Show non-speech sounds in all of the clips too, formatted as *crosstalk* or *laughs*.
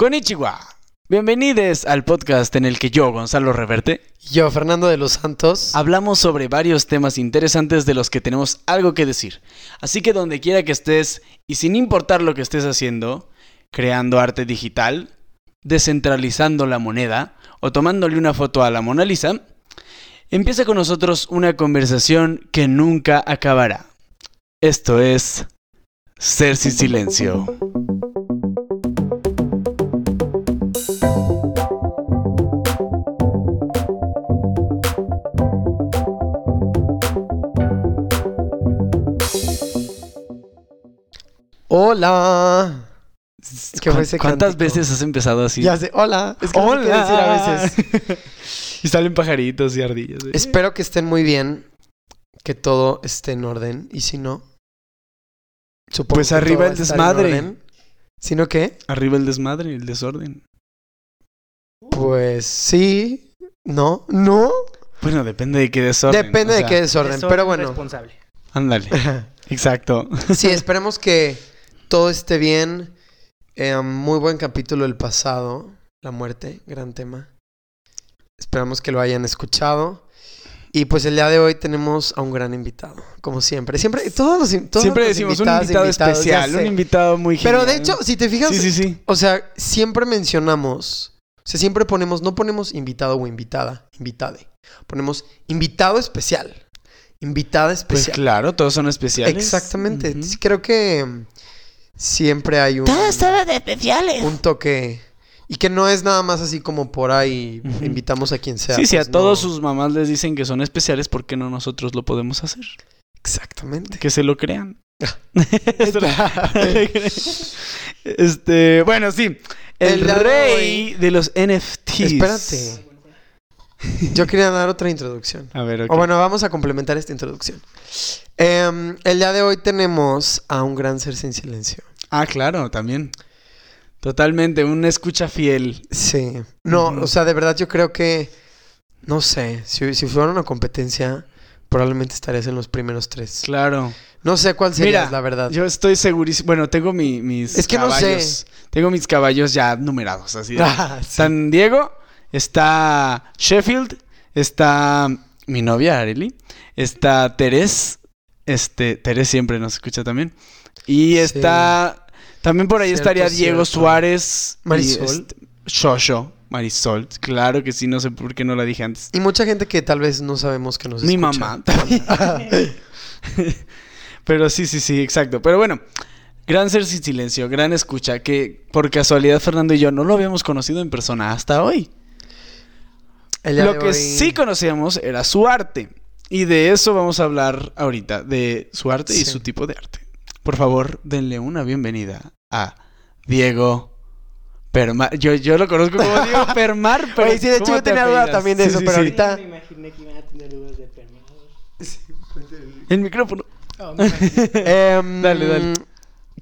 Konnichiwa. Bienvenidos al podcast en el que yo, Gonzalo Reverte, Yo, Fernando de los Santos. hablamos sobre varios temas interesantes de los que tenemos algo que decir. Así que donde quiera que estés y sin importar lo que estés haciendo, creando arte digital, descentralizando la moneda o tomándole una foto a la Mona Lisa, empieza con nosotros una conversación que nunca acabará. Esto es Ser sin silencio. Hola. ¿Qué fue ese ¿Cuántas cántico? veces has empezado así? Ya sé, hola. Es que no sé qué decir a veces. *laughs* y salen pajaritos y ardillas. ¿eh? Espero que estén muy bien. Que todo esté en orden. Y si no, supongo Pues que arriba todo el va a estar desmadre. en orden. Si no, ¿qué? Arriba el desmadre, el desorden. Pues sí. No, no. Bueno, depende de qué desorden. Depende o de qué desorden. Desorden Pero bueno. responsable. Ándale, *laughs* exacto. Sí, esperemos que todo esté bien. Eh, muy buen capítulo el pasado. La muerte, gran tema. Esperamos que lo hayan escuchado. Y pues el día de hoy tenemos a un gran invitado, como siempre. Siempre, todos los, todos Siempre los decimos un invitados, invitado invitados, especial, un invitado muy genial. Pero de hecho, si te fijas, Sí, sí, sí. o sea, siempre mencionamos, o sea, siempre ponemos, no ponemos invitado o invitada, invitade. Ponemos invitado especial. Invitada Pues especial. claro, todos son especiales. Exactamente. Creo que siempre hay un, de especiales. un toque. Y que no es nada más así como por ahí invitamos a quien sea. Sí, sí, a pues, todos sus mamás les dicen que son especiales, ¿por qué no nosotros lo podemos hacer? Exactamente. Que se lo crean. *laughs* este, bueno, sí. El, rey de los NFTs. Espérate. Yo quería dar otra introducción. A ver, ok. O bueno, vamos a complementar esta introducción. Em, el día de hoy tenemos a un gran ser sin silencio. Ah, claro, también. Totalmente, un escucha fiel. Sí. No, o sea, de verdad yo creo que, no sé, si, si fuera una competencia, probablemente estarías en los primeros tres. Claro. No sé cuál sería, la verdad. Yo estoy segurísimo. Bueno, tengo mi- mis Es que no sé. caballos. Tengo mis caballos ya numerados. Así de- *laughs* Ah, sí. San Diego, está Sheffield, está mi novia Arely, está Teres, este, Teres siempre nos escucha también. Y Sí. está también por ahí Cierto, estaría Diego cierto. Suárez, Marisol. este, Shosho, Marisol, claro que sí, no sé por qué no la dije antes. Y mucha gente que tal vez no sabemos que nos Mi escucha. mamá también. *laughs* Pero sí, sí, sí, exacto. Pero bueno, gran ser sin silencio, gran escucha, que por casualidad Fernando y yo no lo habíamos conocido en persona hasta hoy. Lo que hoy- sí conocíamos era su arte. Y de eso vamos a hablar ahorita, de su arte y su tipo de arte. Por favor, denle una bienvenida a Diego Permar. Yo, yo lo conozco como *laughs* Diego Permar, pero Oye, sí, de hecho ¿cómo yo te tenía duda también de Sí, eso, sí, pero sí. ahorita- me imaginé que iban a tener dudas de permiso. El micrófono. Oh. Em, Dale, dale.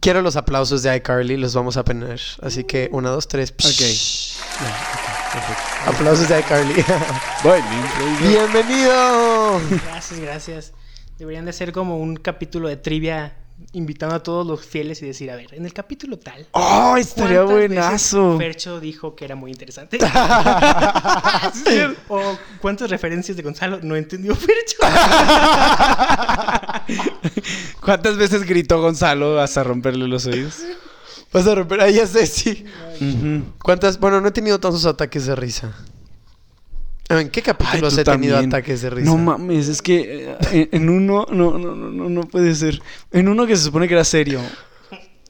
Quiero los aplausos de iCarly, los vamos a poner. Así que, una, dos, tres. Aplausos de iCarly. *laughs* Improviso. ¡Bienvenido! gracias, gracias. Deberían de ser como un capítulo de trivia invitando a todos los fieles y decir, a ver, en el capítulo tal. ¡Oh, estaría ¿cuántas veces buenazo! Fercho dijo que era muy interesante. *laughs* *laughs* o cuántas referencias de Gonzalo no entendió Fercho. *laughs* ¿Cuántas veces gritó Gonzalo hasta romperle los oídos? Vas a romper. Ahí ya sé, sí. ¿Cuántas? Bueno, no he tenido tantos ataques de risa. ¿En qué capítulos tú he tenido también. ataques de risa? No mames, es que eh, en, en uno, no, no, no, no, no puede ser. En uno que se supone que era serio.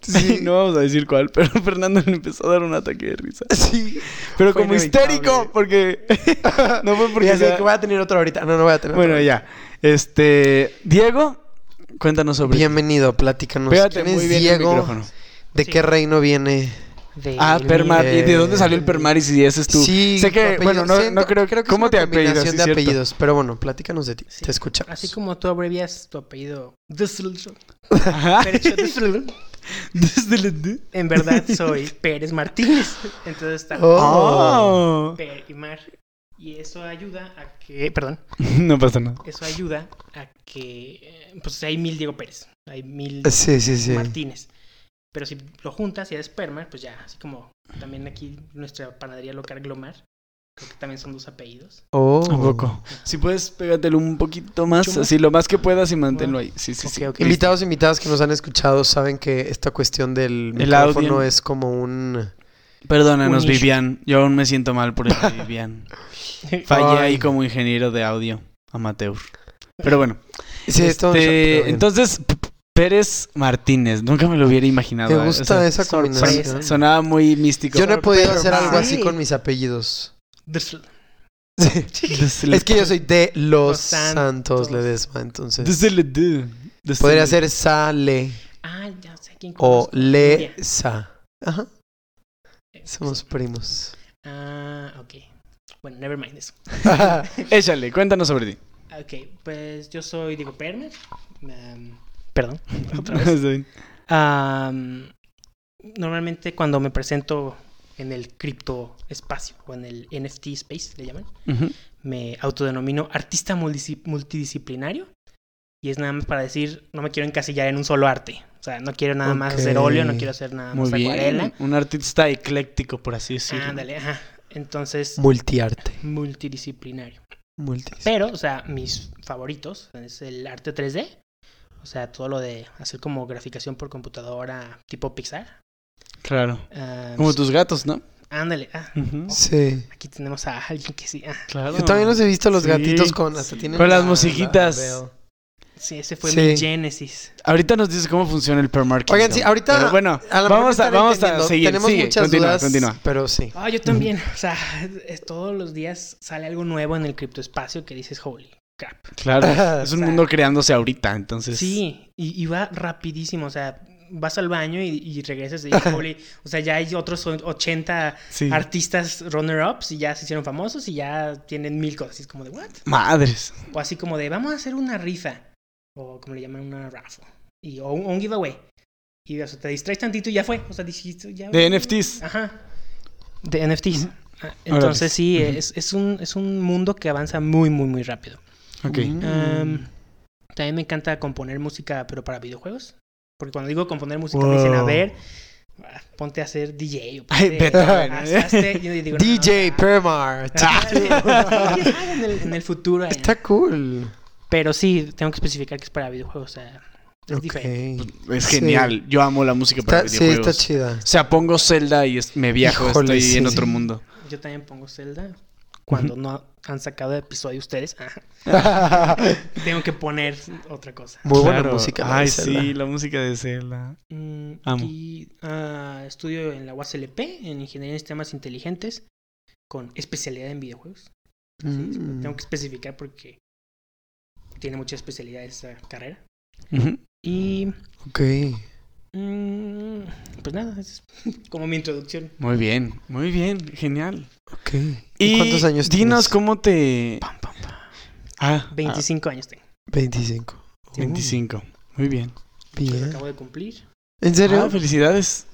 Sí. no vamos a decir cuál, pero *laughs* Fernando le empezó a dar un ataque de risa. Sí. Pero Fue como inevitable. histérico, porque *laughs* no fue porque Ya sé que voy a tener otro ahorita. No, no voy a tener Bueno, otro. ya. Este, Diego, cuéntanos sobre Bienvenido, pláticanos. Pégate ¿Quién muy es bien el Diego? micrófono. ¿De Sí. qué reino viene? De Ah, Permar. ¿Y de dónde salió el Permaris y ese es tú? Sí, sé tu que, apellido. bueno, no, Siento- no creo, creo que ¿Cómo es te una apellidas? Sí, de cierto. apellidos. Pero bueno, platícanos de ti. Sí. Te escuchamos. Así como tú abrevias tu apellido *laughs* en verdad soy Pérez Martínez. Entonces está Oh. Per y Mar. Y eso ayuda a que, perdón, *laughs* No pasa nada. eso ayuda a que, eh, pues hay mil Diego Pérez, hay mil Sí, sí, sí. Martínez. Pero si lo juntas y es perma, pues ya, así como también aquí nuestra panadería local Glomar, creo que también son dos apellidos. Oh. Un poco. Si puedes, pégatelo un poquito más, así lo más que puedas y manténlo ahí. Sí, sí, sí. Ok, ok. Invitados, invitadas que nos han escuchado saben que esta cuestión del El micrófono audio. es como un... Perdónanos, Un. Vivian. Yo aún me siento mal por eso, *laughs* Vivian. Fallé Ay. ahí como ingeniero de audio amateur. Pero bueno. Sí, Este, entonces, Pérez Martínez. Nunca me lo hubiera imaginado. Me eh, gusta o sea, esa combinación. Sonaba muy místico. Yo no he podido Pero hacer algo así Sí. con mis apellidos. Sí. Es que yo soy de Los Los Santos, Santos. Ledesma, entonces... Podría ser Sale Ah, ya sé quién o. Lesa. Ajá, somos primos. Ah, ok. Bueno, never mind eso. *laughs* Échale, cuéntanos sobre ti. Ok, pues yo soy Diego Permer. Am, perdón, *laughs* otra vez. Am, normalmente cuando me presento en el cripto espacio o en el NFT space, le llaman, me autodenomino artista multidisci- multidisciplinario. Y es nada más para decir, no me quiero encasillar en un solo arte. O sea, no quiero nada más hacer óleo, no quiero hacer nada Muy más acuarela. Un artista ecléctico, por así decirlo. Ándale, ajá. Entonces, Multiarte. multidisciplinario. Multi. Pero, o sea, mis favoritos es el arte 3D. O sea, todo lo de hacer como graficación por computadora tipo Pixar. Claro. Ah, Como tus gatos, ¿no? Ándale, ah. Sí. aquí tenemos a alguien que sí. ah, Claro. Yo también los he visto los Sí. gatitos con hasta tienen Con las la- musiquitas. la sí, ese fue Sí. mi Genesis. Ahorita nos dices cómo funciona el permarketing. Oigan, sí, ahorita Pero bueno, a vamos a, vamos a seguir. Tenemos Sigue, muchas continúa, dudas, continúa. pero sí. Ah, yo también. O sea, es- todos los días sale algo nuevo en el criptoespacio que dices, holy Claro. *laughs* Es un O sea, mundo creándose ahorita, entonces. Sí, y, y va rapidísimo. O sea, vas al baño y, y regresas y. *laughs* O sea, ya hay otros 80 Sí. artistas runner-ups y ya se hicieron famosos y ya tienen mil cosas. Y es como de, ¿what? Madres. O así como de, vamos a hacer una rifa. O como le llaman, una raffle. Y, o un, giveaway. Y o sea, te distraes tantito y ya fue. O sea, dijiste, ya. De NFTs. Ajá. De NFTs. Entonces sí, es, es, un, es un mundo que avanza muy, muy, muy rápido. Ok. Mm. Am, también me encanta componer música, pero para videojuegos. Porque cuando digo componer música me dicen, a ver, ah, ponte a hacer DJ. O ponte- haz- ¿eh? hazte- yo digo, no, DJ no, Permar. *laughs* en, el, en el futuro. Está cool. Pero sí, tengo que especificar que es para videojuegos. O sea, es Ok. diferente. Es Sí. genial. Yo amo la música para Está- sí, videojuegos. está chida. O sea, pongo Zelda y es- me viajo. Híjole, estoy en sí. otro mundo. Yo también pongo Zelda. Cuando no han sacado episodio ustedes, *laughs* tengo que poner otra cosa. Muy buena Claro. música. la de Ay, Zelda. sí, la música de Zelda. Mm, Amo. Aquí ah, estudio en la UASLP, en Ingeniería en Sistemas Inteligentes, con especialidad en videojuegos. Sí, Mm. Tengo que especificar porque tiene mucha especialidad esa carrera. Y Ok. Mm, pues nada, es *laughs* como mi introducción. Muy bien, muy bien, genial. ok. ¿Y, cuántos años Dinos tienes? cómo te... Pam, pam, pam. Ah, 25 años tengo. 25. ah, 25. Muy bien. Uh, bien. Acabo de cumplir. ¿En serio? Ah, felicidades.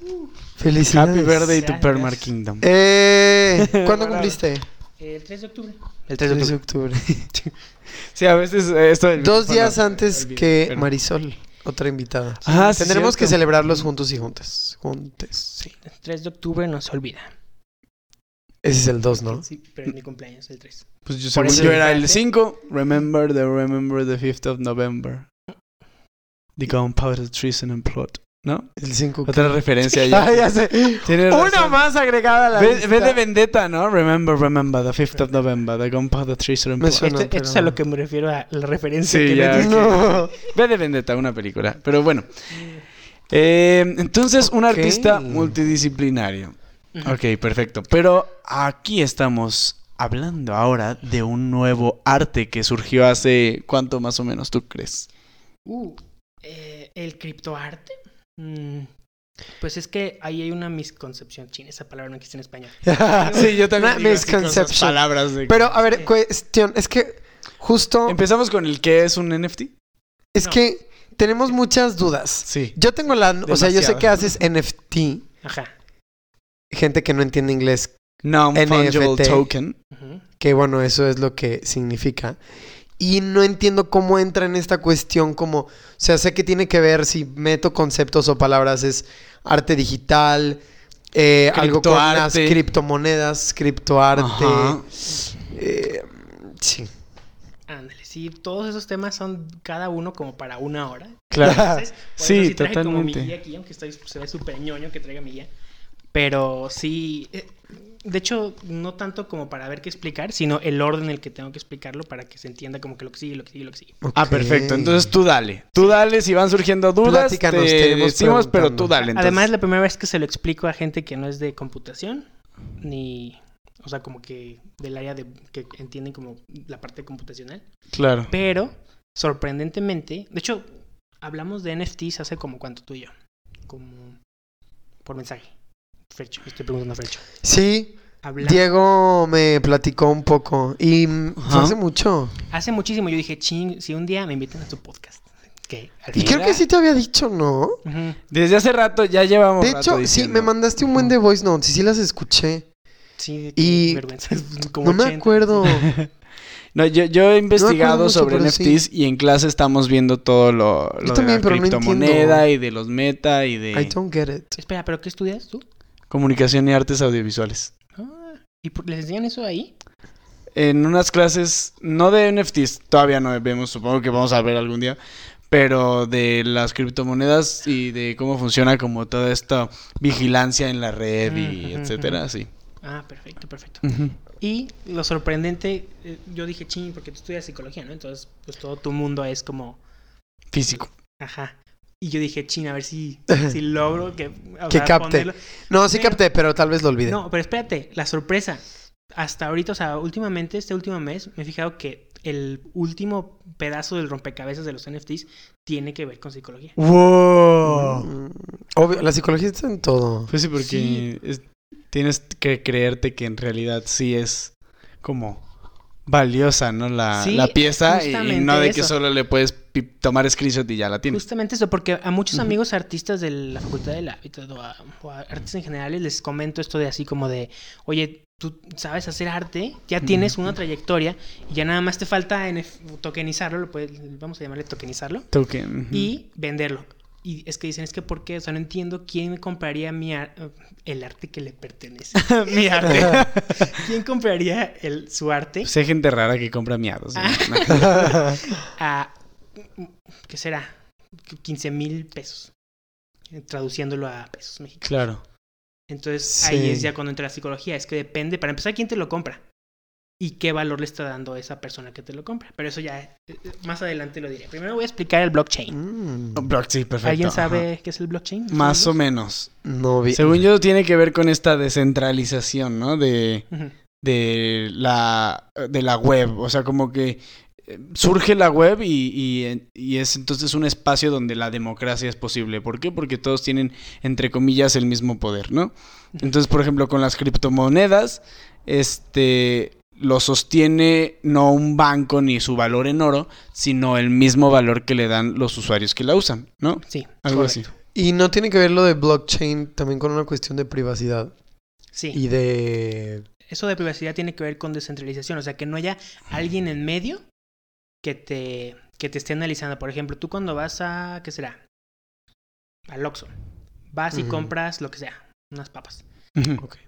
Felicidades. Happy birthday to. Permar Kingdom. Eh, *laughs* ¿Cuándo cumpliste? El 3 de octubre. El 3 de octubre. *laughs* Sí, a veces eh, esto Dos días antes olvida, que pero- Marisol, otra invitada. Ah, sí, Tendremos que cierto. celebrarlos juntos y juntas. Juntes, sí. El 3 de octubre no se olvida. Ese es el 2, ¿no? Sí, pero es mi cumpleaños, el 3. Pues yo, según yo era el frase- 5. Remember the remember the 5th of November. The gunpowder treason and plot. ¿No? El 5. Otra referencia *laughs* ya. Ah, ya sé. Tienes Una razón. más agregada a la Ve, lista. ve de vendetta, ¿no? Remember, remember the 5th of November. The gunpowder treason and Me suena. Esto, esto es a lo que me refiero a la referencia Sí, que ya. me. *laughs* No. Ve de vendetta, una película. Pero bueno. Eh, entonces, un artista multidisciplinario. Ok, perfecto. Pero aquí estamos hablando ahora de un nuevo arte que surgió hace cuánto más o menos, ¿tú crees? Uh, eh, el criptoarte. Mm, pues es que ahí hay una misconcepción. China, esa palabra no existe en español. *laughs* Sí, yo Una misconception. palabras de... Pero, a ver, Sí. cuestión. Es que justo. Empezamos con el que es un NFT. Es No. que tenemos muchas dudas. Sí. Yo tengo la. O sea, yo sé que haces NFT. Ajá. Gente que no entiende inglés. Non-fungible NFT. token. Ujú. Que bueno, eso es lo que significa. Y no entiendo cómo entra en esta cuestión como, o sea, sé que tiene que ver si meto conceptos o palabras, es arte digital, eh, algo con las criptomonedas, criptoarte. Eh, sí. Ándale, sí, todos esos temas son cada uno como para una hora. Claro. Entonces, por Sí, eso traje como mi totalmente. guía aquí, aunque estoy, se ve súper ñoño que traiga mi guía. Pero sí, eh, de hecho, no tanto como para ver qué explicar, sino el orden en el que tengo que explicarlo para que se entienda como que lo que sigue, lo que sigue, lo que sigue. Ah, perfecto. Entonces tú dale. Tú dale, si van surgiendo dudas, te decimos, pero tú dale. entonces. Además, la primera vez que se lo explico a gente que no es de computación, ni, o sea, como que del área de que entienden como la parte computacional. Claro. Pero, sorprendentemente, de hecho, hablamos de NFTs hace como cuánto tú y yo, como por mensaje. Fercho, estoy preguntando a Fercho. Sí, Habla- Diego me platicó un poco y fue hace mucho. Hace muchísimo yo dije, ching, si un día me invitan a tu podcast. Que al Y creo que sí te había dicho, ¿no? Desde hace rato ya llevamos De rato hecho, sí, me mandaste un buen de voice notes y sí las escuché. Sí, Y- vergüenza. *laughs* como No me 80. acuerdo. *laughs* *laughs* No, yo, yo he investigado mucho, sobre NFTs y en clase estamos viendo todo lo, lo de también, la no criptomoneda y de los meta y de I don't get it. Espera, ¿pero qué estudias tú? Comunicación y artes audiovisuales. Ah, ¿Y por- les enseñan eso ahí? En unas clases, no de NFTs, todavía no vemos, supongo que vamos a ver algún día, pero de las criptomonedas y de cómo funciona como toda esta vigilancia en la red y etcétera, sí. Ah, perfecto, perfecto. Y lo sorprendente, eh, yo dije, ching, porque tú estudias psicología, ¿no? Entonces, pues todo tu mundo es como, Físico. ajá. Y yo dije, ching, a ver si, *laughs* si logro que... o Que sea, capte. ponerlo- No, sí Pero- capté, pero tal vez lo olvidé. No, pero espérate, la sorpresa. Hasta ahorita, o sea, últimamente, este último mes, me he fijado que el último pedazo del rompecabezas de los NFTs tiene que ver con psicología. ¡Wow! Mm, Obvio, la psicología está en todo. Pues sí, porque Sí. es- tienes que creerte que en realidad sí es como valiosa, ¿no? La, Sí, la pieza y- no de que solo le puedes tomar screenshot y ya la tienes. Justamente eso, porque a muchos amigos artistas de la Facultad del Hábitat o a, o a artistas en general les comento esto de así como de, oye, tú sabes hacer arte, ya tienes una trayectoria y ya nada más te falta NF tokenizarlo, lo puedes- vamos a llamarle tokenizarlo, Token. y venderlo. Y es que dicen, es que ¿por qué? O sea, no entiendo quién compraría mi ar- el arte que le pertenece. *laughs* mi arte. *laughs* ¿Quién compraría el, su arte Pues hay gente rara que compra miados. *laughs* ¿no? a, ¿qué será? 15 mil pesos. eh, Traduciéndolo a pesos mexicanos. claro. Entonces ahí es ya cuando entra la psicología. Es que depende, para empezar, quién te lo compra. Y qué valor le está dando a esa persona que te lo compra. Pero eso ya eh, eh, más adelante lo diré. Primero voy a explicar el blockchain. Mm, Block- sí, perfecto. ¿Alguien ajá. sabe qué es el blockchain? Más o menos. no vi. Según yo, tiene que ver con esta descentralización, ¿no? De, de, la, de la web. O sea, como que surge la web y, y, y es entonces un espacio donde la democracia es posible. ¿Por qué? Porque todos tienen, entre comillas, el mismo poder, ¿no? Entonces, por ejemplo, con las criptomonedas, este lo sostiene no un banco ni su valor en oro, sino el mismo valor que le dan los usuarios que la usan, ¿no? Sí, Algo correcto. así. Y no tiene que ver lo de blockchain también con una cuestión de privacidad Sí. y de... Eso de privacidad tiene que ver con descentralización, o sea, que no haya alguien en medio que te, que te esté analizando. Por ejemplo, tú cuando vas a, ¿qué será? Al Oxxo. Vas y compras lo que sea, unas papas.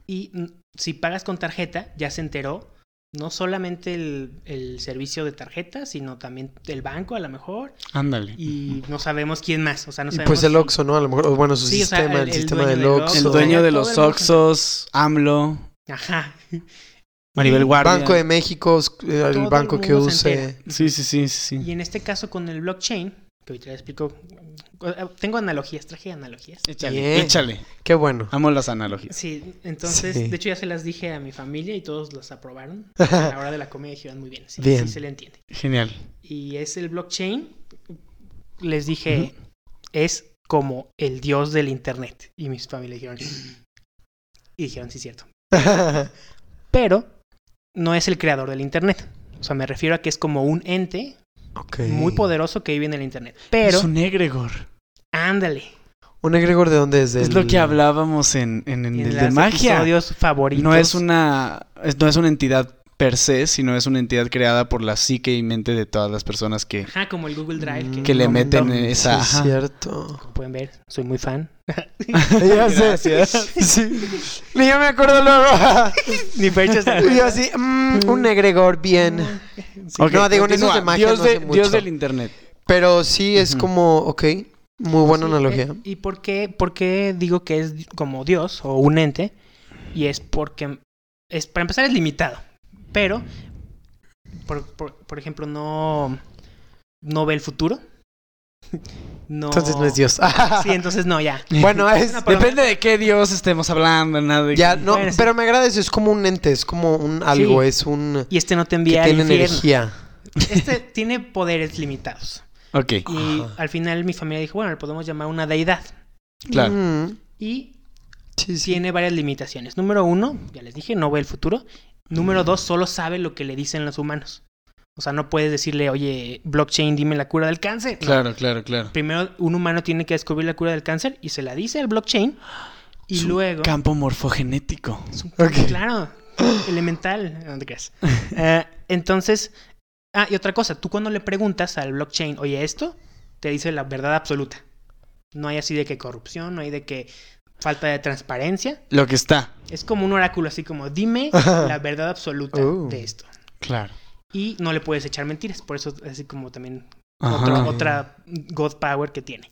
Y si pagas con tarjeta, ya se enteró no solamente el, el servicio de tarjeta, sino también el banco a lo mejor. Ándale. Y no sabemos quién más. O sea, no y sabemos pues el Oxxo, ¿no? A lo mejor, o bueno, su Sí, o sea, sistema, el- el, sistema del Oxxo. El dueño de los. Oxos, AMLO, Ajá. Maribel Guardia. Banco de México, eh, el banco el que use... Sí, sí, sí, sí. Y en este caso con el blockchain, que ahorita les explico, tengo analogías, traje analogías. Échale, Bien. échale. Qué bueno. Amo las analogías. Sí, entonces, Sí. de hecho ya se las dije a mi familia y todos las aprobaron. *laughs* A la hora de la comida dijeron muy bien, sí, Bien. sí se le entiende. Genial. Y es el blockchain, les dije, es como el dios del internet. Y mis familias dijeron, y dijeron, sí, cierto. *laughs* Pero no es el creador del internet. O sea, me refiero a que es como un ente muy poderoso que vive en el internet. Pero, es un egregor. ándale. ¿Un egregor de dónde es? Es Del- lo que hablábamos en, en, en En el los de magia. episodios favoritos. No es una es- no es una entidad per se, sino es una entidad creada por la psique y mente de todas las personas que, Ajá, como el Google Drive. Que, que le meten esa... Sí, es ajá. cierto. Como pueden ver, soy muy fan. *laughs* ya sé. Sí. Ni yo me acuerdo luego. *laughs* Ni Fercho se Y yo así, mm, un egregor bien. Ok, no, digo, en eso de magia Dios, no de-. Dios del internet. Pero sí es Ujú. como, ok, muy buena Sí, analogía. eh, ¿Y por qué, por qué digo que es como Dios o un ente? Y es porque, es, para empezar, es limitado. Pero, por, por- por ejemplo, no, no ve el futuro. No, Entonces no es Dios. *laughs* Sí, entonces no, ya. bueno, es... No, pero- Depende de qué Dios estemos hablando, nada de Ya, que- no, Bueno, sí. pero me agrada eso, es como un ente, es como un algo, Sí. es un... Y este no te envía tiene infierno. energía. Este *laughs* tiene poderes limitados. Ok, Y Ajá. al final mi familia dijo, bueno, le podemos llamar una deidad. claro. Mm, Y sí, sí. tiene varias limitaciones. Número uno, ya les dije, no ve el futuro. Número dos, solo sabe lo que le dicen los humanos. O sea, no puedes decirle, oye, blockchain, dime la cura del cáncer. No. Claro, claro, claro. Primero, un humano tiene que descubrir la cura del cáncer y se la dice al blockchain. Y luego. Campo morfogenético. Es un-. Claro, *gasps* elemental. No te creas. *laughs* Eh, entonces, ah, y otra cosa, tú cuando le preguntas al blockchain, oye, esto, te dice la verdad absoluta. No hay así de que corrupción, no hay de que falta de transparencia. Lo que está. Es como un oráculo, así como, dime *laughs* la verdad absoluta Oh. de esto. Claro. Y no le puedes echar mentiras, por eso es así como también otra, God Power que tiene.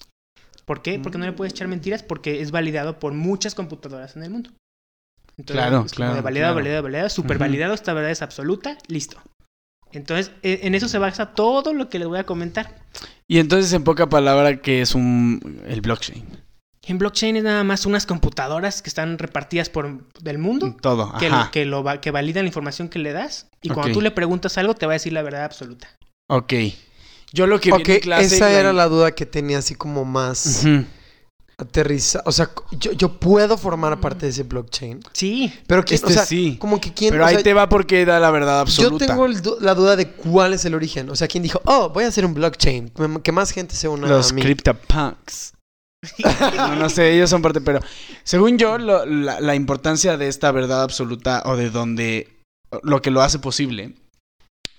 ¿Por qué? Porque no le puedes echar mentiras porque es validado por muchas computadoras en el mundo. Entonces, Claro, es como claro, de validado, claro. validado, validado, super validado, esta verdad es absoluta, listo. Entonces, e- en eso se basa todo lo que les voy a comentar. Y entonces, en poca palabra, ¿qué es un el blockchain? En blockchain es nada más unas computadoras que están repartidas por del mundo, Todo. que, Ajá. lo, que, lo va- que validan la información que le das, y cuando tú le preguntas algo, te va a decir la verdad absoluta. Ok. Yo lo que vi en clase... esa la- era la duda que tenía así como más Ujú. aterrizada. O sea, yo, yo puedo formar parte de ese blockchain. Sí, Pero que, Este o sea, sí. como que quién... Pero o ahí sea, te va porque da la verdad Yo absoluta. tengo el du- la duda de cuál es el origen. O sea, quién dijo, oh, voy a hacer un blockchain. Que más gente se una Los a mí. CryptoPunks. No, no sé, ellos son parte, pero según yo, lo- la, la importancia de esta verdad absoluta o de donde lo que lo hace posible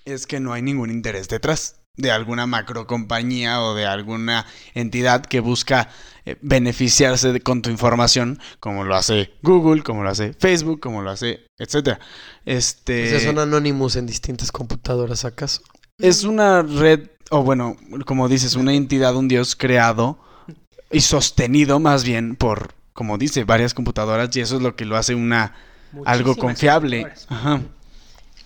es que no hay ningún interés detrás de alguna macro compañía o de alguna entidad que busca eh, beneficiarse de- con tu información, como lo hace Google, como lo hace Facebook, como lo hace, etcétera. Este son anónimos en distintas computadoras, ¿acaso? es una red, o bueno, como dices, una entidad, un dios creado y sostenido más bien por, como dice, varias computadoras y eso es lo que lo hace una algo confiable. Ajá.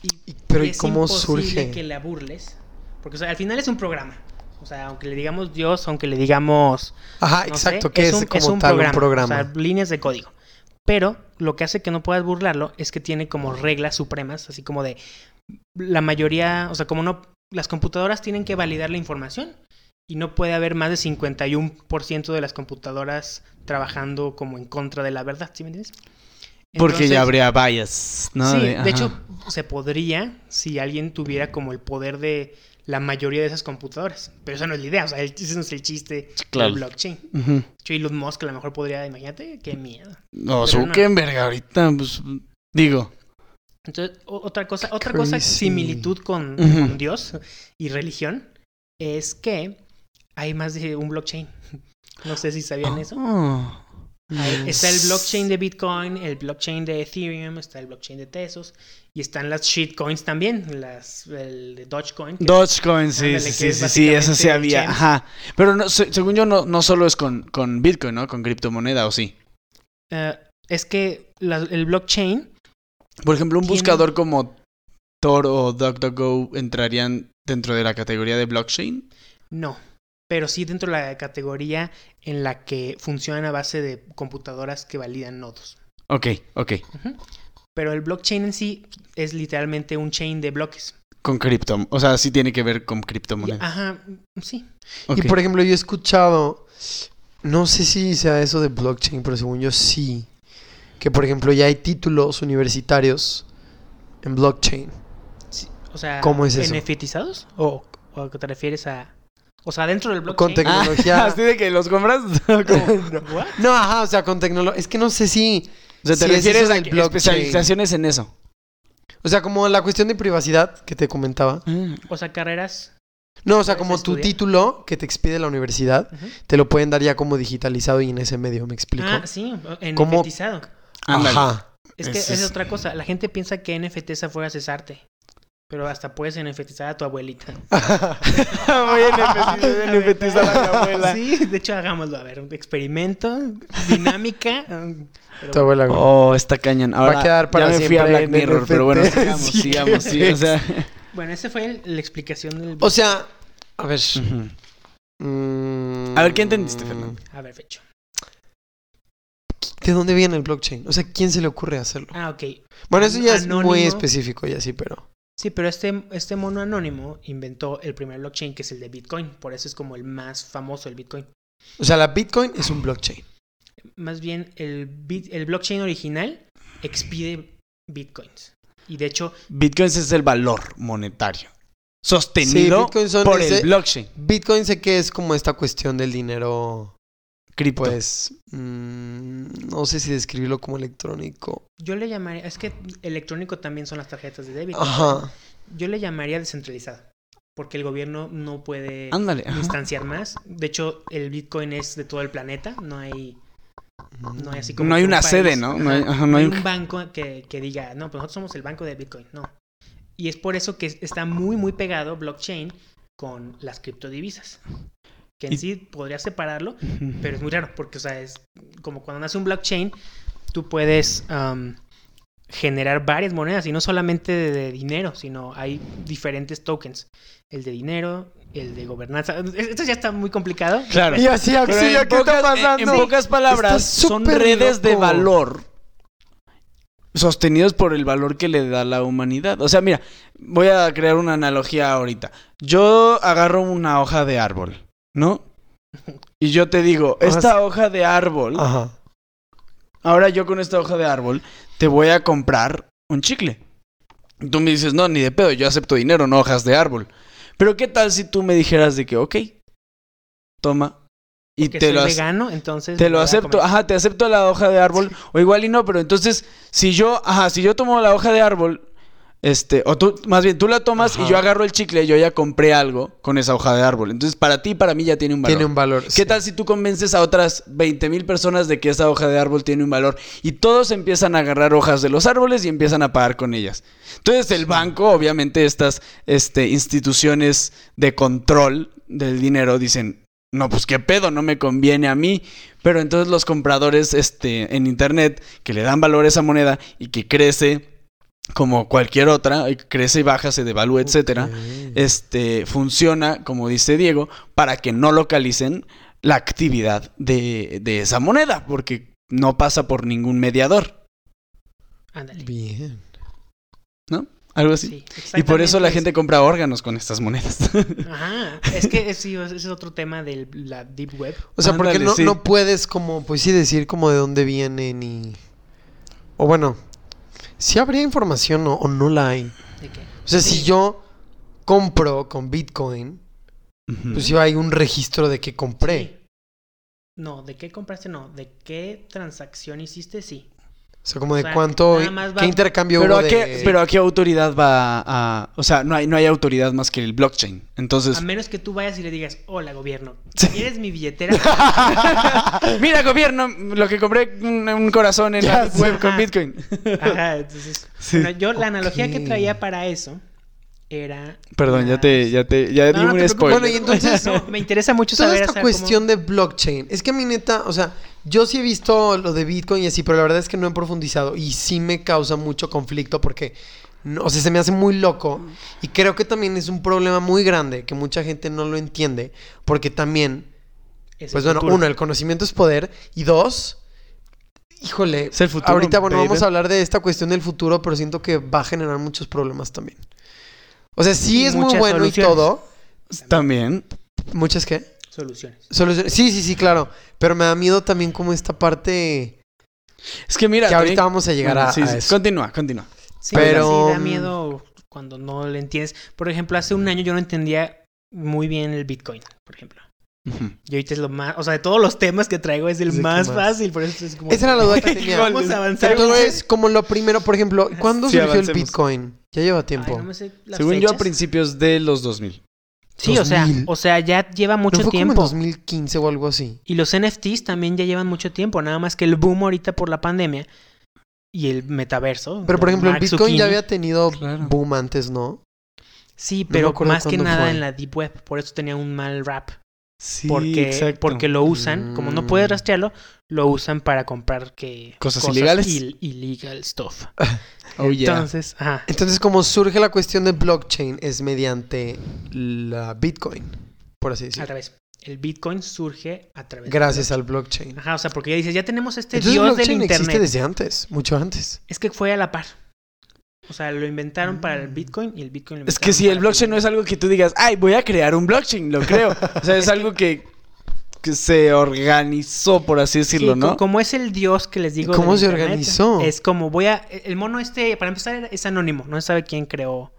Y, Pero, y ¿y es cómo surge? que la burles. Porque o sea, al final es un programa. O sea, aunque le digamos Dios, aunque le digamos... Ajá, no exacto. sé, que es, un- como tal un programa. O sea, líneas de código. Pero lo que hace que no puedas burlarlo es que tiene como reglas supremas, así como de la mayoría, o sea, como no, las computadoras tienen que validar la información y no puede haber más de 51% de las computadoras trabajando como en contra de la verdad, ¿sí me entiendes? Porque ya habría bias, ¿no? sí, de, hecho, se podría si alguien tuviera como el poder de la mayoría de esas computadoras. Pero esa no es la idea, o sea, el- ese no es el chiste Claro. del blockchain. Ujú. De hecho, Elon Musk a lo mejor podría, imagínate, qué miedo. No, Pero no. Zuckerberg ahorita, pues, digo. Entonces, otra cosa, otra cosa, similitud con Dios y religión, es que hay más de un blockchain. *laughs* No sé si sabían eso. Oh. Está el blockchain de Bitcoin, el blockchain de Ethereum, está el blockchain de Tesos y están las shitcoins también, las el de Dogecoin. Dogecoin, sí, sí, sí, sí, sí, eso sí había, ajá. Pero no, según yo, no, no solo es con, con Bitcoin, ¿no? Con criptomoneda, ¿o sí? Eh, es que la- el blockchain, Por ejemplo, un Tiene- buscador como Tor o DuckDuckGo entrarían dentro de la categoría de blockchain. no, pero sí dentro de la categoría en la que funcionan a base de computadoras que validan nodos. Ok, ok. Pero el blockchain en sí es literalmente un chain de bloques. Con cripto, o sea, sí tiene que ver con Y- criptomoneda. ajá, sí. Y por ejemplo, yo he escuchado, no sé si sea eso de blockchain, pero según yo sí, que por ejemplo ya hay títulos universitarios en blockchain. Sí, O sea, ¿Cómo es eso? ¿NFTizados? ¿O, o a qué te refieres a...? O sea, dentro del Con blockchain... tecnología. *laughs* así de que los compras. *laughs* Como- *laughs* ¿What? No, ajá, o sea, con tecnología. Es que no sé si. O sea, te si es refieres eso a que especializaciones en eso. O sea, como la cuestión de privacidad que te comentaba. Ah. O sea, carreras. No, o sea, ¿Puedes como tu estudiar? título que te expide la universidad, te lo pueden dar ya como digitalizado y en ese medio, ¿me explico? Ah, sí, en. Ajá. Es que es es- otra cosa. La gente piensa que NFTs afuera es arte. Pero hasta puedes NFTizar a tu abuelita. *laughs* Voy a NFTizar a mi abuela. Sí, de hecho, hagámoslo. A ver, un experimento, dinámica. *laughs* pero Tu abuela, güey. Oh, está cañón. Ahora a quedar para ya me fui a siempre Black en Mirror, pero bueno, sigamos, Sí, sigamos, sí, o sea. Bueno, esa fue el- la explicación del... O sea, a ver. Mm, A ver, ¿qué entendiste, Fernando? A ver, fecho. ¿De dónde viene el blockchain? O sea, ¿quién se le ocurre hacerlo? Ah, ok. Bueno, eso ya es muy específico y así, pero. Sí, pero este, este mono anónimo inventó el primer blockchain, que es el de Bitcoin. Por eso es como el más famoso, el Bitcoin. O sea, la Bitcoin es un blockchain. Más bien, el, bit- el blockchain original expide Bitcoins. Y de hecho, Bitcoin es el valor monetario sostenido por ese- el blockchain. Bitcoin sé que es como esta cuestión del dinero, Cripto. pues, mm, no sé si describirlo como electrónico. yo le llamaría... Es que electrónico también son las tarjetas de débito. Ajá. Yo le llamaría descentralizado. Porque el gobierno no puede Ándale. *laughs* instanciar más. De hecho, el Bitcoin es de todo el planeta. No hay, no hay así como. No hay un una país- sede, ¿no? No hay- Ajá, ajá, no hay un banco que, que diga, no, pues nosotros somos el banco de Bitcoin. No. Y es por eso que está muy, muy pegado blockchain con las criptodivisas. Que en Y- sí podría separarlo, pero es muy raro. Porque, o sea, es como cuando nace un blockchain, tú puedes generar varias monedas y no solamente de, de dinero, sino hay diferentes tokens. El de dinero, el de gobernanza. Esto ya está muy complicado. Claro. Y así, auxilio, ¿qué está en- pasando? En pocas palabras, son redes de valor sostenidos por el valor que le da la humanidad. O sea, mira, voy a crear una analogía ahorita. Yo agarro una hoja de árbol, ¿no? Y yo te digo, esta hoja de árbol, Ajá. ahora yo con esta hoja de árbol te voy a comprar un chicle. Y Tú me dices, no, ni de pedo, yo acepto dinero, no hojas de árbol. Pero ¿qué tal si tú me dijeras de que, ok, toma, y te lo, vegano, entonces te lo acepto, ajá, te acepto la hoja de árbol, o igual y no, pero entonces, si yo, ajá, si yo tomo la hoja de árbol, este, o tú, más bien, tú la tomas Ajá. y yo agarro el chicle, yo ya compré algo con esa hoja de árbol. Entonces, para ti y para mí ya tiene un valor. Tiene un valor. ¿Qué sí. tal si tú convences a otras 20 mil personas de que esa hoja de árbol tiene un valor y todos empiezan a agarrar hojas de los árboles y empiezan a pagar con ellas? Entonces el banco, obviamente estas este, instituciones de control del dinero dicen, no, pues qué pedo, no me conviene a mí. Pero entonces los compradores este, en internet que le dan valor a esa moneda y que crece como cualquier otra, crece y baja, se devalúa, etcétera este, funciona, como dice Diego, para que no localicen la actividad de, de esa moneda, porque no pasa por ningún mediador, Ándale. Bien. ¿no? Algo así. Sí, y por eso la gente compra órganos con estas monedas. es- *laughs* Ajá. Es que sí, ese es otro tema de la Deep Web. O sea, porque Ándale, no, sí. no puedes como, pues sí, decir como de dónde vienen y... O bueno, si habría información o, o no la hay. ¿De qué? O sea, si yo compro con Bitcoin, Ujú. pues sí hay un registro de que compré. Sí. No, ¿de qué compraste? No. ¿De qué transacción hiciste? Sí. O sea, como O de sea, cuánto, qué intercambio pero, hubo a de... qué, pero a qué autoridad va a... O sea, no hay, no hay autoridad más que el blockchain. Entonces... A menos que tú vayas y le digas, hola gobierno. ¿quieres mi billetera? *laughs* Mira, gobierno, lo que compré un, un corazón en Ya la sé. web con Ajá. Bitcoin. Ajá, entonces. *laughs* Sí. bueno, yo la analogía que traía para eso era. Perdón, ya te, ya te, ya No, di no un spoiler. Bueno, y entonces- No, *laughs* me interesa mucho Toda saber. esta cuestión cómo- de blockchain. Es que a mi neta, o sea, yo sí he visto lo de Bitcoin y así, pero la verdad es que no he profundizado y sí me causa mucho conflicto porque, no, o sea, se me hace muy loco y creo que también es un problema muy grande que mucha gente no lo entiende porque también, es pues bueno, futuro. uno, el conocimiento es poder y dos, híjole, Es el futuro, ahorita, bueno, baby. vamos a hablar de esta cuestión del futuro, pero siento que va a generar muchos problemas también. O sea, sí Y es muy bueno y todo. También. ¿Muchas qué? Soluciones. Soluciones. Sí, sí, sí, claro. Pero me da miedo también como esta parte Es que mira. que ahorita también- vamos a llegar Bueno, a, sí, a sí. eso. Continúa, continúa. Sí, Pero, sí da mm, miedo cuando no le entiendes. Por ejemplo, hace un año yo no entendía muy bien el Bitcoin, por ejemplo. Y ahorita es lo más, o sea, de todos los temas que traigo es el más, más. fácil, por eso es como... Esa era la duda que *laughs* tenía. Vamos a avanzar. Entonces, como lo primero, por ejemplo, ¿cuándo Sí, surgió el. Bitcoin? Ya lleva Ay, tiempo. no me sé las Según yo, a principios de los 2000. Sí, o sea, 2000. o sea, ya lleva ¿No mucho fue tiempo. como en 2015 o algo así? Y los NFTs también ya llevan mucho tiempo, nada más que el boom ahorita por la pandemia y el metaverso. Pero, por ejemplo, el Bitcoin Zucchini. ya había tenido Claro. boom antes, ¿no? Sí, pero más que nada fue. en la Deep Web, por eso tenía un mal rap. Sí, Porque, exacto. porque lo usan, como no puedes Mm. rastrearlo, lo usan para comprar que Cosas ilegales. il- illegal stuff. *laughs* Oh, yeah. Entonces, ajá. Entonces, como surge la cuestión de blockchain es mediante la Bitcoin, por así decirlo. revés. El Bitcoin surge a través Gracias de al blockchain. Ajá, o sea, porque ya dices, ya tenemos este Entonces, el dios del blockchain existe internet. desde antes, mucho antes. Es que fue a la par. O sea, lo inventaron para el Bitcoin y el Bitcoin lo Es que si el blockchain no es algo que tú digas, ay, voy a crear un blockchain, lo creo. O sea, es *laughs* algo que, que se organizó, por así decirlo, Sí, ¿no? co- Como es el dios que les digo. ¿Cómo se internet, organizó? Es como voy a. El mono este, para empezar, es anónimo. No se sabe quién creó.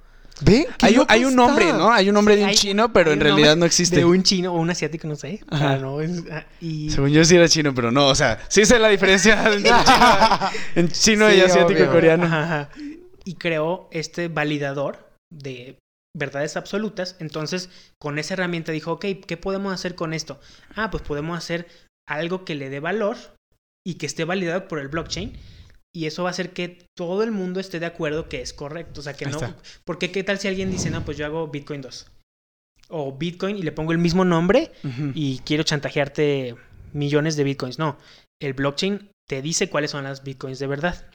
¿Ve? ¿Qué Hay, hay un nombre, ¿no? Hay un nombre de un Hay- chino, pero en realidad no existe. De un chino o un asiático, no sé. Ajá. No, es- ah, y Según yo sí era chino, pero no, o sea, sí sé la diferencia *laughs* entre chino, en chino Sí, y asiático obvio. coreano. Ajá, ajá. Y creó este validador de verdades absolutas. Entonces, con esa herramienta dijo, ok, ¿qué podemos hacer con esto? Ah, pues podemos hacer algo que le dé valor y que esté validado por el blockchain. Y eso va a hacer que todo el mundo esté de acuerdo que es correcto. O sea, que Ahí no... está. Porque qué tal si alguien dice, no, pues yo hago Bitcoin 2. O Bitcoin y le pongo el mismo nombre y quiero chantajearte millones de Bitcoins. No, el blockchain te dice cuáles son las Bitcoins de verdad.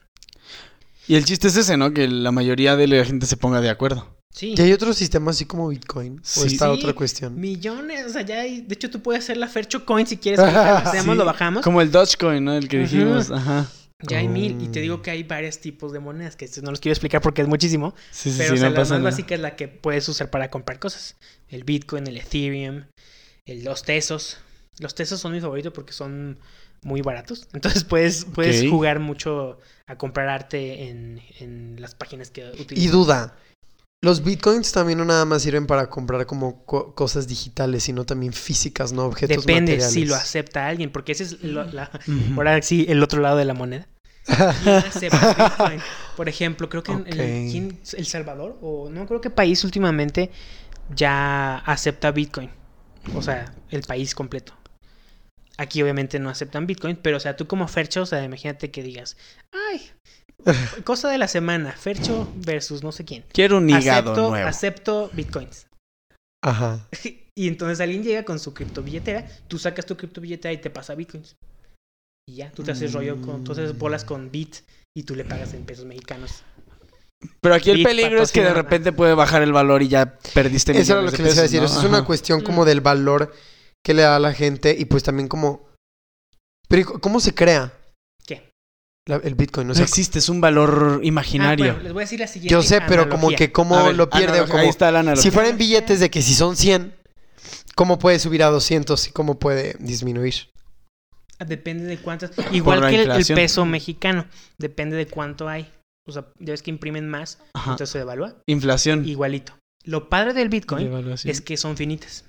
Y el chiste es ese, ¿no? Que la mayoría de la gente se ponga de acuerdo. Sí. ¿Y hay otro sistema así como Bitcoin? ¿O Sí. está Sí. otra cuestión? Millones, o sea, ya hay, de hecho tú puedes hacer la Fercho Coin si quieres, *laughs* hacemos, Sí, lo bajamos, Como el Dogecoin, ¿no? El que dijimos. Ajá. ya hay mil, y te Oh. digo que hay varios tipos de monedas, que no los quiero explicar porque es muchísimo, Sí, sí, pero sí, o sea, no la pasa más nada. básica es la que puedes usar para comprar cosas, el Bitcoin, el Ethereum, el- los Tesos, los Tesos son mi favorito porque son muy baratos, *laughs* entonces puedes, puedes jugar mucho a comprar arte en, en las páginas que Y utilizas. duda. Los bitcoins también no nada más sirven para comprar como co- cosas digitales, sino también físicas, no objetos Depende materiales. si lo acepta alguien, porque ese es lo- la, ahora sí el otro lado de la moneda. *laughs* ¿Quién acepta Bitcoin? Por ejemplo, creo que en. El Salvador, o no creo que país últimamente ya acepta Bitcoin. O sea, el país completo. Aquí obviamente no aceptan Bitcoin, pero o sea, tú como Fercho, o sea, imagínate que digas, ay, *laughs* cosa de la semana, Fercho versus no sé quién. Quiero un hígado acepto, nuevo. acepto Bitcoins. Ajá. *laughs* Y entonces alguien llega con su criptobilletera, tú sacas tu criptobilletera y te pasa Bitcoins. Y ya, tú te haces rollo con, tú haces bolas con Bit y tú le pagas en pesos mexicanos. Pero aquí el peligro es que de repente puede bajar el valor y ya perdiste Eso era lo que les iba a decir. ¿no? Eso es una cuestión como del valor que le da a la gente y pues también como... Pero ¿y c- ¿cómo se crea ¿Qué? la- el bitcoin? O No sea, existe, es un valor Ah, imaginario. bueno, les voy a decir la siguiente. yo sé, pero como que cómo ver, lo pierde o analogía, Ahí como... está la analogía. Si fueran billetes de que si son 100, ¿cómo puede subir a 200 y cómo puede disminuir? Depende de cuántas. Igual que el, peso mexicano. Depende de cuánto hay. O sea, ya ves que imprimen más, Ajá. entonces se devalúa. Inflación. Igualito. Lo padre del Bitcoin es que son finitas.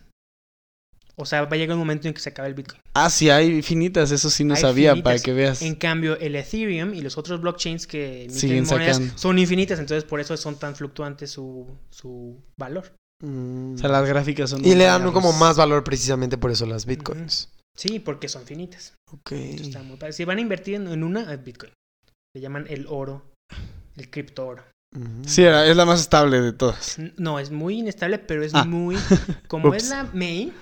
O sea, va a llegar un momento en que se acabe el Bitcoin. Ah, sí, hay infinitas, eso sí no Hay sabía, finitas. para que veas. En cambio, el Ethereum y los otros blockchains que Siguen monedas sacando. son infinitas, entonces por eso son tan fluctuantes su, su valor. Mm. O sea, las gráficas son... Y le dan muy como más valor precisamente por eso las bitcoins. Sí, porque son finitas. Ok. Está muy. Si van a invertir en, una, es Bitcoin. Le llaman el oro, el cripto oro. Ujú. Sí, era- es la más estable de todas. No, es muy inestable, pero es Ah. muy... *laughs* Como es la main,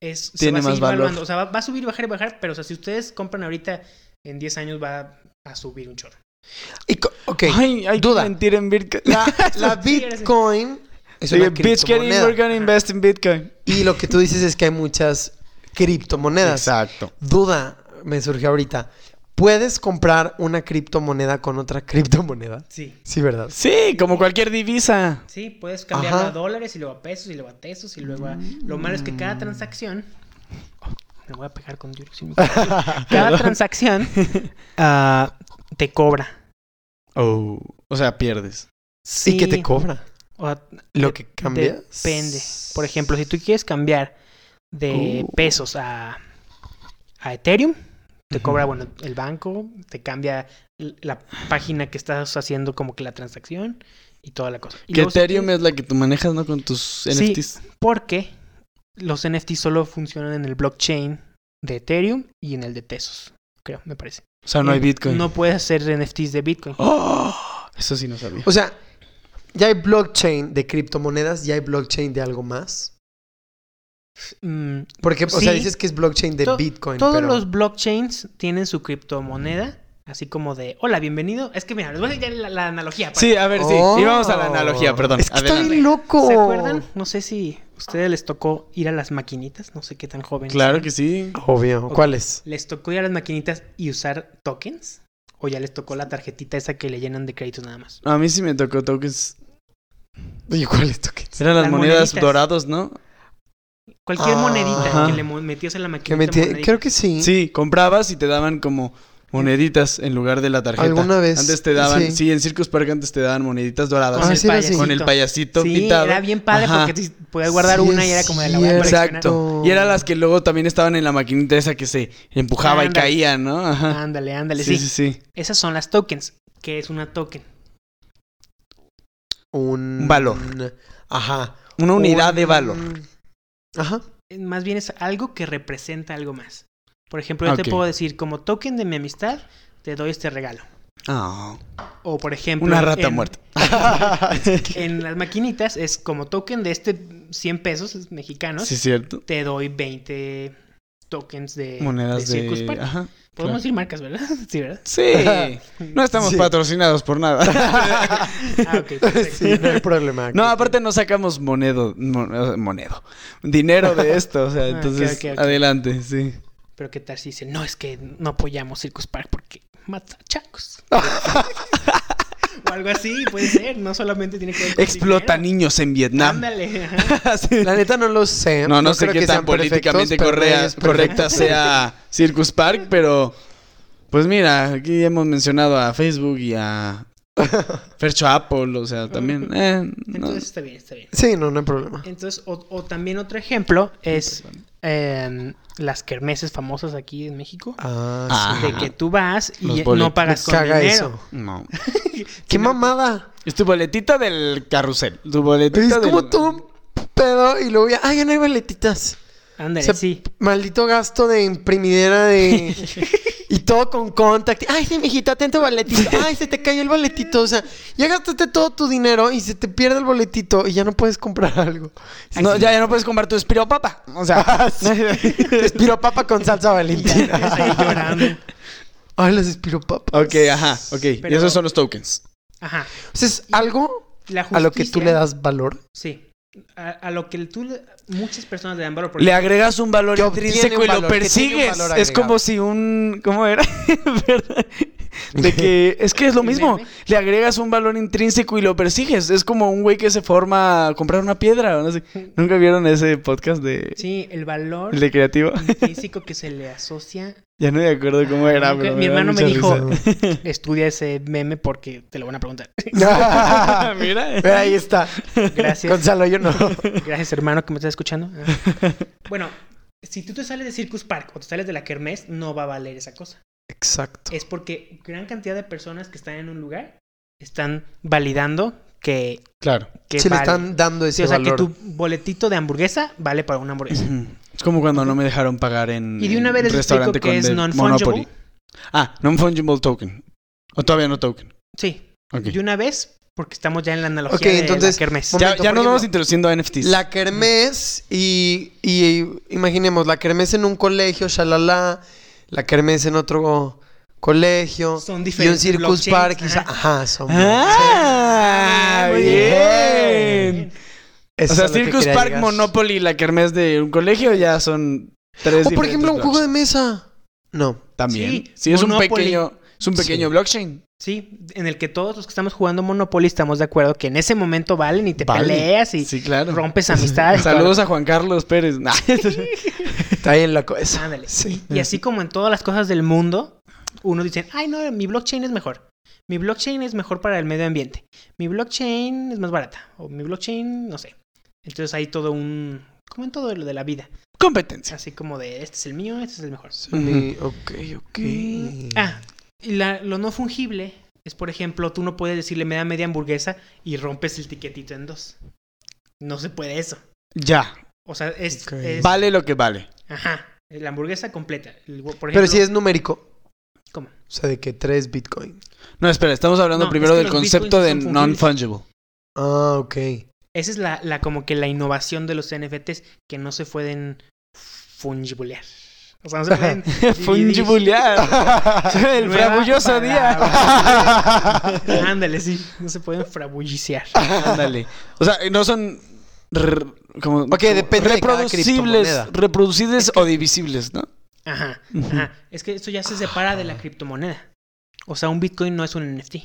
es, se Tiene va a más seguir valor. valuando. O sea, va, va a subir, bajar y bajar, pero o sea, si ustedes compran ahorita, en 10 años va a subir un chorro. Y ok. Ay, hay Duda. que mentir en Bitcoin. La, *laughs* la bitcoin es una bitch getting, we're gonna invest in Bitcoin. Y lo que tú dices es que hay muchas criptomonedas. Exacto. Duda me surgió ahorita. ¿Puedes comprar una criptomoneda con otra criptomoneda? Sí. Sí, ¿verdad? Sí, como cualquier divisa. Sí, puedes cambiarlo Ajá. a dólares y luego a pesos y luego a tesos y luego a... Lo malo es que cada transacción... Me voy a pegar con mi- *laughs* *laughs* Cada transacción *laughs* ah, te cobra. Oh. O sea, pierdes. ¿Y qué te Sí. cobra? O ¿Lo de- que cambias? Depende. Por ejemplo, si tú quieres cambiar de Uh. pesos a, a Ethereum. Te cobra, bueno, el banco, te cambia la página que estás haciendo como que la transacción y toda la cosa. Y Que luego si Ethereum es la que tú manejas, ¿no? Con tus Sí. NFTs. Porque los NFT solo funcionan en el blockchain de Ethereum y en el de Tesos, creo, me parece. O sea, no hay Bitcoin. No puedes hacer NFTs de Bitcoin. ¡Oh! Eso sí no sabía. O sea, ya hay blockchain de criptomonedas, ya hay blockchain de algo más. Mm, Porque, o sea, dices que es blockchain de To- Bitcoin. todos pero... los blockchains tienen su criptomoneda, así como de, hola, bienvenido. Es que mira, les voy a ya la, la analogía. para- Sí, a ver, sí. Oh. Y vamos a la analogía, perdón. Es que está Adelante. bien loco. ¿Se acuerdan? No sé si a ustedes les tocó ir a las maquinitas, no sé qué tan jóvenes. Claro que sí. Obvio. ¿Cuáles? ¿Les tocó ir a las maquinitas y usar tokens? ¿O ya les tocó la tarjetita esa que le llenan de créditos nada más? A mí sí me tocó tokens. Oye, ¿cuáles tokens? Eran las, Las monedas moneditas. dorados, ¿no? Cualquier Ah. monedita Ajá. que le metías en la Que maquinita. metí-. Creo que sí. Sí, comprabas y te daban como moneditas en lugar de la tarjeta. Alguna vez, Antes te daban, sí. sí, en Circus Park antes te daban moneditas doradas. Ah, Con, el sí. Con el payasito Sí, pintado. era bien padre Ajá. porque te podías guardar Sí, una y era como de la voy a cierto. coleccionar. Exacto. Y eran las que luego también estaban en la maquinita esa que se empujaba y caía, ¿no? Ajá. Ándale, ándale, Sí, sí. sí, sí. Esas son las tokens. ¿Qué es una token? Un... Un valor. Ajá. Una unidad Un- de valor. Ajá. Eh, Más bien es algo que representa algo más. Por ejemplo, yo te puedo decir, como token de mi amistad, te doy este regalo. Ah, O por ejemplo, una rata en, muerta. *laughs* *laughs* en las maquinitas es como token de este 100 pesos mexicanos, Sí, cierto. te doy 20 tokens de, Monedas de Circus de... Ajá. Podemos claro. decir marcas, ¿verdad? *laughs* Sí, ¿verdad? Sí. *laughs* No estamos Sí. patrocinados por nada. *laughs* Ah, ok. perfecto. sí, no hay problema. No, aparte no sacamos monedo, mo- monedo, dinero de esto, o sea, Ah, ok, entonces ok, ok. adelante, sí. Pero qué tal si dicen, no, es que no apoyamos Circus Park porque mata chacos. O algo así, puede ser. No solamente tiene que ver con Explota dinero. niños en Vietnam. Ándale. *laughs* Sí. La neta no lo sé. No, no, sé creo qué que tan sean políticamente correa- correcta sea *laughs* Circus Park, pero pues mira, aquí hemos mencionado a Facebook y a Fercho Apple, o sea, también. eh, no. Entonces está bien, está bien. Sí, no, no hay problema. Entonces, o, o también otro ejemplo es em, las kermeses famosas aquí en México. Ah, Ah, sí. De que tú vas y no pagas con caga dinero. eso. No. *laughs* ¡Qué mamada! Es tu boletita del carrusel. Tu Es boletita como del... todo un pedo y luego ya, ¡ay, ya no hay boletitas! Ándale, O sea, sí. Maldito gasto de imprimidera de... *laughs* y todo con contact. ¡Ay, sí, mijita, ten tu boletito! ¡Ay, se te cayó el boletito! O sea, ya gastaste todo tu dinero y se te pierde el boletito y ya no puedes comprar algo. No, ya, ya no puedes comprar tu espiropapa. O sea, *laughs* Espiropapa con salsa valentina. ahí llorando. Ay, las espiropapas. ok, ajá, ok. Y esos son los tokens. Ajá. O sea, es algo La a lo que tú le das valor. Sí. A, a lo que tú muchas personas le dan valor. Le agregas un valor intrínseco y lo persigues. Es como si un. ¿Cómo era? *laughs* De que *laughs* es que es lo ¿El mismo. Le agregas un valor intrínseco y lo persigues. Es como un güey que se forma a comprar una piedra. No sé. ¿Nunca vieron ese podcast de, Sí, el valor el de creativo? intrínseco que se le asocia. Ya no me acuerdo cómo era, pero Mi me hermano me dijo, risa. *laughs* estudia ese meme porque te lo van a preguntar. *laughs* *laughs* Mira. Ahí está. Gracias. Gonzalo, yo no. Gracias, hermano, que me estás escuchando. Ah. Bueno, si tú te sales de Circus Park o te sales de la Kermés, no va a valer esa cosa. Exacto. Es porque gran cantidad de personas que están en un lugar están validando que, Claro. que Si le están dando Sí, ese o sea, valor. que tu boletito de hamburguesa vale para una hamburguesa. Es como cuando no me dejaron pagar en Y de una vez explico restaurante que con es de non-fungible. Monopoly. Ah, non-fungible token. O todavía no token. Sí, Ok. de una vez, porque estamos ya en la analogía Ok, de entonces, la kermés. Momento, Ya, por nos vamos ejemplo, introduciendo a NFTs. La kermés y, y imaginemos la kermés en un colegio, shalala, la kermés en otro colegio Son y un diferentes circus blockchains, park, y sa- ajá. son Ah, Muy bien. Eso O sea, que Circus Park, llegar. Monopoly y la kermés de un colegio ya son tres O por ejemplo, un juego de mesa. No. También. Sí, Sí, es un pequeño, es un pequeño Sí. blockchain. Sí, en el que todos los que estamos jugando Monopoly estamos de acuerdo que en ese momento valen y te Vale. peleas y Sí, claro. rompes amistades. *laughs* Saludos a Juan Carlos Pérez. Nah. *laughs* Está bien loco eso. Ándale. Sí. Y así como en todas las cosas del mundo, uno dice, ay no, mi blockchain es mejor. Mi blockchain es mejor para el medio ambiente. Mi blockchain es más barata. O mi blockchain, no sé. Entonces hay todo un... Como en todo lo de la vida. Competencia. Así como de este es el mío, este es el mejor. Mi- Ok, ok. Ah, y la- lo no fungible es, por ejemplo, tú no puedes decirle me da media hamburguesa y rompes el tiquetito en dos. No se puede eso. Ya. O sea, es... Vale lo que vale. Ajá, la hamburguesa completa. El- Por ejemplo, Pero si es numérico. ¿Cómo? O sea, de que 3 Bitcoin. No, espera, estamos hablando No, primero es que del concepto de non-fungible. Ah, ok. Esa es la, la como que la innovación de los NFTs que no se pueden fungibulear. O sea, no se pueden. *laughs* Fungibulear. *laughs* El frabulloso día. *laughs* Ándale, sí. No se pueden frabulliciar. Ándale. O sea, no son como, Ok, depende de cada reproducibles, criptomoneda. reproducibles o divisibles, ¿no? Ajá, ajá. Es que esto ya se separa de la criptomoneda. O sea, un Bitcoin no es un NFT.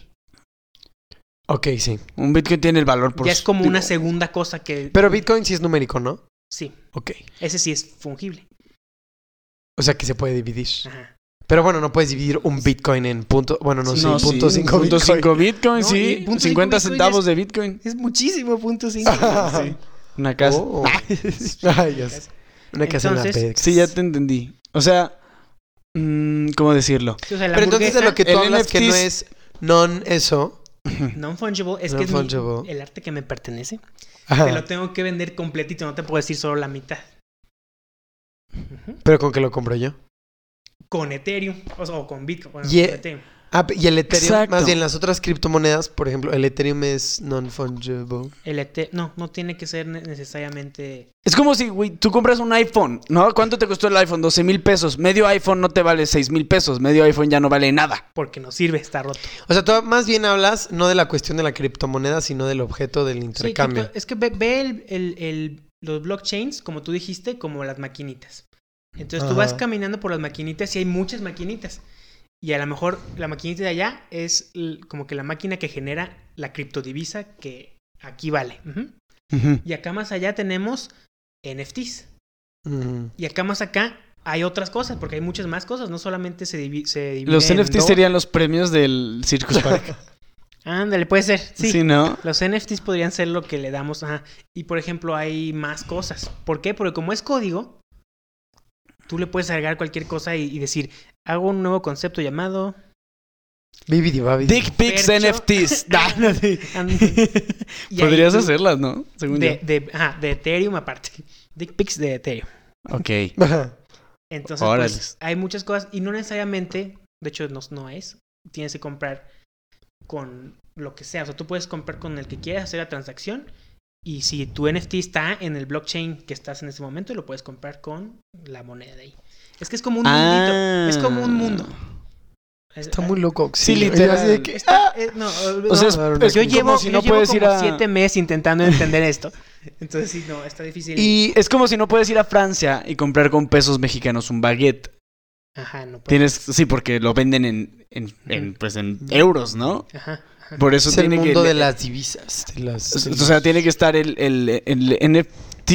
Ok, sí. Un Bitcoin tiene el valor por ya es como una segunda cosa que... Pero Bitcoin sí es numérico, ¿no? Sí, Ok. ese sí es fungible. O sea que se puede dividir. Ajá. Pero bueno, no puedes dividir un Bitcoin en punto. Bueno, no, Sí, sé, no, sí, punto cinco punto Bitcoin. cinco Bitcoin, No, sí. punto cinco 50 Bitcoin centavos es- de Bitcoin. Es muchísimo, punto cinco. Sí. *laughs* Una casa. Oh. Ay, *laughs* ya sé. Una casa en la. Sí, ya te entendí. O sea, mm, ¿cómo decirlo? Sí, o sea, la Pero entonces de lo que tú el hablas que no es non eso. *clears throat* Non-fungible es que es mi- el arte que me pertenece. Ajá. Te lo tengo que vender completito, no te puedo decir solo la mitad. Pero con que lo compro yo. Con Ethereum, o, o con Bitcoin. bueno, Y- con Ethereum. Ah, y el Ethereum, Exacto. más bien las otras criptomonedas, por ejemplo, el Ethereum es non-fungible. El no, no tiene que ser ne- necesariamente. Es como si, güey, tú compras un iPhone, ¿no? ¿Cuánto te costó el iPhone? 12 mil pesos. Medio iPhone no te vale 6 mil pesos. Medio iPhone ya no vale nada. Porque no sirve, está roto. O sea, tú más bien hablas no de la cuestión de la criptomoneda, sino del objeto del intercambio. es que ve, ve el- el- el- los blockchains, como tú dijiste, como las maquinitas. Entonces tú vas caminando por las maquinitas y hay muchas maquinitas. Y a lo mejor la maquinita de allá es como que la máquina que genera la criptodivisa que aquí vale. Y acá más allá tenemos NFTs. Y acá más acá hay otras cosas, porque hay muchas más cosas. No solamente se, divi- se divide. Los NFTs dos. serían los premios del Circus *laughs* Park. Ándale, puede ser. sí. Sí. ¿no? Los NFTs podrían ser lo que le damos. Ajá. Y por ejemplo, hay más cosas. ¿Por qué? Porque como es código, tú le puedes agregar cualquier cosa y, y decir, hago un nuevo concepto llamado. Bibidi babidi. Dick pics Percho. NFTs. *laughs* Sí. *laughs* Y ahí Podrías tú- hacerlas, ¿no? Según De, de, ajá, de Ethereum aparte. Dick pics de Ethereum. yo. Ok. Ajá. Entonces, Órale. pues, hay muchas cosas y no necesariamente, de hecho, no, no es, tienes que comprar con lo que sea. O sea, tú puedes comprar con el que quieras hacer la transacción y si tu NFT está en el blockchain que estás en ese momento, lo puedes comprar con la moneda de ahí. Es que es como un mundito, es como un mundo. Es- Está muy loco. Sí, literal. que- está- eh, no, O sea, es- no, no, es yo llevo, si yo no llevo puedes como ir a... siete meses intentando *laughs* entender esto. Entonces sí, no, está difícil. Y es como si no puedes ir a Francia y comprar con pesos mexicanos un baguette. Ajá, no puedo. Tienes, sí, porque lo venden en, en, en, pues en euros, ¿no? Ajá, ajá. Por eso es el tiene mundo que... de las divisas. de las- de O sea, tiene que estar el, el, el NFT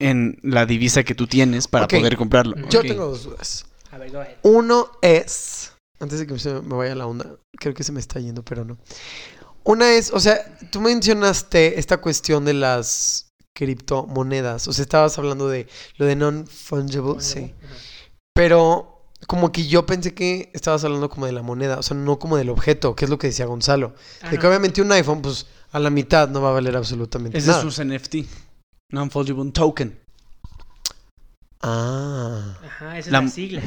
en la divisa que tú tienes para poder comprarlo. Yo tengo dos dudas. A ver, go ahead. Uno es. Antes de que se me vaya la onda, creo que se me está yendo, pero no. Una es, o sea, tú mencionaste esta cuestión de las criptomonedas. O sea, estabas hablando de lo de non-fungible, sí. Pero como que yo pensé que estabas hablando como de la moneda, o sea, no como del objeto, que es lo que decía Gonzalo. Ah, de que obviamente un iPhone, pues a la mitad no va a valer absolutamente Ese es nada. sus NFT. Non-fungible token. Ah, Ajá, esa es La- la sigla.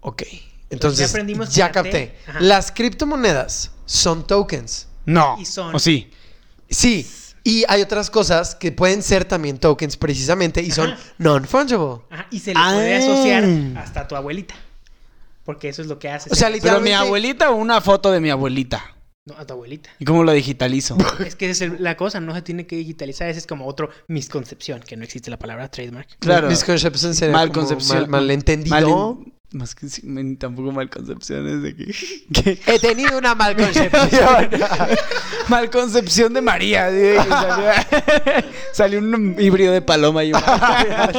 Ok. Entonces, ya capté. Las criptomonedas son tokens. No. Y son- ¿O sí? Sí, y hay otras cosas que pueden ser también tokens precisamente y son non-fungible. Ajá, y se le Ah. puede asociar hasta a tu abuelita. Porque eso es lo que hace. O sea, Se- literal- ¿Pero mi Literalmente- abuelita o una foto de mi abuelita? No, a tu abuelita. ¿Y cómo lo digitalizo? *laughs* Es que esa es la cosa, no se tiene que digitalizar. Esa es como otro misconcepción, que no existe la palabra trademark. Claro. Misconception sería Mal concepción. mal- malentendido. Mal- Más que sí, men, tampoco mal concepciones de que... *laughs* que- He tenido una mal concepción. *laughs* mal concepción de María. ¿sí? Salió, salió un híbrido de paloma y un... Ah,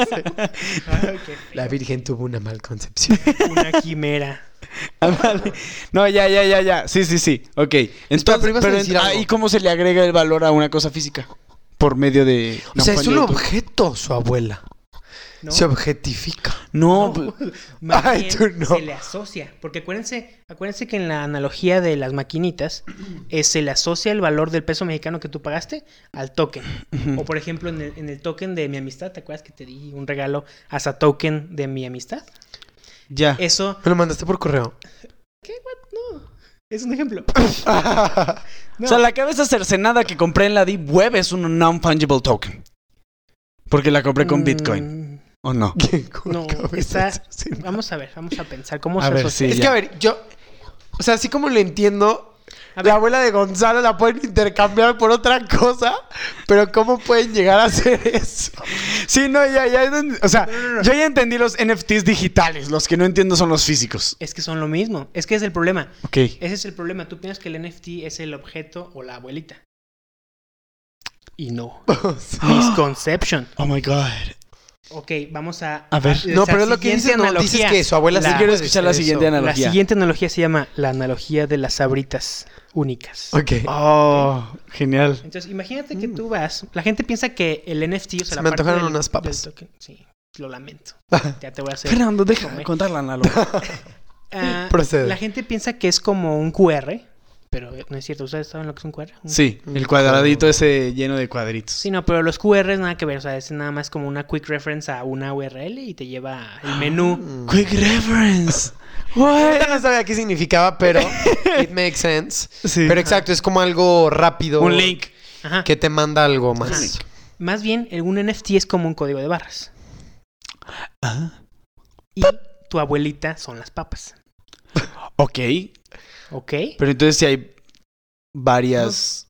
qué La Virgen tuvo una mal concepción. Una quimera. *laughs* Ándale. No, ya, ya, ya, ya. Sí, sí, sí. Ok. Entonces, pero ibas a pero decir ent- algo. ¿y cómo se le agrega el valor a una cosa física? Por medio de... O sea, es un objeto su abuela. ¿no? Se objetifica. No, No, pues, *laughs* más Ay, bien tú no. se le asocia. Porque acuérdense, acuérdense que en la analogía de las maquinitas eh, se le asocia el valor del peso mexicano que tú pagaste al token. O por ejemplo, en el, en el token de mi amistad, ¿te acuerdas que te di un regalo hasta token de mi amistad? Ya. Eso, Me lo mandaste por correo. ¿qué? What? No. Es un ejemplo. *laughs* O sea, la cabeza cercenada que compré en la Deep Web es un non-fungible token. Porque la compré con Bitcoin. Mm, ¿O no? *laughs* ¿Qué con No, está-? Vamos a ver, vamos a pensar cómo A se ver, asocia. sí. Es que, a ver, yo. O sea, así como lo entiendo, la abuela de Gonzalo la pueden intercambiar por otra cosa, pero ¿cómo pueden llegar a hacer eso? Sí, no, ya, ya. O sea, yo ya entendí los NFTs digitales. Los que no entiendo son los físicos. Es que son lo mismo. Es que es el problema. Ok. Ese es el problema. Tú piensas que el NFT es el objeto o la abuelita. Y no. *laughs* Misconception. Oh my god. Ok, vamos a. A ver. la No, pero es lo que dices, no, dices que su abuela la- quiere escuchar la siguiente La analogía. siguiente analogía se llama la analogía de las sabritas únicas. Ok. Oh, genial. Entonces, imagínate que tú vas. La gente piensa que el NFT, o sea, Se la me parte antojaron del- unas papas. del token- sí, lo lamento. *laughs* Ya te voy a hacer. Fernando, deja de comer. contar la analogía. *laughs* Ah, Procede. La gente piensa que es como un QR, pero no es cierto. ¿Ustedes saben lo que es un QR? Un- Sí, el cuadradito ese lleno de cuadritos. Sí, no, pero los QRs nada que ver. O sea, es nada más como una quick reference a una URL y te lleva el menú. Mm. Quick reference. Ahorita no sabía qué significaba, pero *laughs* it makes sense. Sí. Pero exacto, es como algo rápido. Un link. Ajá. Que te manda algo más. Ajá. Más bien, un NFT es como un código de barras. Ah. Y tu abuelita son las papas. Ok. ¿Ok? Pero entonces si hay varias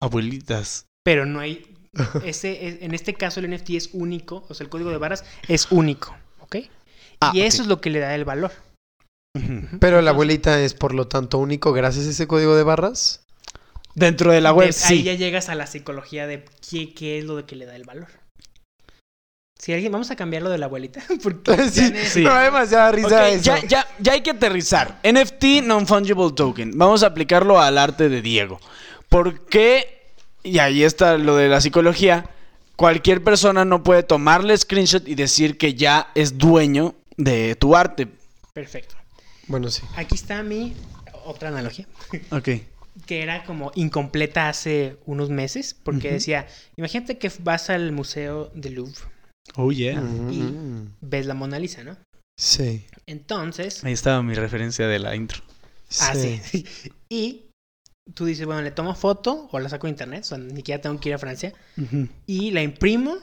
abuelitas. Pero no hay. *laughs* Ese, es- en este caso, el NFT es único. O sea, el código de barras es único. ¿Ok? Ah, y eso es lo que le da el valor. Pero la abuelita es por lo tanto único gracias a ese código de barras. Dentro de la web, De- sí. Ahí ya llegas a la psicología de qué, qué es lo de que le da el valor. Si alguien, vamos a cambiarlo de la abuelita. *laughs* Porque sí, sí. Da demasiada risa eso. ya, ya, ya hay que aterrizar. NFT non-fungible token. Vamos a aplicarlo al arte de Diego. ¿Por qué? Y ahí está lo de la psicología. Cualquier persona no puede tomarle screenshot y decir que ya es dueño de tu arte. Perfecto. Bueno, sí. Aquí está mi otra analogía. Ok. *laughs* que era como incompleta hace unos meses, porque decía, imagínate que vas al museo del Louvre, Oh, yeah. Mm, ves la Mona Lisa, ¿no? Sí. Entonces, Ahí estaba mi referencia de la intro. ah, sí. sí. *laughs* y tú dices, bueno, le tomo foto o la saco de internet, o sea, ni siquiera tengo que ir a Francia, y la imprimo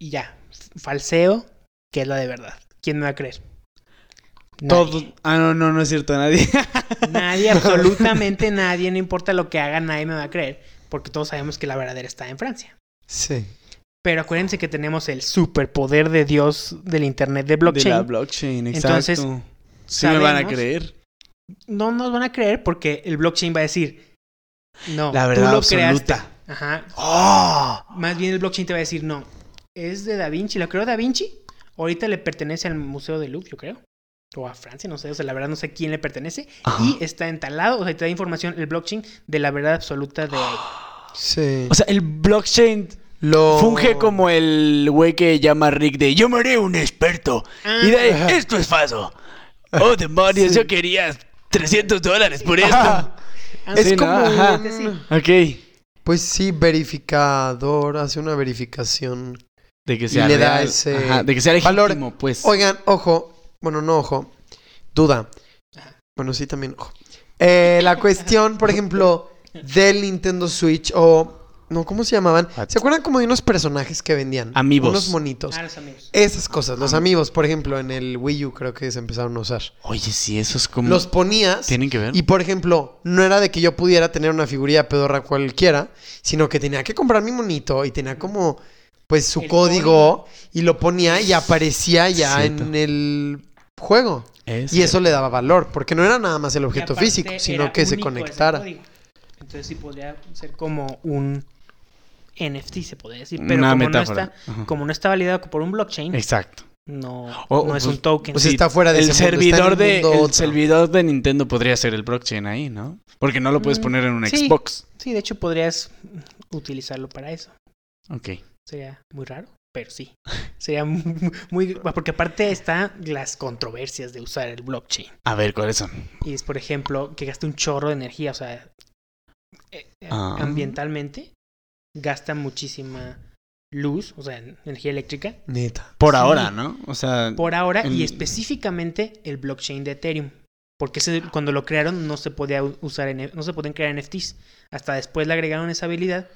y ya, falseo, que es la de verdad. ¿Quién me va a creer? Todo. Nadie. Ah, no, no, no es cierto, nadie. *laughs* Nadie, absolutamente *laughs* nadie, no importa lo que haga, nadie me va a creer, porque todos sabemos que la verdadera está en Francia. Sí. Pero acuérdense que tenemos el superpoder de Dios del Internet de blockchain. De la blockchain, exacto. Entonces, sí me van a creer. No nos van a creer porque el blockchain va a decir, no, La tú verdad lo absoluta. creaste. Ajá. ¡Oh! Más bien el blockchain te va a decir, no, es de Da Vinci, lo creó Da Vinci. Ahorita le pertenece al Museo de Louvre, yo creo. O a Francia, no sé, o sea, la verdad no sé quién le pertenece. Ajá. Y está entalado, o sea, te da información el blockchain de la verdad absoluta de ahí. Sí. O sea, el blockchain Lo... funge como el güey que llama a Rick de yo me haré un experto. Y de esto es falso. Oh, *laughs* demonios, Sí. yo quería 300 dólares por esto. Ajá. Ah, Es Sí, ¿no? como Ajá. Ok. Pues sí, verificador hace una verificación. De que Y sea le da ese Ajá, de que sea valor. legítimo, pues. Oigan, ojo. Bueno, no ojo. Duda. Bueno, sí, también ojo. Eh, la cuestión, por ejemplo, del Nintendo Switch o... No, ¿cómo se llamaban? What? ¿Se acuerdan como de unos personajes que vendían? Amigos. Unos monitos. Ah, los amigos. Esas cosas, los amigos, por ejemplo, en el Wii U creo que se empezaron a usar. Oye, sí, eso es como... Los ponías ¿Tienen que ver? y, por ejemplo, no era de que yo pudiera tener una figurilla pedorra cualquiera, sino que tenía que comprar mi monito y tenía como, pues, su El código y lo ponía y aparecía ya Cierto. en el juego. Es Y eso le daba valor, porque no era nada más el objeto físico, sino que se conectara. Entonces sí podría ser como un NFT, se podría decir. Pero Una como, metáfora. No está, Ajá. como no está validado por un blockchain, Exacto. no, O- no es pues- un token. pues está fuera de el ese mundo, está en servidor un de mundo el otro. servidor de Nintendo podría ser el blockchain ahí, ¿no? Porque no lo puedes Mm, poner en un sí. Xbox. Sí, de hecho podrías utilizarlo para eso. Ok. Sería muy raro. pero sí. Sería muy, muy- Porque aparte están las controversias de usar el blockchain. A ver, ¿cuáles son? Y es, por ejemplo, que gasta un chorro de energía, o sea, eh, eh, Ah. ambientalmente gasta muchísima luz, o sea, en- energía eléctrica, Neta. Por Sí. ahora, ¿no? O sea, por ahora y específicamente el blockchain de Ethereum. Porque ese- cuando lo crearon no se podía usar, en, no se podían crear NFTs. Hasta después le agregaron esa habilidad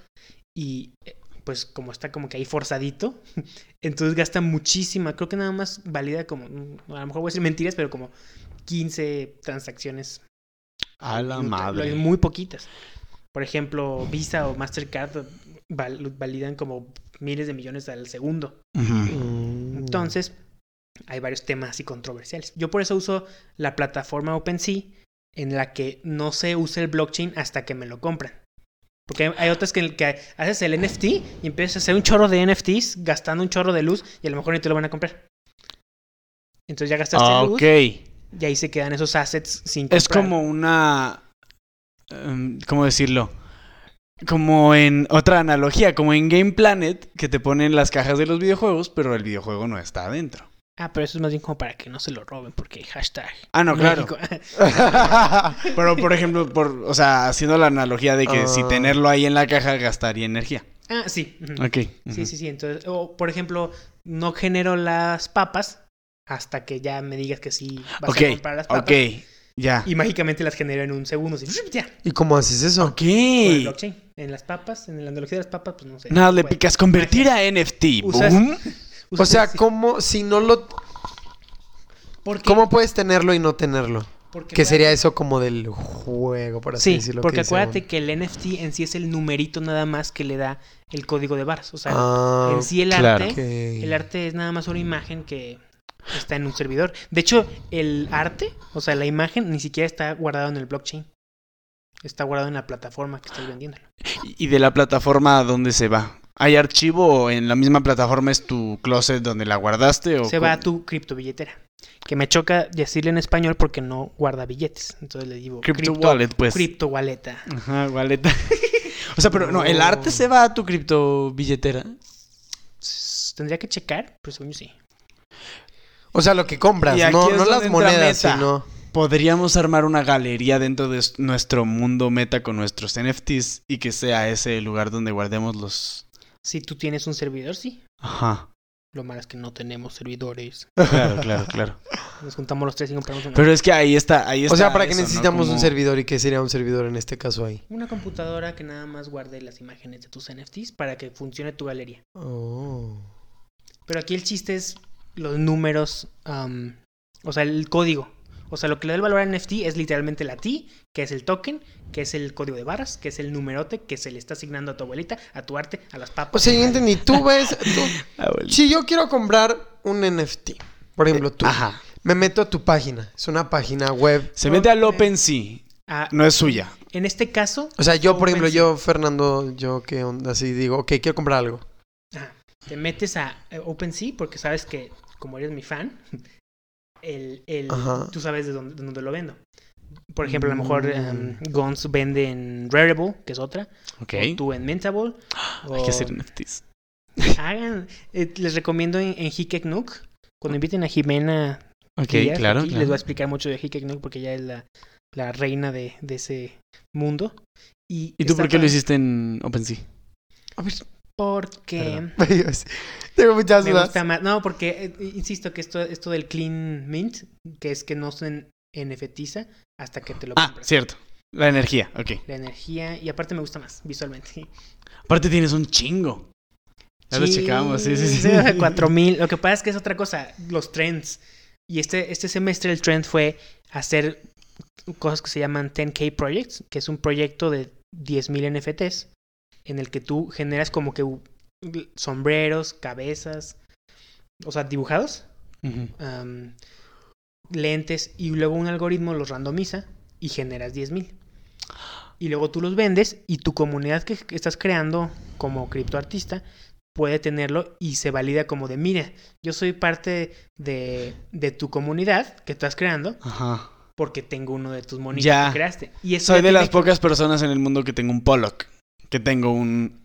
y eh, pues como está como que ahí forzadito, *laughs* entonces gasta muchísima, creo que nada más valida como, mm, a lo mejor voy a decir mentiras, pero como 15 transacciones a la madre. Muy poquitas. Por ejemplo, Visa o Mastercard val- validan como miles de millones al segundo. Mm. Entonces, hay varios temas así controversiales. Yo por eso uso la plataforma OpenSea en la que no se usa el blockchain hasta que me lo compran. Porque hay, hay otras que, que haces el NFT y empiezas a hacer un chorro de NFTs gastando un chorro de luz y a lo mejor ni te lo van a comprar. Entonces ya gastaste Ah, luz y ahí se quedan esos assets sin Es comprar. como una... em, ¿Cómo decirlo? Como en otra analogía, como en Game Planet, que te ponen las cajas de los videojuegos, pero el videojuego no está adentro. Ah, pero eso es más bien como para que no se lo roben, porque hashtag. Ah, no, claro. *laughs* Pero, por ejemplo, por, o sea, haciendo la analogía de que si Ah. tenerlo ahí en la caja gastaría energía. ah, sí. Ok. Sí, sí, sí. Entonces, o por ejemplo, no genero las papas hasta que ya me digas que sí vas Ok, a comprar las papas. ok. Ya. Y mágicamente las genero en un segundo. Así, ya. ¿Y cómo haces eso? Ok. Con el blockchain. En las papas, en la analogía de las papas, pues no sé. Nada, le picas convertir a NFT. Usas- Boom. O sea, sí. ¿cómo, si no lo... ¿Por qué? ¿Cómo puedes tenerlo y no tenerlo? Porque Que sería eso como del juego, por así Sí, decirlo. porque que acuérdate que el NFT en sí es el numerito nada más que le da el código de barras. O sea, Ah, en sí el claro. arte, el arte es nada más una imagen que está en un servidor. De hecho, el arte, o sea, la imagen ni siquiera está guardado en el blockchain. Está guardado en la plataforma que estás vendiéndolo. ¿Y de la plataforma a dónde se va? ¿Hay archivo o en la misma plataforma es tu closet donde la guardaste? O Se va a tu criptobilletera. Que me choca decirle en español porque no guarda billetes. Entonces le digo Crypto wallet, pues. Crypto walleta. Ajá, wallet. *laughs* o sea, pero no, ¿el arte se va a tu cripto billetera? Tendría que checar, pero según yo sí. O sea, lo que compras, Y aquí no, es no donde las monedas, Meta. sino... ¿Podríamos armar una galería dentro de nuestro mundo meta con nuestros NFTs y que sea ese el lugar donde guardemos los... Si tú tienes un servidor, sí. Ajá. Lo malo es que no tenemos servidores. Claro, claro, claro. *laughs* Nos juntamos los tres y compramos una, Pero es que ahí está, ahí está O sea, ¿para qué necesitamos un servidor y qué sería un servidor en este caso ahí? una computadora que nada más guarde las imágenes de tus NFTs para que funcione tu galería. Oh. Pero aquí el chiste es los números, o sea, el código. O sea, lo que le da el valor a NFT es literalmente la T, que es el token, que es el código de barras, que es el numerote que se le está asignando a tu abuelita, a tu arte, a las O papas. sea, yo entendí, tú ves... tú-. *laughs* Si yo quiero comprar un NFT, por ejemplo, tú, Ajá. me meto a tu página, es una página web. Se mete al OpenSea. Ah, No es suya. en este caso, O sea, yo, por ejemplo, yo, Fernando, yo qué onda, así digo, ok, quiero comprar algo. ajá, te metes a eh, OpenSea porque sabes que, como eres mi fan, *laughs* el, el- tú sabes de dónde, de dónde lo vendo. Por ejemplo, a lo mejor Mm. em, Gons vende en Rarible, que es otra. Ok. O tú en Mintable. *gasps* Hay que hacer o- NFTs. *laughs* Hagan, eh, les recomiendo en, en Hikek Nook, cuando inviten a Jimena, Ok, Díaz claro. aquí, les voy a explicar mucho de Hikek Nook porque ella es la, la reina de, de ese mundo. ¿Y, ¿Y tú por qué lo hiciste en OpenSea? A ver, Porque *laughs* tengo muchas me dudas. gusta más. No, porque eh, insisto que esto, esto del clean mint, que es que no se NFTiza hasta que te lo Ah, compras. cierto. La energía, ok. La energía, y aparte me gusta más visualmente. Aparte tienes un chingo. Ya lo checamos, sí, sí, sí. 4000. *laughs* Lo que pasa es que es otra cosa, los trends. Y este, este semestre el trend fue hacer cosas que se llaman 10K Projects, que es un proyecto de 10.000 NFTs, en el que tú generas como que sombreros, cabezas, o sea, dibujados, lentes, y luego un algoritmo los randomiza y generas 10.000. Y luego tú los vendes y tu comunidad que estás creando como criptoartista puede tenerlo y se valida como de, mira, yo soy parte de, de tu comunidad que estás creando Ajá. porque tengo uno de tus monitos Ya. que creaste. Y eso Soy de las que- pocas personas en el mundo que tengo un Pollock. Que tengo un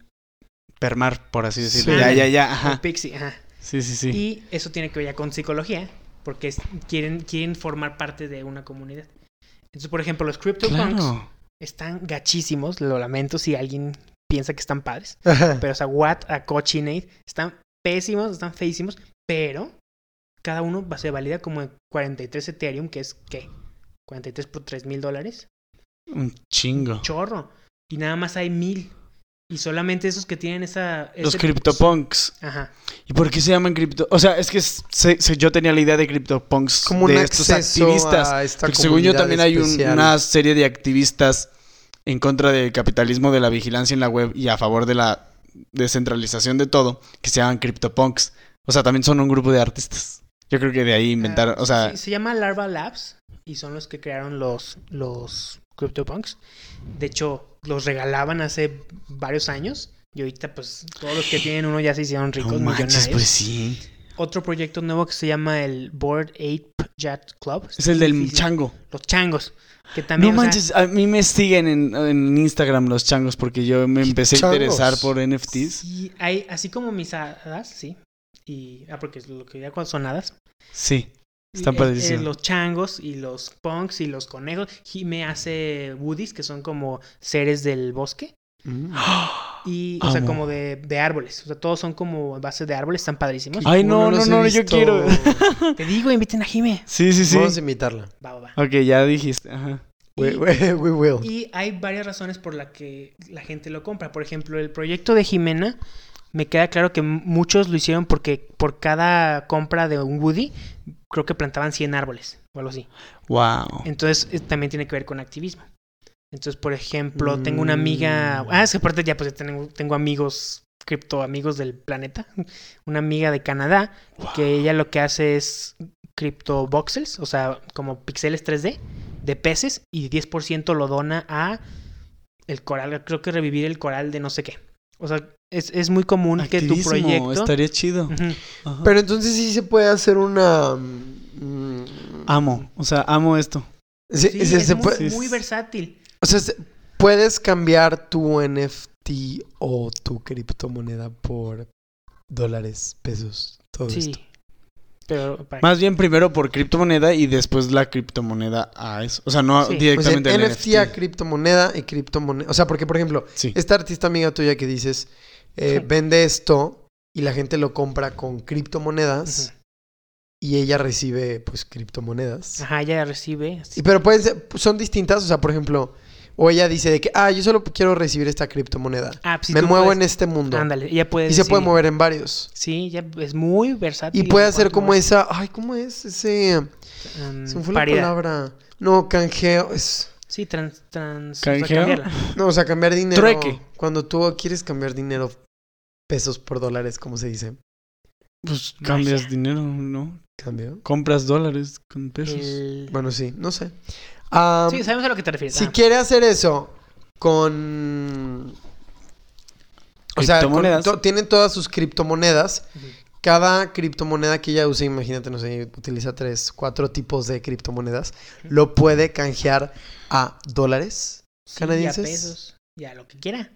permar, por así decirlo. Sí. Ya, ya, ya. Ajá. Pixie, ajá. Sí, sí, sí. Y eso tiene que ver ya con psicología, porque es- quieren, quieren formar parte de una comunidad. Entonces, por ejemplo, los CryptoPunks Claro. están gachísimos, lo lamento si alguien piensa que están padres, Ajá. pero o sea, What a Cochinate, están pésimos, están feísimos, pero cada uno va- se valida como en 43 Ethereum, que es, ¿qué? 43 por 3 mil dólares. Un chingo. Chorro. Y nada más hay mil. Y solamente esos que tienen esa... Los CryptoPunks. Ajá. ¿Y por qué se llaman cripto? O sea, es que se- se- yo tenía la idea de CryptoPunks Como un de estos acceso activistas. a esta Porque según yo también hay un- una serie de activistas en contra del capitalismo, de la vigilancia en la web y a favor de la descentralización de todo, que se llaman CryptoPunks. O sea, también son un grupo de artistas. Yo creo que de ahí inventaron, Ah, o sea, se llama Larva Labs y son los que crearon los, los CryptoPunks. De hecho, los regalaban hace varios años. Y ahorita, pues, todos los que tienen uno ya se hicieron ricos, no manches, millonarios. pues sí. Otro proyecto nuevo que se llama el Board Ape Jet Club. Es el del Difícil. chango. Los changos. Que también, no sea, manches, a mí me siguen en, en Instagram los changos porque yo me empecé a interesar por NFTs. sí, hay, así como mis hadas, sí. Y, ah, porque es lo que ya cuando son hadas. Sí, están eh, padrísimos. eh, los changos y los punks y los conejos. Y me hace woodies, que son como seres del bosque. Mm. Y, *gasps* o sea, como de, de árboles. O sea, todos son como a base de árboles, están padrísimos. Ay, no, no, no, yo quiero. *laughs* Te digo, inviten a Jime. Sí, sí, sí. Vamos a invitarla. Va, va, va. Ok, ya dijiste. Ajá. We, Y- we- *laughs* we will. Y hay varias razones por las que la gente lo compra. Por ejemplo, el proyecto de Jimena, me queda claro que muchos lo hicieron porque por cada compra de un Woody, creo que plantaban 100 árboles o algo así. Wow. Entonces, eh, también tiene que ver con activismo. Entonces, por ejemplo, tengo una Mm. amiga. Ah, es que aparte ya pues ya tengo, tengo amigos, cripto amigos del planeta. *laughs* Una amiga de Canadá que ella lo que hace es cripto voxels, o sea, como píxeles 3D de peces y 10% lo dona a el coral, creo que revivir el coral de no sé qué. O sea, es, es muy común que tu proyecto... Estaría chido. Pero entonces sí se puede hacer una. mm, Amo, o sea, amo esto. sí, Sí, se- es se muy, puede- muy versátil. O sea, se- puedes cambiar tu NFT o tu criptomoneda por dólares, pesos, todo Sí. esto. Pero Más bien primero por criptomoneda y después la criptomoneda a eso. O sea, no Sí. Pues directamente en el NFT a criptomoneda y criptomoneda. O sea, porque por ejemplo, Sí. esta artista amiga tuya que dices, eh, Sí. vende esto y la gente lo compra con criptomonedas y ella recibe pues criptomonedas. Ajá, ella recibe. Y pero pueden ser, son distintas, o sea, por ejemplo, o ella dice de que, ah, yo solo quiero recibir esta criptomoneda. Ah, pues Me muevo puedes- en este mundo. Ándale, ella puede Y se puede mover en varios. Sí, ya es muy versátil. Y puede hacer como esa, ay, ¿cómo es? Ese, um, se me fue la paridad. palabra. No, canjeo, es, Sí, trans, trans, o sea, ¿Canjeo? cambiarla. no, o sea, cambiar dinero. Trueque. Cuando tú quieres cambiar dinero, pesos por dólares, ¿cómo se dice? Pues cambias dinero, ¿no? Cambio. Compras dólares con pesos. El- Bueno, sí, no sé. Sí, sabemos a lo que te refieres. si ah. quiere hacer eso con... O sea, con- to- tienen todas sus criptomonedas. Cada criptomoneda que ella use, imagínate, no sé, utiliza tres, cuatro tipos de criptomonedas, lo puede canjear a dólares. Sí, canadienses. a pesos, y a lo que quiera.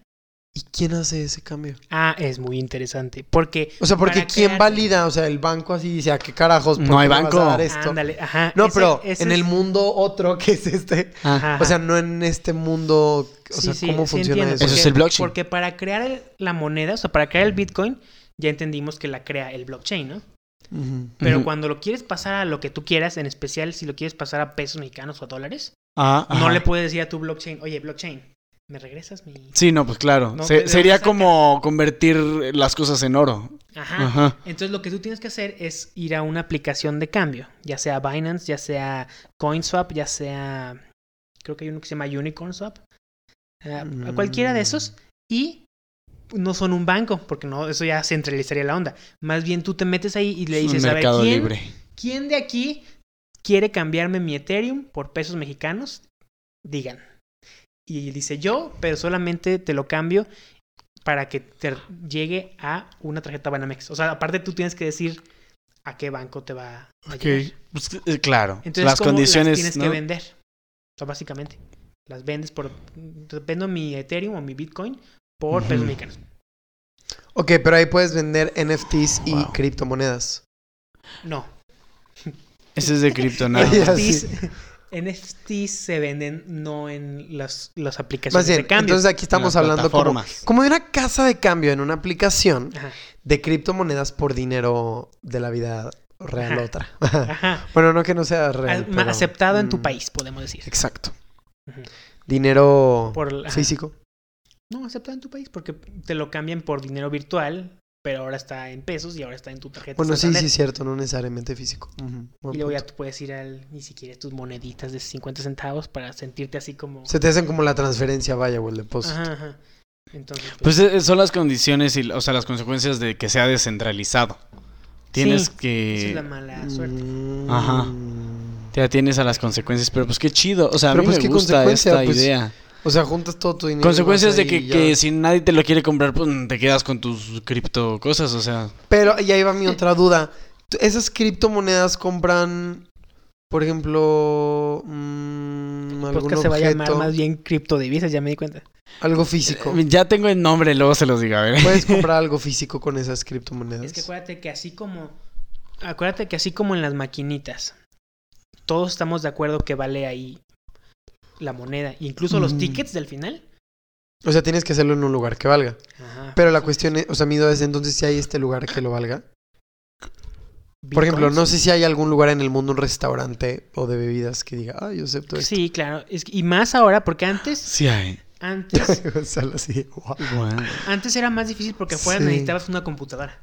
¿Y quién hace ese cambio? Ah, es muy interesante. Porque. O sea, porque ¿quién crear- valida? O sea, el banco así dice, ¿a qué carajos? ¿Por No hay vas a banco. dar esto? Ándale, ajá. No, ese- pero ese en es- el mundo otro que es este. Ah, Ajá. O sea, no en este mundo. O Sí, sea, sí, ¿cómo sí funciona entiendo, eso? Eso es el blockchain. Porque para crear el- la moneda, o sea, para crear el Bitcoin, ya entendimos que la crea el blockchain, ¿no? Pero cuando lo quieres pasar a lo que tú quieras, en especial si lo quieres pasar a pesos mexicanos o a dólares, Ah, no ajá. le puedes decir a tu blockchain, oye, blockchain, ¿me regresas mi...? Sí, no, pues claro. No, Se- ¿de dónde sería como convertir las cosas en oro. Ajá. Ajá. Entonces lo que tú tienes que hacer es ir a una aplicación de cambio, ya sea Binance, ya sea CoinSwap, ya sea, creo que hay uno que se llama UnicornSwap, eh, a cualquiera de esos, y no son un banco, porque no, eso ya centralizaría la onda. Más bien tú te metes ahí y le dices, a ver, ¿quién, libre. ¿quién de aquí quiere cambiarme mi Ethereum por pesos mexicanos? Digan. Y dice yo, pero solamente te lo cambio para que te llegue a una tarjeta Banamex. O sea, aparte tú tienes que decir a qué banco te va a llegar. Pues, eh, claro. Entonces, las ¿cómo condiciones. las tienes ¿no? que vender? O sea, básicamente. Las vendes por... Vendo mi Ethereum o mi Bitcoin por Ujú. pesos mexicanos. Ok, pero ahí puedes vender NFTs y Wow. criptomonedas. No. Ese es de cripto, *laughs* nada. *laughs* NFTs, NFTs se venden no en las, las Más aplicaciones bien, de cambio. entonces aquí estamos hablando como, como de una casa de cambio en una aplicación Ajá. de criptomonedas por dinero de la vida real Ajá. otra. Ajá. *laughs* bueno, no que no sea real. pero, Aceptado en tu mm, país, podemos decir. Exacto. Dinero Por físico. No, aceptado en tu país porque te lo cambian por dinero virtual, pero ahora está en pesos y ahora está en tu tarjeta. Bueno, sí, Santander. sí, es cierto, no necesariamente físico. Y luego ya tú puedes ir al, ni siquiera tus moneditas de 50 centavos para sentirte así como... Se te hacen como la transferencia, vaya, o el depósito. Ajá, ajá. Entonces, Pues eh, son las condiciones y, o sea, las consecuencias de que sea descentralizado. Tienes Sí, que... esa es la mala suerte. Mm. Ajá. Te atienes a las consecuencias, pero pues qué chido. O sea, a Pero, mí pues, me ¿qué gusta consecuencia? esta Pues, idea. O sea, juntas todo tu dinero. Consecuencias de que, que si nadie te lo quiere comprar, pues te quedas con tus cripto cosas, o sea. Pero, y ahí va mi *laughs* otra duda. ¿Tú- ¿Esas criptomonedas compran, por ejemplo, mm, algún podcast se va a llamar objeto, más bien criptodivisas, ya me di cuenta. algo físico? Eh, Ya tengo el nombre, luego se los digo, a ver. ¿Puedes comprar *laughs* algo físico con esas criptomonedas? Es que acuérdate que así como... Acuérdate que así como en las maquinitas, todos estamos de acuerdo que vale ahí la moneda. Incluso los Mm. tickets del final. O sea, tienes que hacerlo en un lugar que valga. Ajá. Pero la cuestión es, o sea, mi duda es entonces si hay este lugar que lo valga. Por ejemplo, no sé si hay algún lugar en el mundo, un restaurante o de bebidas que diga, ah, yo acepto esto. Sí, claro. Es que- y más ahora, porque antes, *gasps* Sí hay. antes, *laughs* antes era más difícil porque afuera Sí. necesitabas una computadora.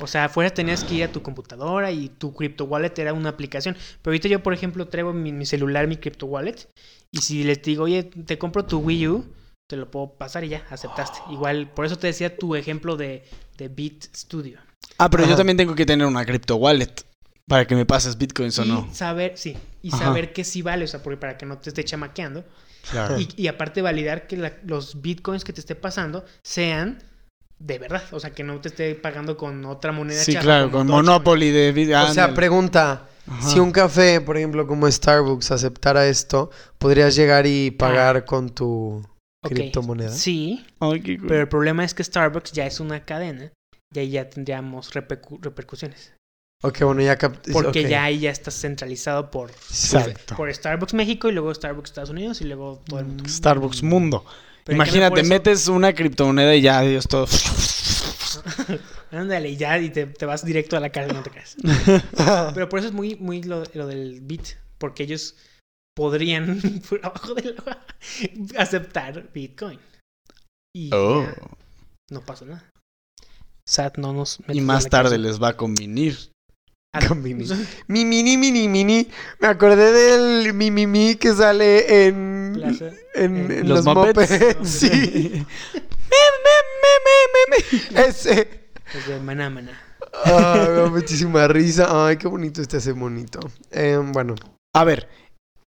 O sea, afuera tenías que ir a tu computadora y tu crypto wallet era una aplicación. Pero ahorita yo, por ejemplo, traigo mi, mi celular, mi crypto wallet. Y si les digo, oye, te compro tu Wii U, te lo puedo pasar y ya, aceptaste. Igual, por eso te decía tu ejemplo de, de Beat Studio. Ah, pero yo también tengo que tener una cripto wallet para que me pases bitcoins o y no. saber, sí, y Ajá. saber que sí vale, o sea, porque para que no te esté chamaqueando. Claro. Y, y aparte validar que la- los bitcoins que te esté pasando sean de verdad. O sea, que no te esté pagando con otra moneda. Sí, claro, con. Monopoly de bit- O sea, pregunta, Ajá. si un café, por ejemplo, como Starbucks, aceptara esto, ¿podrías llegar y pagar con tu Ok, criptomoneda? Sí, Ay, qué cool. pero el problema es que Starbucks ya es una cadena y ahí ya tendríamos repercu- repercusiones. Ok, bueno, ya cap- Porque ya ahí ya está centralizado por, Exacto. por Starbucks México y luego Starbucks Estados Unidos y luego todo el mundo. Starbucks Mundo. Pero Imagínate, metes una criptomoneda y ya, Dios todo. *laughs* Ándale, y ya, y te, te vas directo a la cárcel, no te creas. *laughs* Pero por eso es muy, muy lo, lo del bit, porque ellos podrían, *laughs* por abajo del agua, aceptar Bitcoin. Y Oh. ya, no pasa nada. SAT no nos Y más tarde les va a convenir. Ah, Convenir. Mi mini, mini, mini. Me acordé del mi, mi, mi que sale en, Plaza. en, En en los los, Muppets. Muppets. sí. *laughs* Ese. Es de Maná Maná. Ay, me da muchísima risa. Ay, qué bonito este ese monito. Eh, bueno. A ver,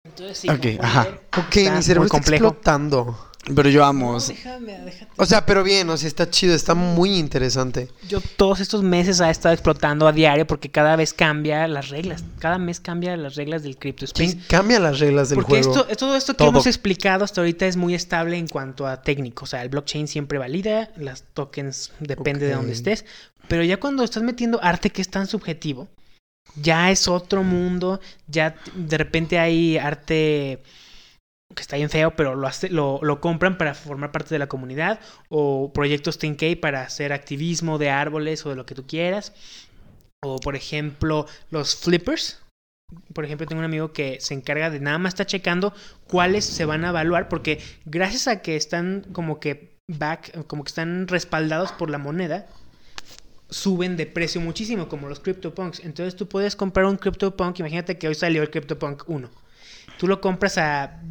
Entonces sí, Ok, ajá. ver, Ok, está mi cerebro está explotando. Pero yo No, amo. déjame, déjate. O sea, pero bien, o sea, está chido, está muy interesante. Yo todos estos meses ha estado explotando a diario porque cada vez cambia las reglas. Cada mes cambia las reglas del crypto space. ¿Quién cambia las reglas del Porque juego? esto, todo esto que Todo. hemos explicado hasta ahorita es muy estable en cuanto a técnico. O sea, el blockchain siempre valida, las tokens depende de Ok. donde estés. Pero ya cuando estás metiendo arte que es tan subjetivo, ya es otro mundo. Ya de repente hay arte que está bien feo, pero lo, hace- lo, compran para formar parte de la comunidad. O proyectos 10K para hacer activismo de árboles o de lo que tú quieras. O por ejemplo, los flippers. Por ejemplo, tengo un amigo que se encarga de nada más está checando cuáles se van a evaluar, porque gracias a que están como que back, como que están respaldados por la moneda, suben de precio muchísimo, como los CryptoPunks. Entonces tú puedes comprar un CryptoPunk, imagínate que hoy salió el CryptoPunk 1. Tú lo compras a,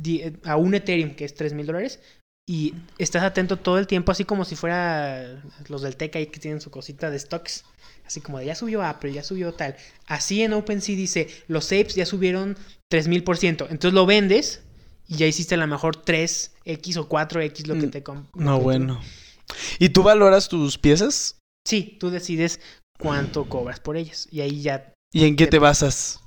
a un Ethereum, que es 3 mil dólares, y estás atento todo el tiempo, así como si fuera los del Tech ahí que tienen su cosita de stocks. Así como de ya subió Apple, ya subió tal. Así en OpenSea dice, los apes ya subieron 3000%. Entonces lo vendes y ya hiciste a lo mejor 3x o 4x lo que Mm, te No, tú- bueno. ¿Y tú valoras tus piezas? Sí, tú decides cuánto cobras por ellas. Y ahí ya ¿Y en qué te basas?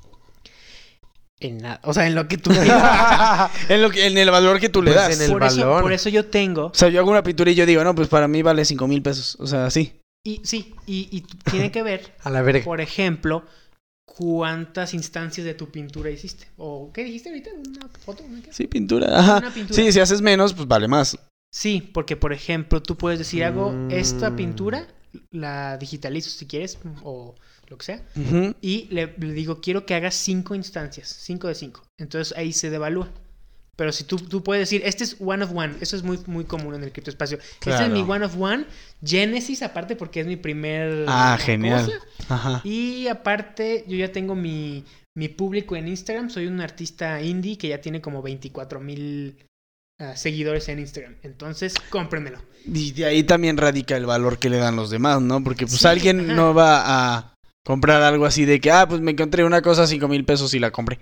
En nada. O sea, en lo que tú digas. *laughs* en, lo que, en el valor que tú le Pues das. en el por, eso, valor. por eso yo tengo. O sea, yo hago una pintura y yo digo, no, pues para mí vale 5 mil pesos. O sea, sí. Y sí, y, y tiene que ver, *laughs* A la verga. por ejemplo, cuántas instancias de tu pintura hiciste. ¿O qué dijiste ahorita? ¿Una foto? Sí, pintura. Ajá. Una pintura. Sí, si haces menos, pues vale más. Sí, porque por ejemplo, tú puedes decir, hago esta Mm. pintura, la digitalizo si quieres, o lo que sea, y le, le digo, quiero que hagas cinco instancias, cinco de cinco. Entonces ahí se devalúa. Pero si tú, tú puedes decir, este es one of one, eso es muy, muy común en el criptoespacio. Este es Claro. mi one of one, Genesis aparte porque es mi primer... Ah, genial. Ajá. Y aparte, yo ya tengo mi, mi público en Instagram. Soy un artista indie que ya tiene como 24 mil ah, seguidores en Instagram. Entonces, cómprenmelo. Y de ahí también radica el valor que le dan los demás, ¿no? Porque pues Sí, alguien ajá. no va a comprar algo así de que, ah, pues me encontré una cosa a 5 mil pesos y la compré.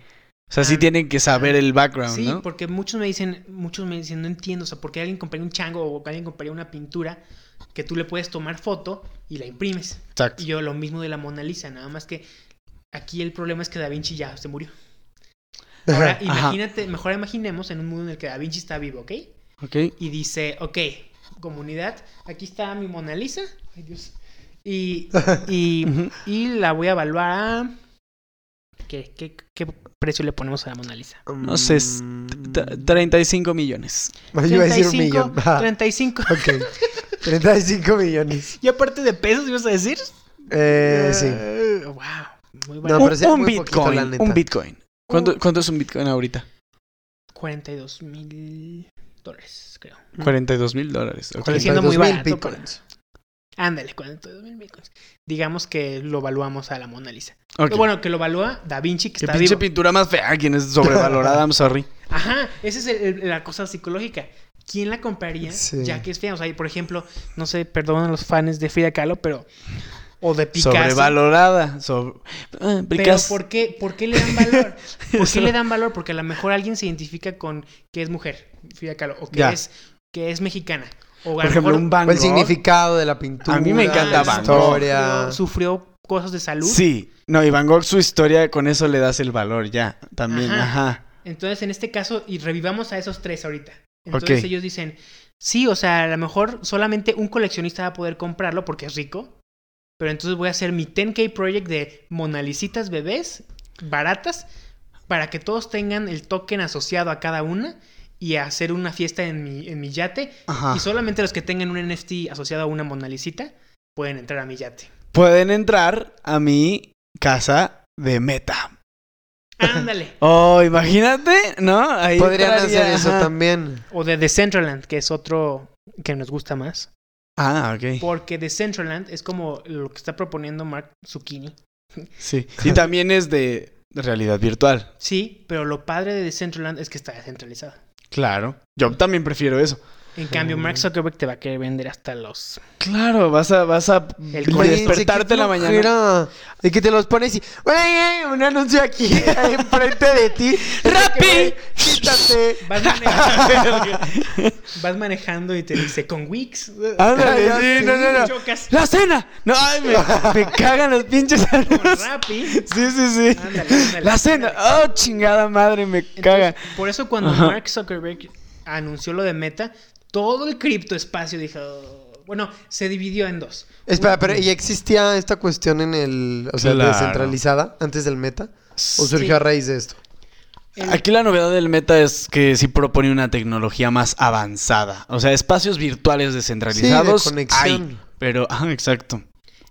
O sea, sí tienen que saber el background, Sí, ¿no? porque muchos me dicen, muchos me dicen, no entiendo, o sea, ¿por qué alguien compraría un chango o alguien compraría una pintura que tú le puedes tomar foto y la imprimes? Exacto. Y yo lo mismo de la Mona Lisa, nada más que aquí el problema es que Da Vinci ya se murió. Ahora, Ajá. imagínate, mejor imaginemos en un mundo en el que Da Vinci está vivo, ¿ok? Ok. y dice, ok, comunidad, aquí está mi Mona Lisa. Ay, Dios. Y, *laughs* y, la voy a evaluar a... ¿Qué, qué, qué precio le ponemos a la Mona Lisa? No sé, es t- t- 35 millones. Yo iba a decir un millón. Ah, 35. ok. 35 millones. *laughs* ¿Y aparte de pesos ibas a decir? Eh, sí. Wow, muy No, un, un muy poquito, la Bitcoin. un Bitcoin. ¿Cuánto, cuánto es un Bitcoin ahorita? 42 mil dólares, creo. 42 mil dólares. ok. Sigue siendo muy 42,000 barato bitcoins. Ándale, 42 mil bitcoins. Digamos que lo evaluamos a la Mona Lisa. Ok. Bueno, que lo evalúa Da Vinci, que Qué está pinche vivo. pintura más fea, quien es sobrevalorada, I'm sorry. *laughs* Ajá, esa es el- el- la cosa psicológica. ¿Quién la compraría Sí. ya que es fea? O sea, por ejemplo, no sé, perdonen a los fans de Frida Kahlo, pero... O de Picasso. Sobrevalorada. sobre- Ah, Pero. ¿por qué, ¿por qué le dan valor? ¿Por qué le *laughs* dan valor? Porque a lo mejor alguien se identifica con que es mujer, Frida Kahlo, o que, Ya. es, que es mexicana. O Por lo ejemplo, mejor un Van O el Gogh. significado de la pintura. A mí me encanta Van Gogh. historia. Sufrió, sufrió cosas de salud. Sí. No, y Van Gogh, su historia, con eso le das el valor ya. También, Ajá. ajá. Entonces, en este caso, y revivamos a esos tres ahorita. Entonces ellos dicen, sí, o sea, a lo mejor solamente un coleccionista va a poder comprarlo porque es rico. Pero entonces voy a hacer mi 10K project de monalicitas bebés baratas para que todos tengan el token asociado a cada una y hacer una fiesta en mi, en mi yate. Ajá. Y solamente los que tengan un NFT asociado a una monalicita pueden entrar a mi yate. Pueden entrar a mi casa de meta. Ándale. *laughs* Oh, imagínate, ¿no? Ahí Podrían entraría, hacer eso ajá. también. O de Decentraland, que es otro que nos gusta más. Ah, ok. Porque Decentraland es como lo que está proponiendo Mark Zucchini. Sí. *laughs* Y también es de realidad virtual. Sí, pero lo padre de Decentraland es que está descentralizado. Claro. Yo también prefiero eso. En cambio. Mark Zuckerberg te va a querer vender hasta los... Claro, vas a, vas a El despertarte en la mañana. Y que te los pones y. ¡Güey! Un anuncio aquí, *laughs* enfrente de ti. *laughs* ¡Rappi! ¡Quítate! Vas manejando, *laughs* vas manejando y te dice, con Wix. Ándale, sí, no, no, no. Chocas ¡La cena! No, ay, me, me cagan los pinches con anuncios. Rappi. Sí, sí, sí. Ándale, ándale. La cena. Oh, chingada madre, me Entonces, caga. por eso cuando Ajá. Mark Zuckerberg anunció lo de Meta, todo el criptoespacio dijo... Bueno, se dividió en dos. Espera, pero ¿y existía esta cuestión en el. O sea, Claro. descentralizada antes del meta? ¿O surgió Sí. a raíz de esto? El- Aquí la novedad del meta es que sí propone una tecnología más avanzada. O sea, espacios virtuales descentralizados. Sí, de conexión. hay, pero, *laughs* ah, exacto.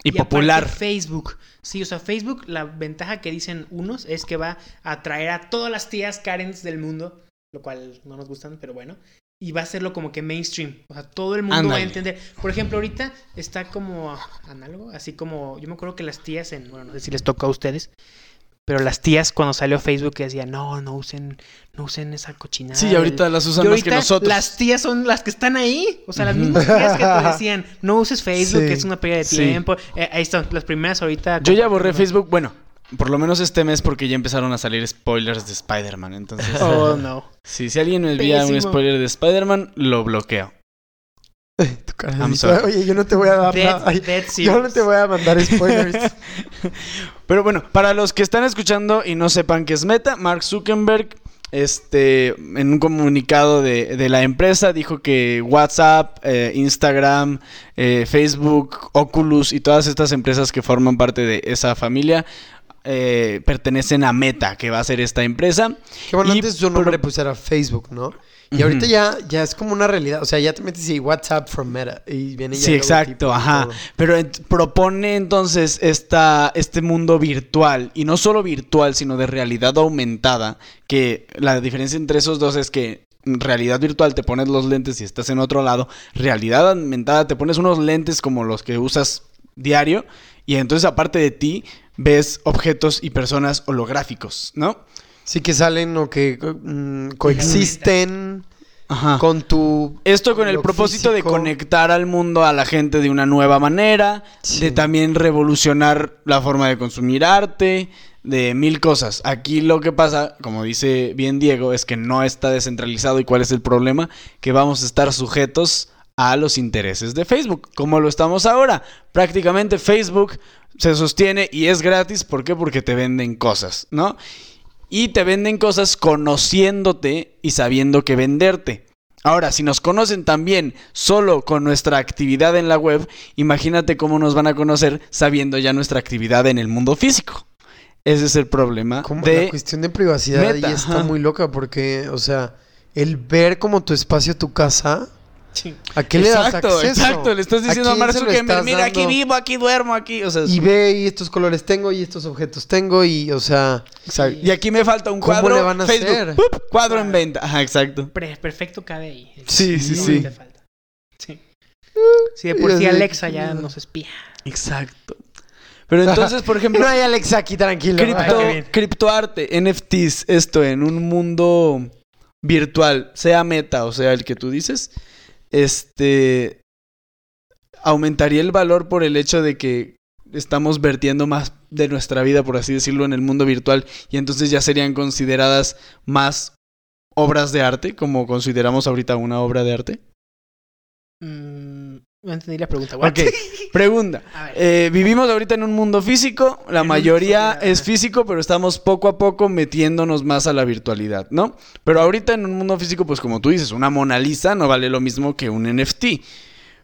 Y, aparte popular. Facebook. Sí, o sea, Facebook, la ventaja que dicen unos es que va a atraer a todas las tías Karens del mundo, lo cual no nos gustan, pero bueno. Y va a hacerlo como que mainstream. O sea, todo el mundo va a entender. Por ejemplo, ahorita está como análogo, así como. Yo me acuerdo que las tías en. Bueno, no sé si les toca a ustedes. Pero las tías cuando salió Facebook decían, no, no usen, no usen esa cochinada. Sí, y ahorita las usan más ahorita que nosotros. las tías son las que están ahí. O sea, las mismas tías que te decían, no uses Facebook, *laughs* Sí. que es una pérdida de Sí. tiempo. Eh, ahí están, las primeras ahorita. Yo ya borré. Facebook, bueno, por lo menos este mes porque ya empezaron a salir spoilers de Spider-Man. Entonces, *laughs* Oh, *laughs* no. sí, si alguien me envía un spoiler de Spider-Man, lo bloqueo. Tu cara I'm dice, sorry. Oye, yo no te voy a dar Dead- nada. Ay, dead yo no te voy a mandar *laughs* spoilers. Pero bueno, para los que están escuchando y no sepan qué es Meta, Mark Zuckerberg, este, en un comunicado de, de la empresa, dijo que WhatsApp, eh, Instagram, eh, Facebook, Oculus y todas estas empresas que forman parte de esa familia eh, pertenecen a Meta, que va a ser esta empresa. Qué bueno, Y antes su nombre pro- pues era Facebook, ¿no? Y ahorita ya, ya es como una realidad. O sea, ya te metes y WhatsApp from Meta. Y viene ya Sí, exacto, ajá. Pero ent- propone entonces esta, este mundo virtual, y no solo virtual, sino de realidad aumentada, que la diferencia entre esos dos es que en realidad virtual te pones los lentes y estás en otro lado, realidad aumentada te pones unos lentes como los que usas diario, y entonces aparte de ti ves objetos y personas holográficos, ¿no? Sí que salen o que mm, coexisten Ajá. con tu... Esto con el propósito de conectar al mundo a la gente de una nueva manera, Sí. de también revolucionar la forma de consumir arte, de mil cosas. Aquí lo que pasa, como dice bien Diego, es que no está descentralizado y cuál es el problema, que vamos a estar sujetos a los intereses de Facebook, como lo estamos ahora. Prácticamente Facebook se sostiene y es gratis, ¿por qué? Porque te venden cosas, ¿no? Y te venden cosas conociéndote y sabiendo que venderte. Ahora, si nos conocen también solo con nuestra actividad en la web, imagínate cómo nos van a conocer sabiendo ya nuestra actividad en el mundo físico. Ese es el problema Como de... la cuestión de privacidad Meta, ahí está muy loca porque, o sea, el ver como tu espacio, tu casa. ¿A qué le das exacto, acceso? exacto. Le estás diciendo a, quién Mark Zuckerberg, mira, aquí vivo, aquí duermo, aquí... O sea, es- Y ve y estos colores tengo y estos objetos tengo y, o sea. Y aquí me falta un ¿Cómo cuadro. le van a Facebook, hacer? ¡pup! cuadro en venta. Ajá, exacto. Pre- perfecto cabe ahí. Sí, sí, No sí. falta. Sí. Sí, de por sí Alexa ya nos espía. Exacto. Pero entonces, por ejemplo... *laughs* no hay Alexa aquí tranquilo. Cripto, Ay, criptoarte, NFTs, esto en un mundo virtual, sea meta o sea el que tú dices, este aumentaría el valor por el hecho de que estamos vertiendo más de nuestra vida, por así decirlo, en el mundo virtual y entonces ya serían consideradas más obras de arte, como consideramos ahorita una obra de arte. Mm, no entendí la pregunta. what? Ok, *laughs* pregunta. Eh, vivimos ahorita en un mundo físico, la En mayoría es físico, pero estamos poco a poco metiéndonos más a la virtualidad, ¿no? Pero ahorita en un mundo físico, pues como tú dices, una Mona Lisa no vale lo mismo que un NFT.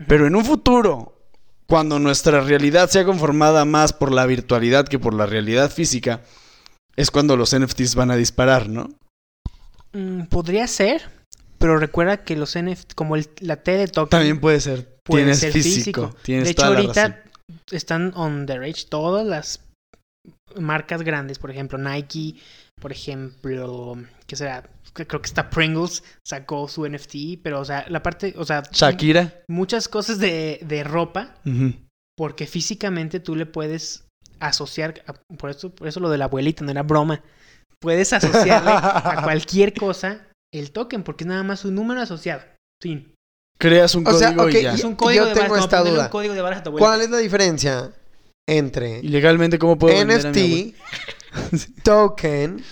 Pero en un futuro, cuando nuestra realidad sea conformada más por la virtualidad que por la realidad física, es cuando los NFTs van a disparar, ¿no? Mm, podría ser, pero recuerda que los NFT, como el, la T de token, También puede ser. Puede tienes ser físico. físico. Tienes de hecho, toda la ahorita razón. están on the rage todas las marcas grandes, por ejemplo, Nike, por ejemplo, ¿qué será? Creo que está Pringles, sacó su NFT, pero, o sea, la parte, o sea, Shakira. muchas cosas de, de ropa, porque físicamente tú le puedes asociar, por eso, por eso lo de la abuelita no era broma, puedes asociarle a *laughs* cualquier cosa el token, porque es nada más un número asociado. Fin. Creas un O sea, código ok, y ya. Es Yo- un código yo de tengo esta duda. un código de barras a tu abuelita. ¿Cuál es la diferencia entre ¿Y legalmente cómo puedo? NFT, *laughs* token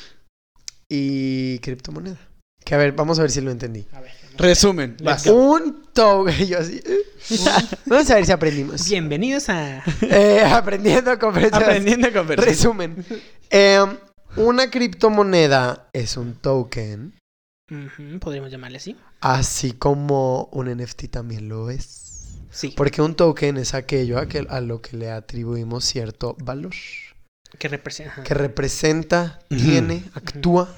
y criptomoneda? Que a ver, vamos a ver si lo entendí. A ver. Resumen. Vas. Un token, *laughs* yo así. *laughs* Vamos a ver si aprendimos. Bienvenidos a Eh, aprendiendo conferencias. Aprendiendo a conversar. Resumen. Em, una criptomoneda es un token, podríamos llamarle así. Así como un NFT también lo es. Sí. Porque un token es aquello a, que- a lo que le atribuimos cierto valor. Que representa. ajá. Que representa, tiene, actúa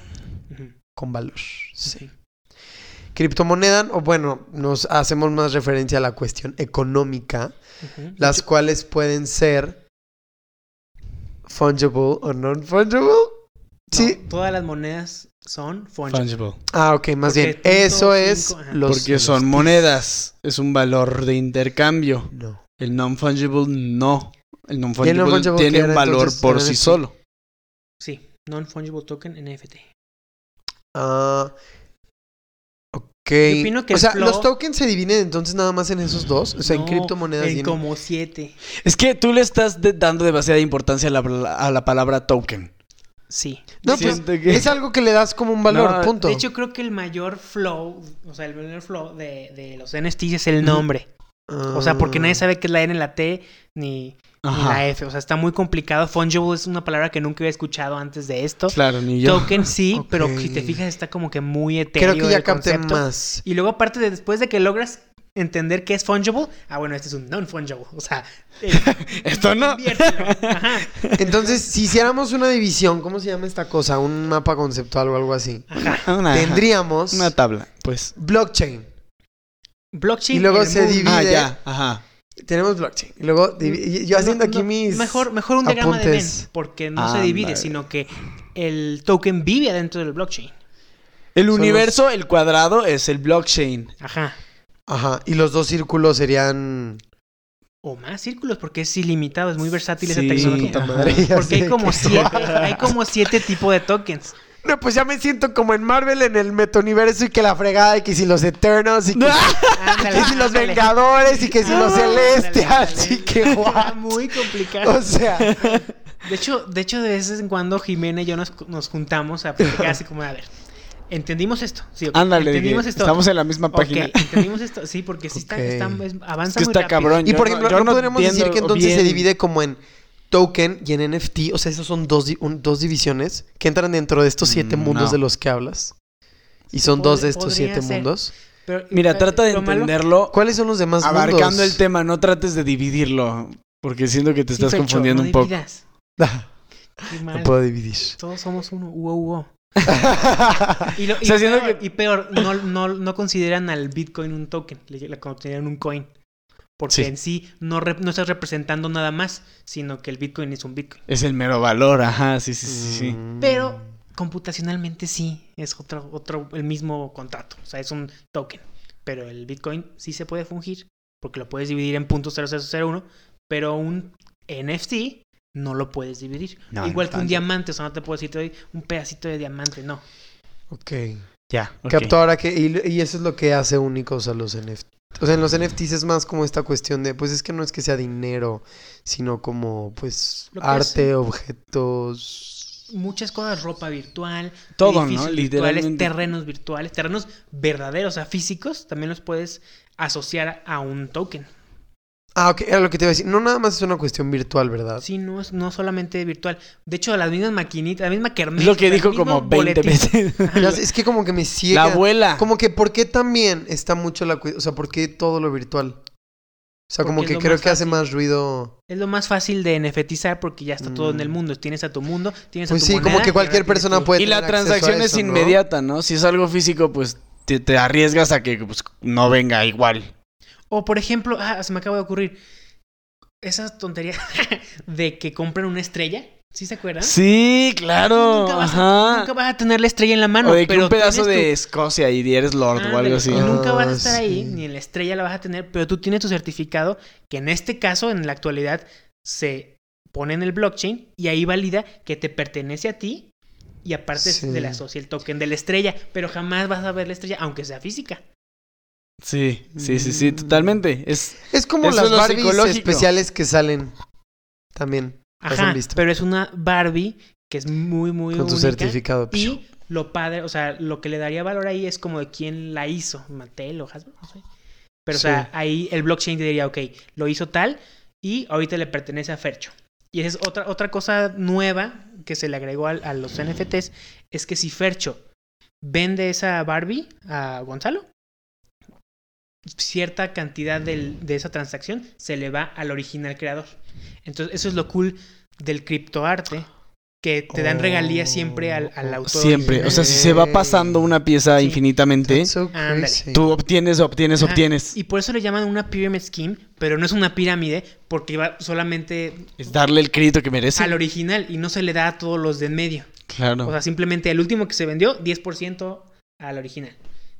con valor. Sí. sí. Criptomoneda, o bueno, nos hacemos más referencia a la cuestión económica, las cuales pueden ser fungible o non-fungible. No, Sí. todas las monedas son fungible. Fungible. Ah, ok, más Porque bien. Eso es los Porque son monedas. Es un valor de intercambio. No. El non-fungible no. El ¿Y el non-fungible non-fungible tiene un era valor entonces por en sí solo. Sí, non-fungible token NFT. Ah. Ok. Yo opino que o sea, flow- los tokens se dividen entonces nada más en esos dos. O sea, en criptomonedas y En en- como siete. Es que tú le estás de- dando demasiada importancia a la, a la palabra token. Sí. No, pues que- es algo que le das como un valor, No, punto. De hecho, creo que el mayor flow, o sea, el mayor flow de, de los NFTs es el nombre. O sea, porque nadie sabe qué es la N, la T, ni, la F. O sea, está muy complicado. Fungible es una palabra que nunca había escuchado antes de esto. Claro, ni yo. Token sí, pero si te fijas está como que muy etéreo Creo que ya el capté concepto. más. Y luego aparte de después de que logras entender qué es fungible, ah bueno, este es un non-fungible. O sea, eh, *laughs* Esto no. Ajá. Entonces, si hiciéramos una división, ¿cómo se llama esta cosa? Un mapa conceptual o algo así. *laughs* Una, Tendríamos una tabla, pues. blockchain. Blockchain. Y luego se mundo. divide. Ah, ya. Ajá. Tenemos blockchain. Y luego, yo haciendo No, aquí no, mis. Mejor, mejor un diagrama de Venn, apuntes. porque no se divide, sino que el token vive adentro del blockchain. El universo, el cuadrado, es el blockchain. Ajá. Ajá. Y los dos círculos serían. O más círculos, porque es ilimitado, es muy versátil esa tecnología. madre, Porque hay como siete, hay como siete tipos de tokens. No, pues ya me siento como en Marvel en el metauniverso y que la fregada y que si los Eternos *laughs* y que, Ándale, que si los ándale. Vengadores y que si los Ah, Celestials y que *laughs* what? Muy complicado. O sea, De hecho, de hecho, de vez en cuando Jimena y yo nos, nos juntamos a platicar *laughs* así como, a ver, entendimos esto. Sí, ok, Ándale, entendimos esto. estamos en la misma página. entendimos esto. Sí, porque sí está, Ok. está- es- avanza Es que muy está rápido. cabrón. y por ejemplo, yo no, no podríamos decir que entonces se divide como en token y en NFT. O sea, esos son dos, un- dos divisiones que entran dentro de estos siete Mm, mundos no. de los que hablas. Y son dos de estos siete ser. mundos. Pero, Mira, trata de malo- entenderlo ¿Cuáles son los demás abarcando mundos? el tema. No trates de dividirlo. Porque siento que te Sí, estás Fecho, confundiendo no un poco. *laughs* Qué mal. No puedo dividir. Todos somos uno. Uo, uo. *laughs* Y, lo- y O sea, siento peor, que- y peor, no, no, no consideran al Bitcoin un token, le, le consideran un coin. Porque Sí. en sí no, no estás representando nada más, sino que el Bitcoin es un Bitcoin. Es el mero valor, ajá, sí, sí, sí, sí. Mm. Pero computacionalmente sí, es otro, otro, el mismo contrato. O sea, es un token. Pero el Bitcoin sí se puede fungir, porque lo puedes dividir en puntos .0001, pero un NFT no lo puedes dividir. No, Igual no que un diamante, o sea, no te puedo decir te doy un pedacito de diamante, no. Ok. Ya. ahora que... Y, y eso es lo que hace únicos a los NFT. O sea, en los NFTs es más como esta cuestión de... Pues es que no es que sea dinero, sino como, pues, arte, es- objetos... muchas cosas, ropa virtual, Todo, ¿no? virtuales, terrenos virtuales, terrenos verdaderos, o sea, físicos, también los puedes asociar a un token. Ah, ok, era lo que te iba a decir. No nada más es una cuestión virtual, ¿verdad? Sí, no es no solamente virtual. De hecho, las mismas maquinitas, la misma kermés. Es lo que dijo como 20 boletín. veces. *laughs* Es que como que me La ciega. abuela. Como que, ¿por qué también está mucho la... O sea, ¿por qué todo lo virtual? O sea, como Porque que creo que hace más ruido... Es lo más fácil de NFTizar porque ya está todo en el Mm. mundo. Tienes a tu mundo, tienes a Pues tu sí, como que cualquier persona tu- puede Y la tener transacción es eso, ¿no? inmediata, ¿no? Si es algo físico, pues te, te arriesgas a que pues, no venga igual. O por ejemplo, ah, se me acaba de ocurrir. Esa tontería *laughs* de que compran una estrella. ¿Sí se acuerdan? Sí, claro. Nunca vas, a, Ajá. nunca vas a tener la estrella en la mano. o de que pero un pedazo tu- de Escocia y eres Lord o algo así. y nunca vas a Ah, estar ahí, sí. ni en la estrella la vas a tener, pero tú tienes tu certificado que en este caso, en la actualidad, se pone en el blockchain y ahí valida que te pertenece a ti y aparte Sí. de la asocia el token de la estrella, pero jamás vas a ver la estrella, aunque sea física. Sí, sí, sí, sí, Mm. totalmente. Es, Es como las es Barbies especiales que salen también Las han Ajá, visto. pero es una Barbie que es muy, muy con tu certificado. Y lo padre, o sea, lo que le daría valor ahí es como de quién la hizo, Mattel o Hasbro, no sé. Pero, Sí. o sea, ahí el blockchain te diría, ok, lo hizo tal y ahorita le pertenece a Fercho. Y esa es otra, otra cosa nueva que se le agregó al- a, los NFTs, es que si Fercho vende esa Barbie a Gonzalo, cierta cantidad del- de esa transacción se le va al original creador. Entonces, eso es lo cool del criptoarte, que te dan regalías siempre al, al Oh, autor. siempre. O sea, si se va pasando una pieza Sí. infinitamente, so tú obtienes, obtienes, Ajá, obtienes. Y por eso le llaman una pyramid scheme, pero no es una pirámide porque va solamente Es darle el crédito que merece. al original y no se le da a todos los de en medio. Claro. O sea, simplemente el último que se vendió, 10% al original.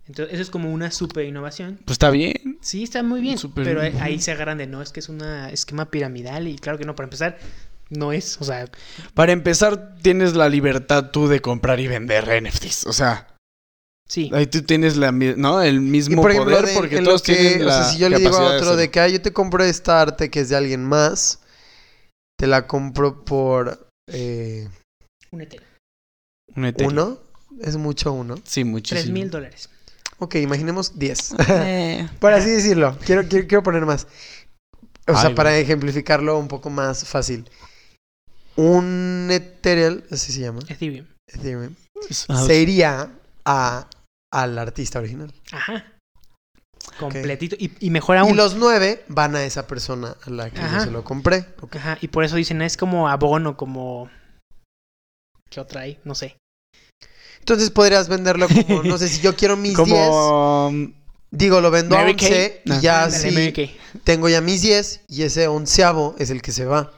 Entonces, eso es como una super innovación. pues está bien. Sí, está muy bien. Pero bien. ahí se agarran de no, es que es un esquema piramidal y claro que no, para empezar, no es. O sea, Para empezar, tienes la libertad tú de comprar y vender NFTs. O sea, sí. ahí tú tienes la, ¿no? el mismo por ejemplo, poder de- porque en lo todos que- tienen o la sea, si yo le digo a otro de que "Ah, yo te compro esta arte que es de alguien más, te la compro por eh, Un Ethereum. Un Ethereum. uno, es mucho uno. Sí, Tres muchísimo. mil dólares. Ok, imaginemos 10. *laughs* Eh. Por así decirlo. Quiero, quiero, quiero poner más. O sea, para ejemplificarlo un poco más fácil. Un Ethereum, así se llama, Ethereum. Ethereum, Ah, se iría a, al artista original. Ajá. Completito. Y, y mejor aún. Y los nueve van a esa persona a la que yo se lo compré. Ajá. Y por eso dicen, es como abono, como. ¿Qué otra hay? No sé. Entonces podrías venderlo como, no sé, si yo quiero mis 10, Como... um, digo, lo vendo a Mary 11 Kay. y ya Ándale, sí, Mary Kay. tengo ya mis 10 y ese onceavo es el que se va.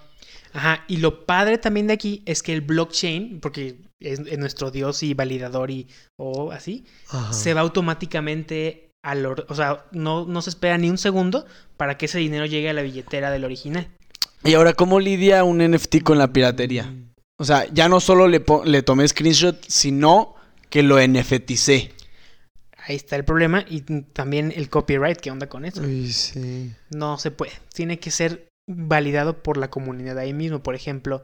Ajá. Y lo padre también de aquí es que el blockchain, porque es, es nuestro dios y validador y. o así, Ajá. se va automáticamente al. or- O sea, no, no se espera ni un segundo para que ese dinero llegue a la billetera del original. Y ahora, ¿cómo lidia un NFT con la piratería? O sea, ya no solo le, po- le tomé screenshot, sino que lo NFTicé. Ahí está el problema. Y también el copyright, ¿qué onda con eso? Uy, sí. No se puede. Tiene que ser validado por la comunidad ahí mismo. Por ejemplo,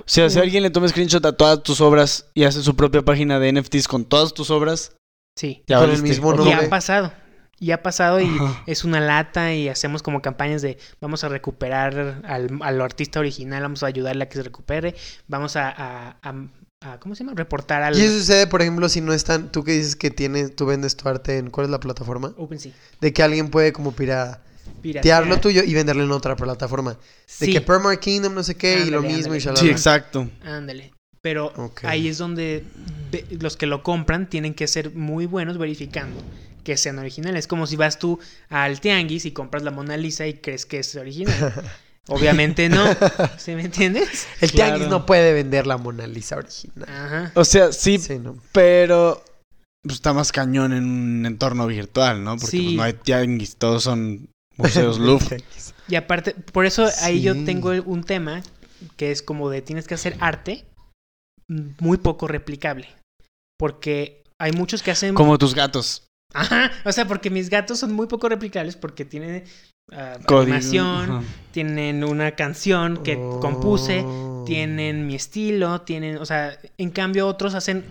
O sea, si alguien le toma screenshot a todas tus obras y hace su propia página de NFTs con todas tus obras, sí. ya Con el mismo Y nombre. ha pasado. Y ha pasado y Ajá. es una lata y hacemos como campañas de vamos a recuperar al, al artista original, vamos a ayudarle a que se recupere, vamos a, a- a- a- ¿cómo se llama? Reportar al Y eso sucede, por ejemplo, si no están, tú que dices que tienes, tú vendes tu arte en, ¿cuál es la plataforma? OpenSea. De que alguien puede como piratear Piratear. lo tuyo y venderlo en otra plataforma. De Sí, que Permar Kingdom, no sé qué, y lo Ándale, mismo y ándale. shalala. Sí, exacto. ándale. Pero ahí es donde los que lo compran tienen que ser muy buenos verificando que sean originales. Es como si vas tú al tianguis y compras la Mona Lisa y crees que es original. *laughs* Obviamente no. *laughs* ¿Sí me entiendes? El tianguis Claro. no puede vender la Mona Lisa original. Ajá. O sea, sí, Sí, no. pero pues, está más cañón en un entorno virtual, ¿no? Porque Sí. pues, no hay tianguis, todos son museos *laughs* Louvre. Y aparte, por eso ahí yo tengo un tema que es como de tienes que hacer arte muy poco replicable. Porque hay muchos que hacen... Como tus gatos. Ajá, o sea, porque mis gatos son muy poco replicables porque tienen ah, animación, tienen una canción que compuse, Oh. tienen mi estilo, tienen, o sea, en cambio otros hacen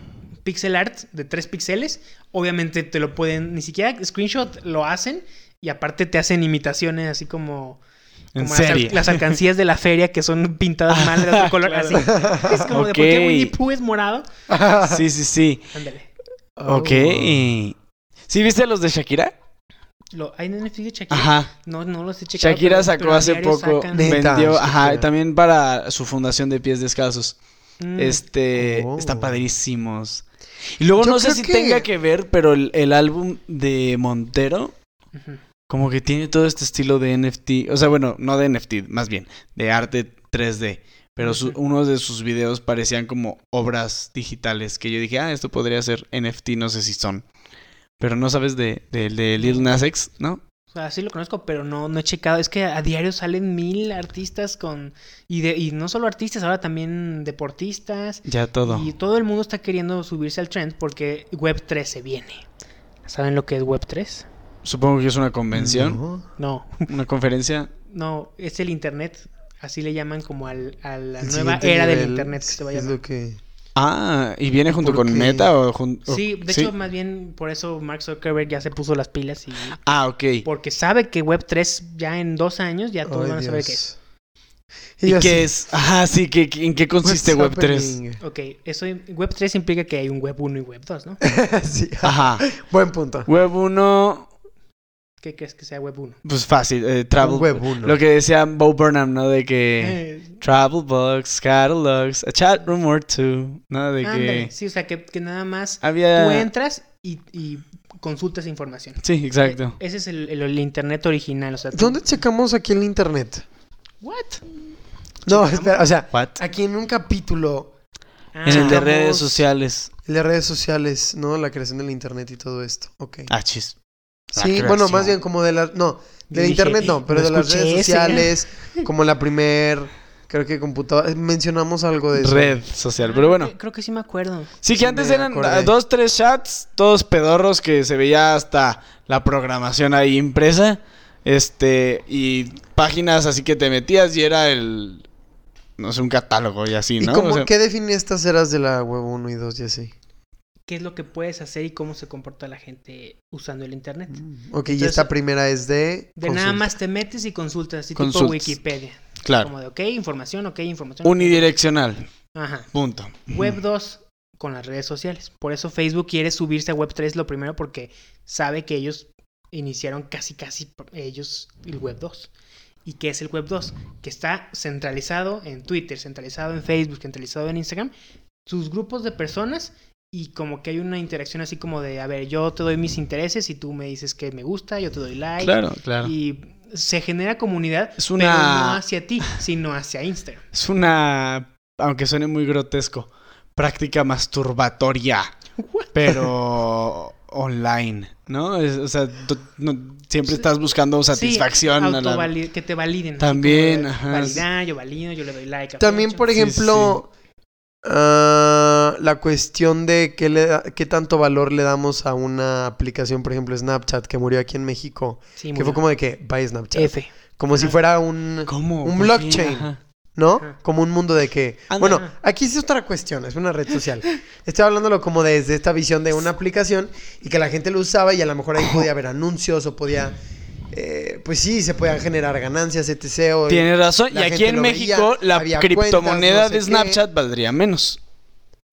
pixel art de 3 píxeles, obviamente te lo pueden, ni siquiera screenshot lo hacen y aparte te hacen imitaciones así como... En las al- serie. Las, alcancías de la feria que son pintadas *laughs* mal de otro color, Claro. así. Es como de, ¿por qué. Winnie Pooh es morado? Sí, sí, sí. Ándale. Oh. Ok. ¿Sí viste los de Shakira? Lo, ¿Hay NFT de Shakira? Ajá. No, no los he checado. Shakira pero- sacó pero hace poco, sacan- vendió, ajá, también para su fundación de pies descalzos. Mm. Este, Oh. están padrísimos. Y luego Yo no sé si que- tenga que ver, pero el, el álbum de Montero como que tiene todo este estilo de NFT, o sea, bueno, no de NFT, más bien, de arte 3D. Pero su- unos de sus videos parecían como obras digitales que yo dije, ah, esto podría ser NFT, no sé si son. Pero no sabes de, de, de Lil Nas X, ¿no? O sea, sí lo conozco, pero no, no he checado. Es que a diario salen mil artistas con... Y, de, y no solo artistas, ahora también deportistas. Ya todo. Y todo el mundo está queriendo subirse al trend porque Web3 se viene. ¿Saben lo que es Web3? Supongo que es una convención, No. No, una conferencia. no, es el Internet. Así le llaman como al, a la nueva era del Internet que se va a es llamar. lo que... Ah, ¿y viene junto ¿Por con qué? Meta o junto...? Sí, de hecho, más bien por eso Mark Zuckerberg ya se puso las pilas y... Ah, ok. Porque sabe que Web3 ya en dos años ya todos Ay, van a saber Dios. qué es. ¿Y yo qué es? Ah, sí, ¿qué, qué- ¿en qué consiste what's Web3? happening? Ok, eso Web3 implica que hay un Web 1 y Web 2, ¿no? *laughs* sí. Ajá. Buen punto. Web 1, ¿Qué crees que sea Web 1? pues fácil, eh, travel. Web uno. Lo que decía Bo Burnham, ¿no? De que Eh, travel books, catalogs, a chat room or two, ¿no? De que sí, o sea, que, que nada más había... tú entras y, y consultas información. Sí, exacto. Ese es el, el- el internet original, o sea, tú- ¿Dónde checamos aquí en internet? ¿What? No, ¿Checamos? espera, o sea, What? aquí en un capítulo, Ah, En el de redes sociales. el de redes sociales, ¿no? La creación del internet y todo esto. Ok. Ah, chis. La Sí, bueno, más bien como de las... No, de Yo dije, internet no, pero no de las redes ese. sociales, *laughs* como la primer, creo que computadora, mencionamos algo de eso. Red social, pero bueno. creo que- Creo que sí me acuerdo. Sí, que Sí, antes eran acordé. dos, tres chats, todos pedorros que se veía hasta la programación ahí impresa. Este, y páginas así que te metías y era el, no sé, un catálogo y así, ¿Y ¿no? cómo, O sea, qué define estas eras de la web 1 y 2 y así? Qué es lo que puedes hacer y cómo se comporta la gente usando el internet. Ok, y esta primera es de... De nada más te metes y consultas, así tipo. Wikipedia. Claro. Como de, ok, información, ok, información. Unidireccional. Ajá. Punto. Web 2 con las redes sociales. Por eso Facebook quiere subirse a Web 3 lo primero porque sabe que ellos iniciaron casi casi ellos el Web 2. ¿Y qué es el Web 2? Que está centralizado en Twitter, centralizado en Facebook, centralizado en Instagram, sus grupos de personas y como que hay una interacción así como de, a ver, yo te doy mis intereses y tú me dices que me gusta, yo te doy like. Claro, claro. Y se genera comunidad, Es pero una- no hacia ti, sino hacia Instagram. Es una, aunque suene muy grotesco, práctica masturbatoria, pero online, ¿no? Es- o sea, tú- no- siempre estás buscando satisfacción. Sí, a la- autovali- que te validen. También, como de ajá. Validar, yo valido, yo le doy like. a También, por Sí, sí, ah, la cuestión de qué, le da- qué tanto valor le damos a una aplicación, por ejemplo, Snapchat, que murió aquí en México. Sí, Que fue como de que, bye Snapchat. F. Como si fuera un, ¿Cómo? un ¿Por qué? blockchain. Ajá. ¿no? Ajá. Como un mundo de que... Anda. Bueno, aquí es otra cuestión, es una red social. *laughs* Estoy hablándolo como desde esta visión de una aplicación y que la gente lo usaba y a lo mejor ahí podía haber anuncios o podía... eh, pues sí, se podían generar ganancias, etc. o- Tienes razón. Y aquí en México veía, la criptomoneda cuentas, no sé de qué. Snapchat valdría menos.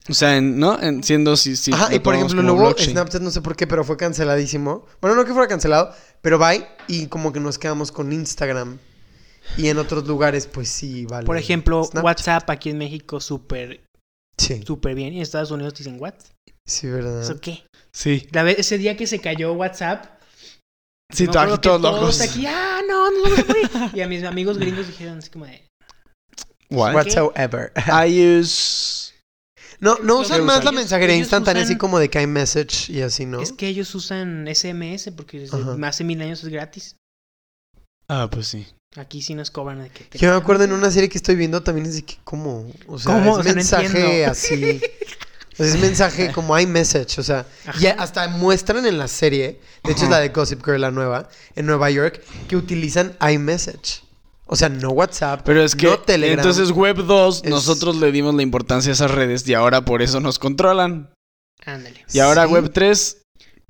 O sea, en- ¿no? En- siendo si, si Ajá, y por ejemplo, luego blockchain. Snapchat no sé por qué, pero fue canceladísimo. Bueno, no que fuera cancelado, pero bye y como que nos quedamos con Instagram. Y en otros lugares, pues sí, vale. Por ejemplo, Snapchat. WhatsApp aquí en México súper, Sí, súper bien. Y en Estados Unidos dicen, ¿what? sí, verdad. ¿Eso qué? Sí. La vez, ese día que se cayó WhatsApp. Sí, aquí que todos todos locos. aquí, ah, no, no, no, no. Y a mis amigos *laughs* gringos dijeron así como de, What? Whatsoever. *laughs* I use... No, no usan más usan. la mensajería ellos instantánea, usan- así como de que hay message y así, ¿no? es que ellos usan SMS porque desde Ajá. hace mil años es gratis. Ah, pues sí. Aquí sí nos cobran de que te- Yo me acuerdo en una serie que estoy viendo también es de que, ¿cómo? O sea, ¿Cómo? es O sea, no mensaje entiendo. así. *laughs* Es mensaje como iMessage, o sea, y hasta muestran en la serie, de hecho es la de Gossip Girl, la nueva, en Nueva York, que utilizan iMessage. O sea, no WhatsApp, Pero es que no Telegram. entonces Web 2 Es- nosotros le dimos la importancia a esas redes y ahora por eso nos controlan. Ándale. Y ahora Sí. Web 3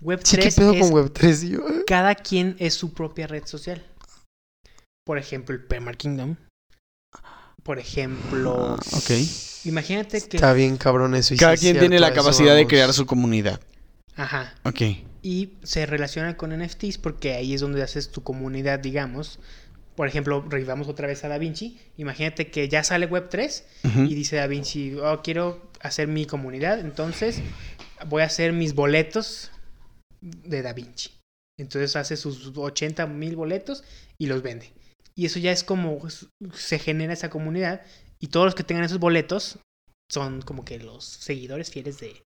Web Sí, ¿qué 3 pedo es con Web3? Y yo, cada quien es su propia red social. Por ejemplo, el Permar Kingdom. Por ejemplo, ok. imagínate que... Está bien cabrón eso. y Cada sí quien es tiene la capacidad de crear su comunidad. Ajá. Ok. Y se relaciona con NFTs porque ahí es donde haces tu comunidad, digamos. Por ejemplo, revivamos otra vez a Da Vinci. Imagínate que ya sale Web3 Ujú. y dice Da Vinci, oh, quiero hacer mi comunidad, entonces voy a hacer mis boletos de Da Vinci. Entonces hace sus 80 mil boletos y los vende. Y eso ya es como se genera esa comunidad y todos los que tengan esos boletos son como que los seguidores fieles de,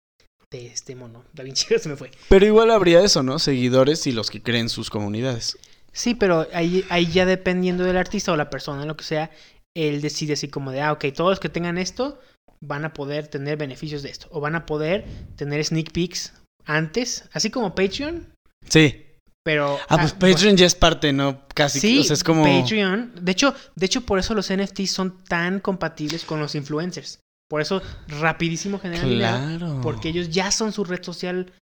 de este mono. Da Vinci *laughs* se me fue. Pero igual habría eso, ¿no? Seguidores y los que creen sus comunidades. Sí, pero ahí, ahí ya dependiendo del artista o la persona, lo que sea, él decide así como de, ah, ok, todos los que tengan esto van a poder tener beneficios de esto. O van a poder tener sneak peeks antes, así como Patreon, Sí. Pero... Ah, pues ah, Patreon ya es parte, ¿no? Casi. Sí, o sea, es como... Patreon. De hecho, de hecho, por eso los NFTs son tan compatibles con los influencers. Por eso, rapidísimo generan dinero. Claro. Porque ellos ya son su red social,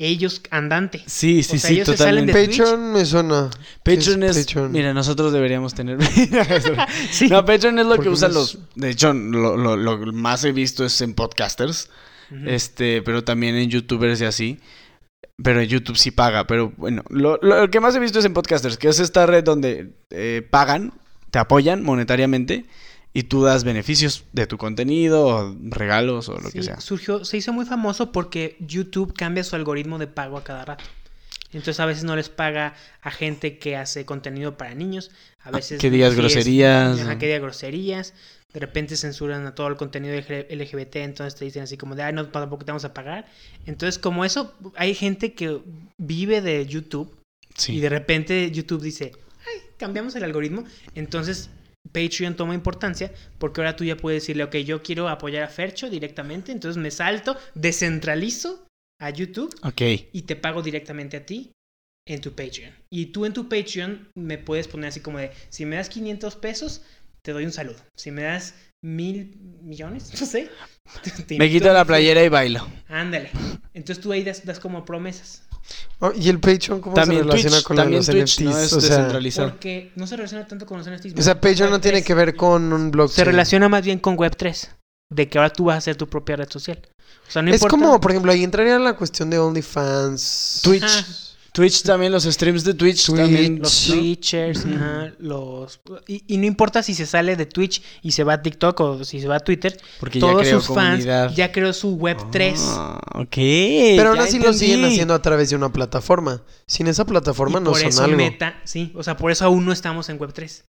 ellos andante. Sí, sí, o sea, sí, ellos se salen totalmente. de- Twitch. Patreon me suena. Patreon ¿Qué es... Patreon? Mira, nosotros deberíamos tener... *laughs* Sí. No, Patreon es lo Porque que usan los... De hecho, lo, lo- lo más he visto es en podcasters. Este, pero también en youtubers y así. Pero en YouTube sí paga. Pero bueno, lo, lo que más he visto es en podcasters, que es esta red donde eh, pagan, te apoyan monetariamente y tú das beneficios de tu contenido, o regalos o lo que sea. Surgió, se hizo muy famoso porque YouTube cambia su algoritmo de pago a cada rato. Entonces a veces no les paga a gente que hace contenido para niños, a veces Ah, que digas es- groserías, ajá, que diga groserías. De repente censuran a todo el contenido LG- LGBT, entonces te dicen así como de, ay, no, tampoco te vamos a pagar. Entonces, como eso, hay gente que vive de YouTube y de repente YouTube dice, ay, cambiamos el algoritmo. Entonces Patreon toma importancia porque ahora tú ya puedes decirle, ok, yo quiero apoyar a Fercho directamente, entonces me salto, descentralizo a YouTube Ok. y te pago directamente a ti en tu Patreon. Y tú en tu Patreon me puedes poner así como de, si me das 500 pesos, te doy un saludo. Si me das mil millones, *laughs* no sé. Te Me quito la playera y bailo. Ándale. Entonces tú ahí das, das como promesas. Oh, ¿Y el Patreon cómo También se relaciona Twitch, con también los Twitch, NFTs? no es o, sea, descentralizado. Porque no se relaciona tanto con los NFTs. o sea, Patreon no tiene que ver con un blockchain. Se relaciona más bien con Web3. De que ahora tú vas a hacer tu propia red social. O sea, no es importa. como, por ejemplo, ahí entraría la cuestión de OnlyFans. Twitch. Ajá. Twitch también, los streams de Twitch, Twitch. también. Los ¿no? Twitchers, ajá, los... Y, y no importa si se sale de Twitch y se va a TikTok o si se va a Twitter, Porque ya todos creo sus fans comunidad. ya creó su Web3. Ah, ok. Pero aún ya así lo siguen haciendo a través de una plataforma. Sin esa plataforma y no por son eso algo. Meta, sí, o sea, por eso aún no estamos en Web3.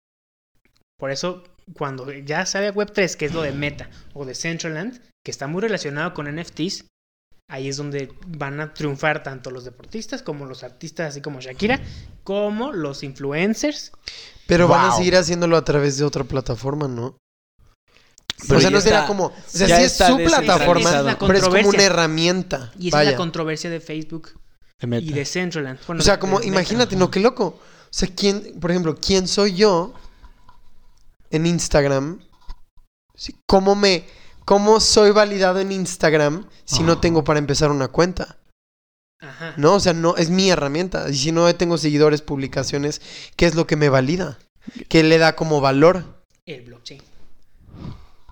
Por eso, cuando ya sale Web3, que es lo de Meta o de Centraland, que está muy relacionado con NFTs, ahí es donde van a triunfar tanto los deportistas como los artistas, así como Shakira, como los influencers. Pero van a seguir haciéndolo a través de otra plataforma, ¿no? Pero o sea, no será está- como. O sea, sí es su plataforma, es pero es como una herramienta. Y esa Vaya. es la controversia de Facebook De y de Centraland. Bueno, O sea, como, imagínate, no, qué loco. O sea, ¿quién, por ejemplo, quién soy yo en Instagram? ¿Cómo me, cómo soy validado en Instagram si no Ah. tengo para empezar una cuenta? Ajá. No, o sea, no, es mi herramienta. Y si no tengo seguidores, publicaciones, ¿qué es lo que me valida? ¿Qué le da como valor? El blockchain.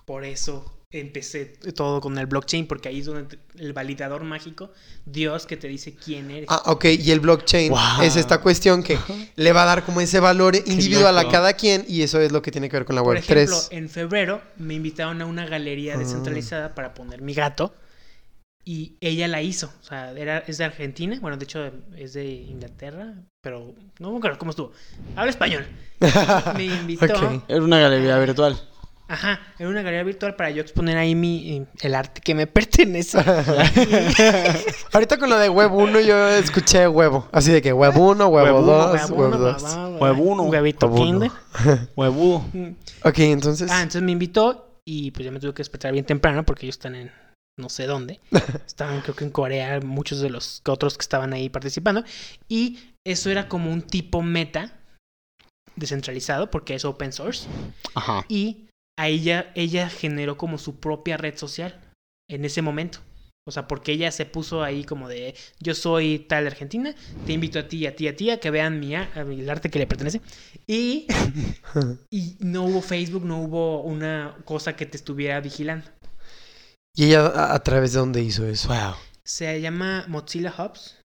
Por eso empecé todo con el blockchain, porque ahí es donde el validador mágico, Dios que te dice quién eres. Ah, ok, y el blockchain Wow. es esta cuestión que le va a dar como ese valor individual a cada quien y eso es lo que tiene que ver con la Por Web ejemplo, 3. en febrero me invitaron a una galería Ah. descentralizada para poner mi gato y ella la hizo. O sea, era, es de Argentina, bueno, de hecho es de Inglaterra, pero no me acuerdo cómo estuvo. Habla español. *laughs* Me invitó. Ok. Era una galería virtual. Ajá, era una galería virtual para yo exponer ahí mi, eh, el arte que me *laughs* pertenece. *laughs* Ahorita con lo de Web 1 yo escuché huevo. Así de que Web 1, Web Web 2, Huevo, Web uno, 2. mamá, Huevo uno. Huevito Huevo uno. Kinder. *laughs* Huevudo. Ok, entonces. Ah, entonces me invitó y pues yo me tuve que despertar bien temprano porque ellos están en no sé dónde. Estaban creo que en Corea, muchos de los otros que estaban ahí participando. Y eso era como un tipo meta descentralizado porque es open source. Ajá. Y a ella, ella generó como su propia red social en ese momento. O sea, porque ella se puso ahí como de, yo soy tal Argentina, te invito a ti, y a ti, a ti, a que vean mi, a- el arte que le pertenece. Y, *laughs* y no hubo Facebook, no hubo una cosa que te estuviera vigilando. ¿Y ella a, a través de dónde hizo eso? Wow. Se llama Mozilla Hubs,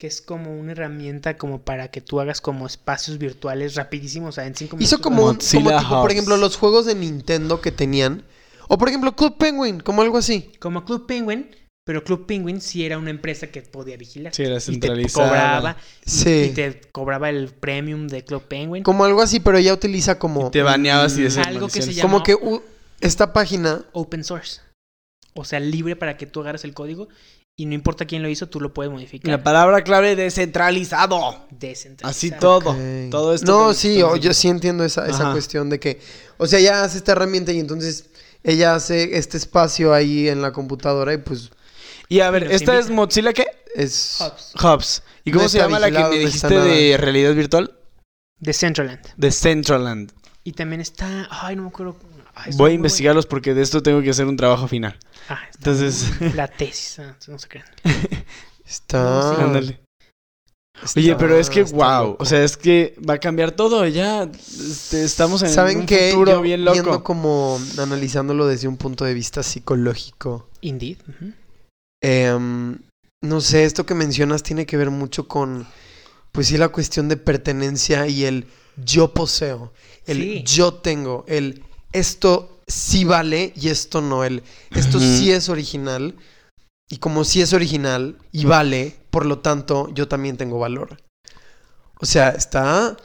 que es como una herramienta como para que tú hagas como espacios virtuales rapidísimos, o sea, en cinco minutos. Hizo como, un, como tipo, por ejemplo, los juegos de Nintendo que tenían. O por ejemplo, Club Penguin, como algo así. Como Club Penguin, pero Club Penguin sí era una empresa que podía vigilar. Sí, era y te centralizada. cobraba y- Sí. y te cobraba el premium de Club Penguin. Como algo así, pero ella utiliza como. Te baneabas y decías Algo que se llama- Como que esta página. Open source. O sea, libre para que tú agarres el código y no importa quién lo hizo, tú lo puedes modificar. La palabra clave descentralizado. Descentralizado. Así todo. Todo esto. No, sí, yo sí entiendo esa, esa cuestión de que. O sea, ella hace esta herramienta y entonces ella hace este espacio ahí en la computadora y pues Y a ver, ¿esta es. Mozilla qué? es. Hubs. Hubs. ¿Y cómo No se llama la que me dijiste de realidad virtual? Decentraland. De Centraland. Y también está. Ay, no me acuerdo. Ay, está Voy a investigarlos porque de esto tengo que hacer un trabajo final. Ah, Entonces, La *laughs* tesis. ah, no se crean. *laughs* Está. Sí. ándale. está- Oye, pero es que wow, loco. o sea, es que va a cambiar todo, ya este, estamos en ¿Saben un qué? futuro Yo bien viendo loco. como analizándolo desde un punto de vista psicológico. Indeed. em, no sé, esto que mencionas tiene que ver mucho con, pues sí, la cuestión de pertenencia y el yo poseo, el Sí. yo tengo, el esto sí vale y esto no, el esto sí es original y como sí es original y vale, por lo tanto yo también tengo valor. O sea, está...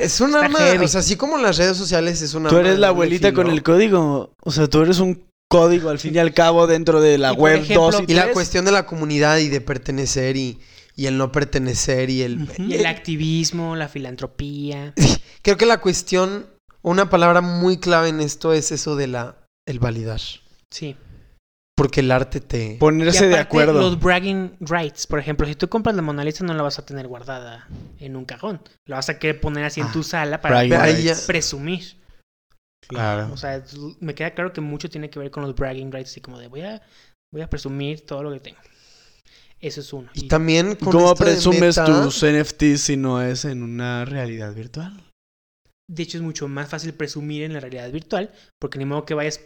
Es un arma, heavy. o sea, así como las redes sociales es un Tú eres la abuelita con el código, o sea, tú eres un código al fin y al cabo dentro de la web ejemplo- 2 y, Y la 3. cuestión de la comunidad y de pertenecer y, y el no pertenecer y el... Y el activismo, la filantropía. *laughs* Creo que la cuestión, una palabra muy clave en esto es eso de la el validar. Sí. Porque el arte te... Ponerse Y de acuerdo. Los bragging rights, por ejemplo, si tú compras la Mona Lisa no la vas a tener guardada en un cajón. La vas a querer poner así en Ah, tu sala para presumir. Claro. O sea, me queda claro que mucho tiene que ver con los bragging rights, así como de voy a, voy a presumir todo lo que tengo. Eso es uno. Y Y- también ¿Y con ¿Cómo presumes Meta- tus NFTs si no es en una realidad virtual? De hecho, es mucho más fácil presumir en la realidad virtual, porque ni modo que vayas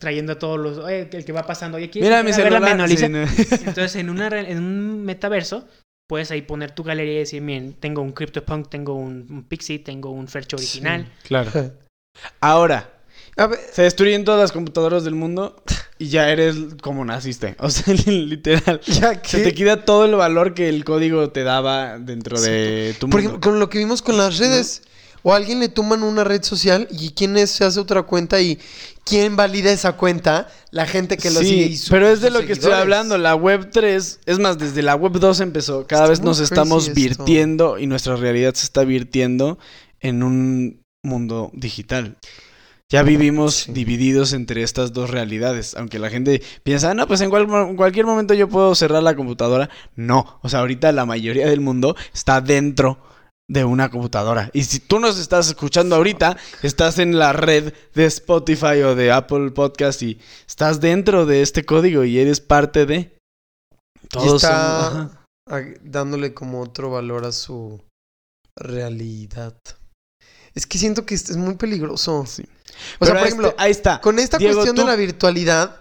trayendo a todos los. Oye, el que va pasando. Oye, ¿quieres Mira ir mi a ver la celular. Sí, no. *laughs* Entonces, en, una, en un metaverso, puedes ahí poner tu galería y decir: Miren, tengo un CryptoPunk, tengo un, un Pixie, tengo un Fercho original. Claro. Ahora, A ver, se destruyen todas las computadoras del mundo y ya eres como naciste. O sea, *laughs* literal. ya Se te quita todo el valor que el código te daba dentro de tu Por mundo. ejemplo, con lo que vimos con las redes. O a alguien le toman una red social y quién es, se hace otra cuenta y quién valida esa cuenta, la gente que lo sí, sigue. y su- pero es de lo que estoy hablando. La web 3, es más, desde la web 2 empezó. Cada Está vez nos estamos esto. virtiendo y nuestra realidad se está virtiendo en un mundo digital. Ya vivimos Sí. divididos entre estas dos realidades. Aunque la gente piensa, "Ah, no, pues en, cual- en cualquier momento yo puedo cerrar la computadora. No, o sea, ahorita la mayoría del mundo está dentro de una computadora. Y si tú nos estás escuchando ahorita, estás en la red de Spotify o de Apple Podcast y estás dentro de este código y eres parte de... Y Todos está somos- ajá. ag- dándole como otro valor a su realidad. Es que siento que es muy peligroso. Sí. O sea, por este- ejemplo, ahí está. con esta Diego, cuestión tú- de la virtualidad,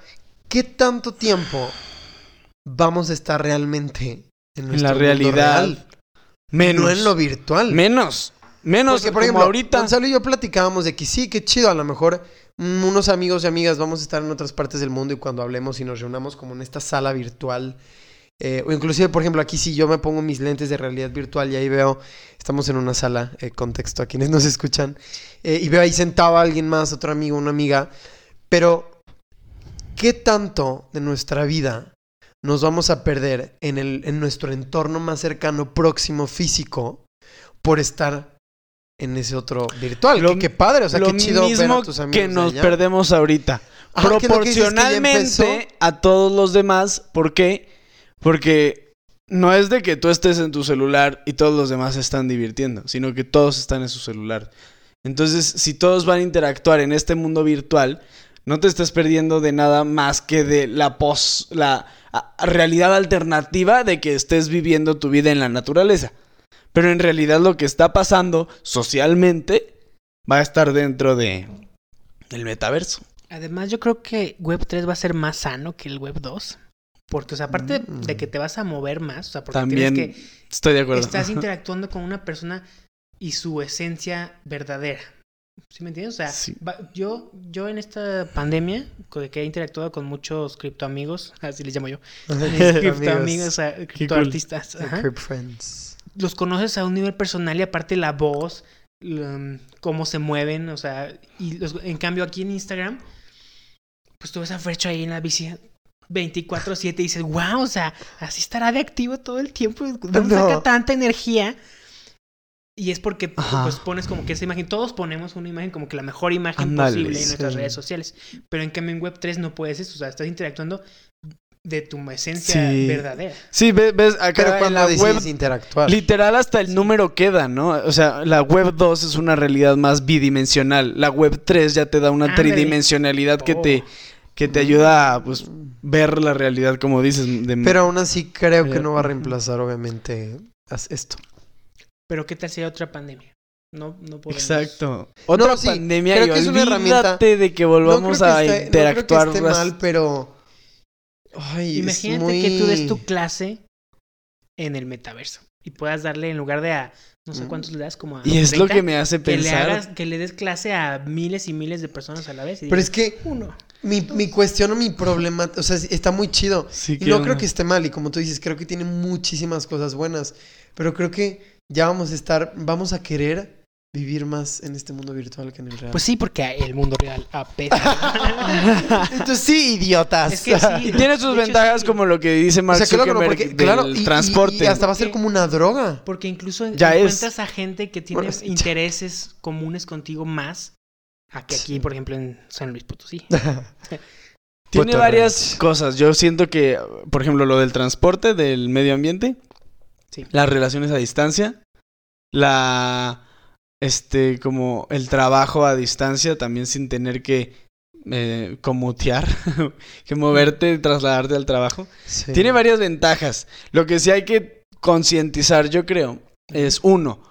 ¿qué tanto tiempo vamos a estar realmente en, En la realidad. real? Menos. No en lo virtual. Menos. Menos Porque, por como ejemplo, ahorita. Gonzalo y yo platicábamos de que sí, qué chido, a lo mejor mm, unos amigos y amigas vamos a estar en otras partes del mundo y cuando hablemos y nos reunamos como en esta sala virtual, eh, o inclusive, por ejemplo, aquí si yo me pongo mis lentes de realidad virtual y ahí veo, estamos en una sala, eh, contexto a quienes nos escuchan, eh, y veo ahí sentado a alguien más, otro amigo, una amiga, pero ¿qué tanto de nuestra vida nos vamos a perder en, el, en nuestro entorno más cercano, próximo, físico, por estar en ese otro virtual? Lo- que, qué padre, o sea, lo qué chido ver mismo a tus amigos que nos allá. perdemos ahorita. Ajá, que que proporcionalmente a todos los demás. ¿Por qué? Porque no es de que tú estés en tu celular y todos los demás se están divirtiendo, sino que todos están en su celular. Entonces, si todos van a interactuar en este mundo virtual, no te estás perdiendo de nada más que de la pos, la realidad alternativa de que estés viviendo tu vida en la naturaleza. Pero en realidad lo que está pasando socialmente va a estar dentro de del metaverso. Además, yo creo que Web 3 va a ser más sano que el Web 2. Porque, o sea, aparte de- Mm. de que te vas a mover más, o sea, porque También tienes que estoy de acuerdo. estás *laughs* interactuando con una persona y su esencia verdadera. ¿Sí me entiendes? O sea, Sí. va- yo, yo en esta pandemia, que he interactuado con muchos criptoamigos, *laughs* así les llamo yo, *laughs* criptoamigos, o sea, criptoartistas, friends. los conoces a un nivel personal y aparte la voz, cómo se mueven, o sea, y los- en cambio aquí en Instagram, pues tú ves a Fercho ahí en la bici 24/7 y dices, wow, o sea, así estará de activo todo el tiempo, ¿dónde No. saca tanta energía? Y es porque Ajá. pues pones como que esa imagen, todos ponemos una imagen como que la mejor imagen posible en nuestras sí. redes sociales, pero en cambio en Web3 no puedes eso, o sea, estás interactuando de tu esencia Sí. verdadera. Sí, ves, ves acá Pero en cuando la web interactuar. Literal hasta el número queda, ¿no? O sea, la web 2 es una realidad más bidimensional. La web 3 ya te da una tridimensionalidad que Oh. te que te ayuda a pues ver la realidad como dices de Pero aún así creo que no va a reemplazar, obviamente, esto. Pero qué tal si hay otra pandemia? No, no podemos. Exacto. Otra No, sí, pandemia creo y que es una herramienta- de que volvamos no creo a que esté, interactuar. No creo que esté mal, pero... Ay, es Imagínate muy- que tú des tu clase en el metaverso y puedas darle en lugar de a no sé Mm. cuántos le das como a Y es lo 30, que me hace que le pensar. hagas que le des clase a miles y miles de personas a la vez y Pero digas, es que uno. mi, mi cuestión o mi problema, o sea, está muy chido. Sí, Y ¿qué no creo que esté mal, y como tú dices, creo que tiene muchísimas cosas buenas. Pero creo que ya vamos a estar, vamos a querer vivir más en este mundo virtual que en el real. Pues sí, porque el mundo real apesta. *laughs* Entonces sí, idiotas. Es que sí. Y tiene sus hecho, ventajas sí. como lo que dice O Mark sea, que loco, ¿no? Zuckerberg porque, del claro, y- transporte. Y, hasta va a ser como una droga. Porque incluso Ya es. encuentras a gente que tiene Bueno, sí, ya. intereses comunes contigo más a que aquí, por ejemplo, en San Luis Potosí. *laughs* Tiene Puto varias ranch. cosas. Yo siento que, por ejemplo, lo del transporte, del medio ambiente, Sí. las relaciones a distancia, la este, como el trabajo a distancia, también sin tener que eh, comutear, *laughs* que moverte, trasladarte al trabajo. Sí. Tiene varias ventajas. Lo que sí hay que concientizar, yo creo, es uno,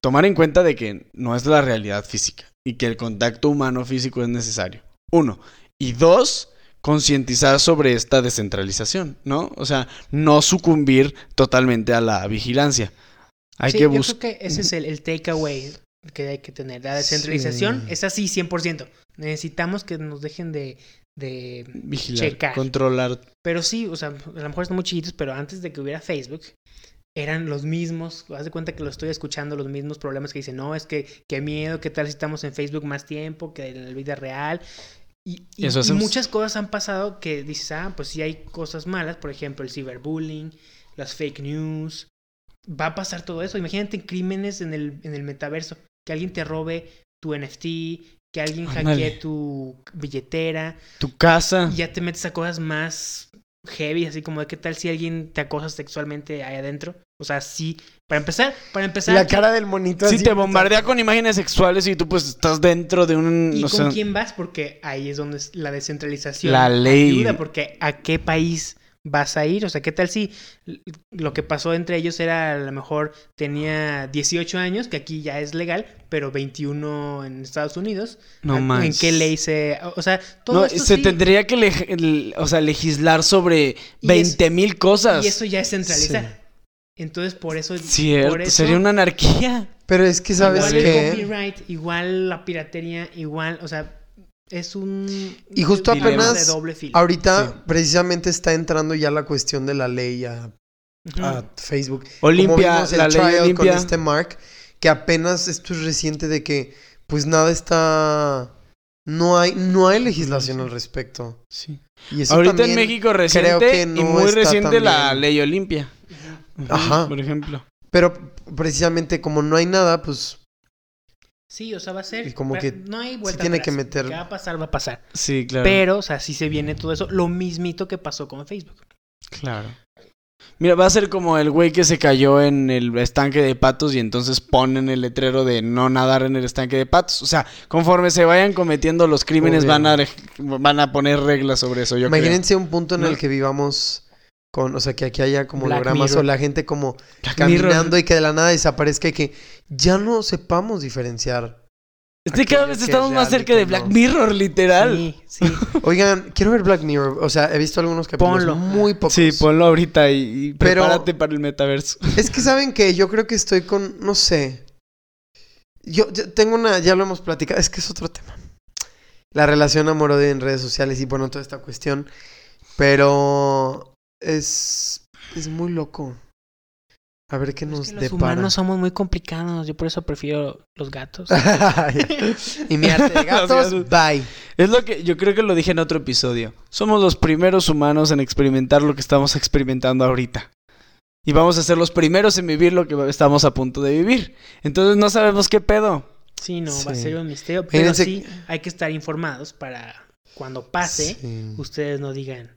tomar en cuenta de que no es la realidad física y que el contacto humano físico es necesario. Uno. Y dos, concientizar sobre esta descentralización, ¿no? O sea, no sucumbir totalmente a la vigilancia. Hay Sí, que yo creo que ese es el, el takeaway que hay que tener. La descentralización Sí. es así 100%. Necesitamos que nos dejen de, de Vigilar, checar. controlar. Pero sí, o sea, a lo mejor están muy chiquitos, pero antes de que hubiera Facebook, eran los mismos, haz de cuenta que lo estoy escuchando, los mismos problemas que dicen, no, es que qué miedo, qué tal si estamos en Facebook más tiempo que en la vida real. Y, y- Eso y hacemos. muchas cosas han pasado que dices, ah, pues sí hay cosas malas, por ejemplo, el ciberbullying, las fake news. Va a pasar todo eso. Imagínate crímenes en el, en el metaverso, que alguien te robe tu NFT, que alguien hackee tu billetera. Tu casa. Y ya te metes a cosas más heavy, así como de qué tal si alguien te acosa sexualmente ahí adentro. O sea, sí, para empezar, para empezar. La cara del monito Si así, te bombardea con imágenes sexuales y tú pues estás dentro de un... ¿Y o con sea, quién vas? Porque ahí es donde es la descentralización. La ley. Ayuda, porque ¿a qué país vas a ir? O sea, ¿qué tal si lo que pasó entre ellos era a lo mejor tenía 18 años, que aquí ya es legal, pero 21 en Estados Unidos? No ¿A- ¿En más. qué ley se...? O sea, todo No, esto se sí- tendría que leg- el- o sea, legislar sobre Y 20 mil cosas. Y eso ya es centralizar. Entonces, por eso... Cierto, por eso- sería una anarquía. Pero es que, ¿sabes igual el qué? copyright, igual la piratería, igual, o sea, es un... Y justo un apenas de doble filo. Ahorita Sí. precisamente está entrando ya la cuestión de la ley a, Facebook. Olimpia, Como vimos el la ley trial Olimpia. con este Mark, que apenas esto es reciente de que pues nada está no hay no hay legislación al respecto. Sí. Y eso Ahorita en México reciente que y no muy está reciente la ley Olimpia. Ajá. Por ejemplo. pero precisamente como no hay nada, pues Sí, o sea, va a ser... Y como que no hay vuelta tiene atrás. que meter- que va a pasar, va a pasar. Sí, claro. Pero, o sea, sí se viene todo eso. Lo mismito que pasó con Facebook. Claro. Mira, va a ser como el güey que se cayó en el estanque de patos y entonces ponen el letrero de no nadar en el estanque de patos. O sea, conforme se vayan cometiendo los crímenes, Obvio. van a, van a poner reglas sobre eso. Yo imagínense un punto en ¿No? el que vivamos con, o sea, que aquí haya como Black hologramas Mirror. o la gente como. Black Mirror. caminando y que de la nada desaparezca y que ya no sepamos diferenciar. Es que cada vez estamos más cerca de Black no. Mirror, literal. Sí, sí. *laughs* Oigan, quiero ver Black Mirror. O sea, he visto algunos capítulos Ponlo. muy pocos. Sí, ponlo ahorita y, y Pero- prepárate para el metaverso. *laughs* Es que saben que yo creo que estoy con, no sé. Yo, yo tengo una, ya lo hemos platicado, es que es otro tema. La relación amor-odio en redes sociales y bueno, toda esta cuestión. Pero es, es muy loco. A ver qué Es nos que los depara. humanos somos muy complicados. Yo por eso prefiero los gatos. *laughs* y mi arte de *laughs* gatos, Los bye. Es lo que yo creo que lo dije en otro episodio. Somos los primeros humanos en experimentar lo que estamos experimentando ahorita. Y vamos a ser los primeros en vivir lo que estamos a punto de vivir. Entonces no sabemos qué pedo. Sí, no, va a ser un misterio. Pero Fíjense- sí hay que estar informados para cuando pase, Sí. ustedes no digan.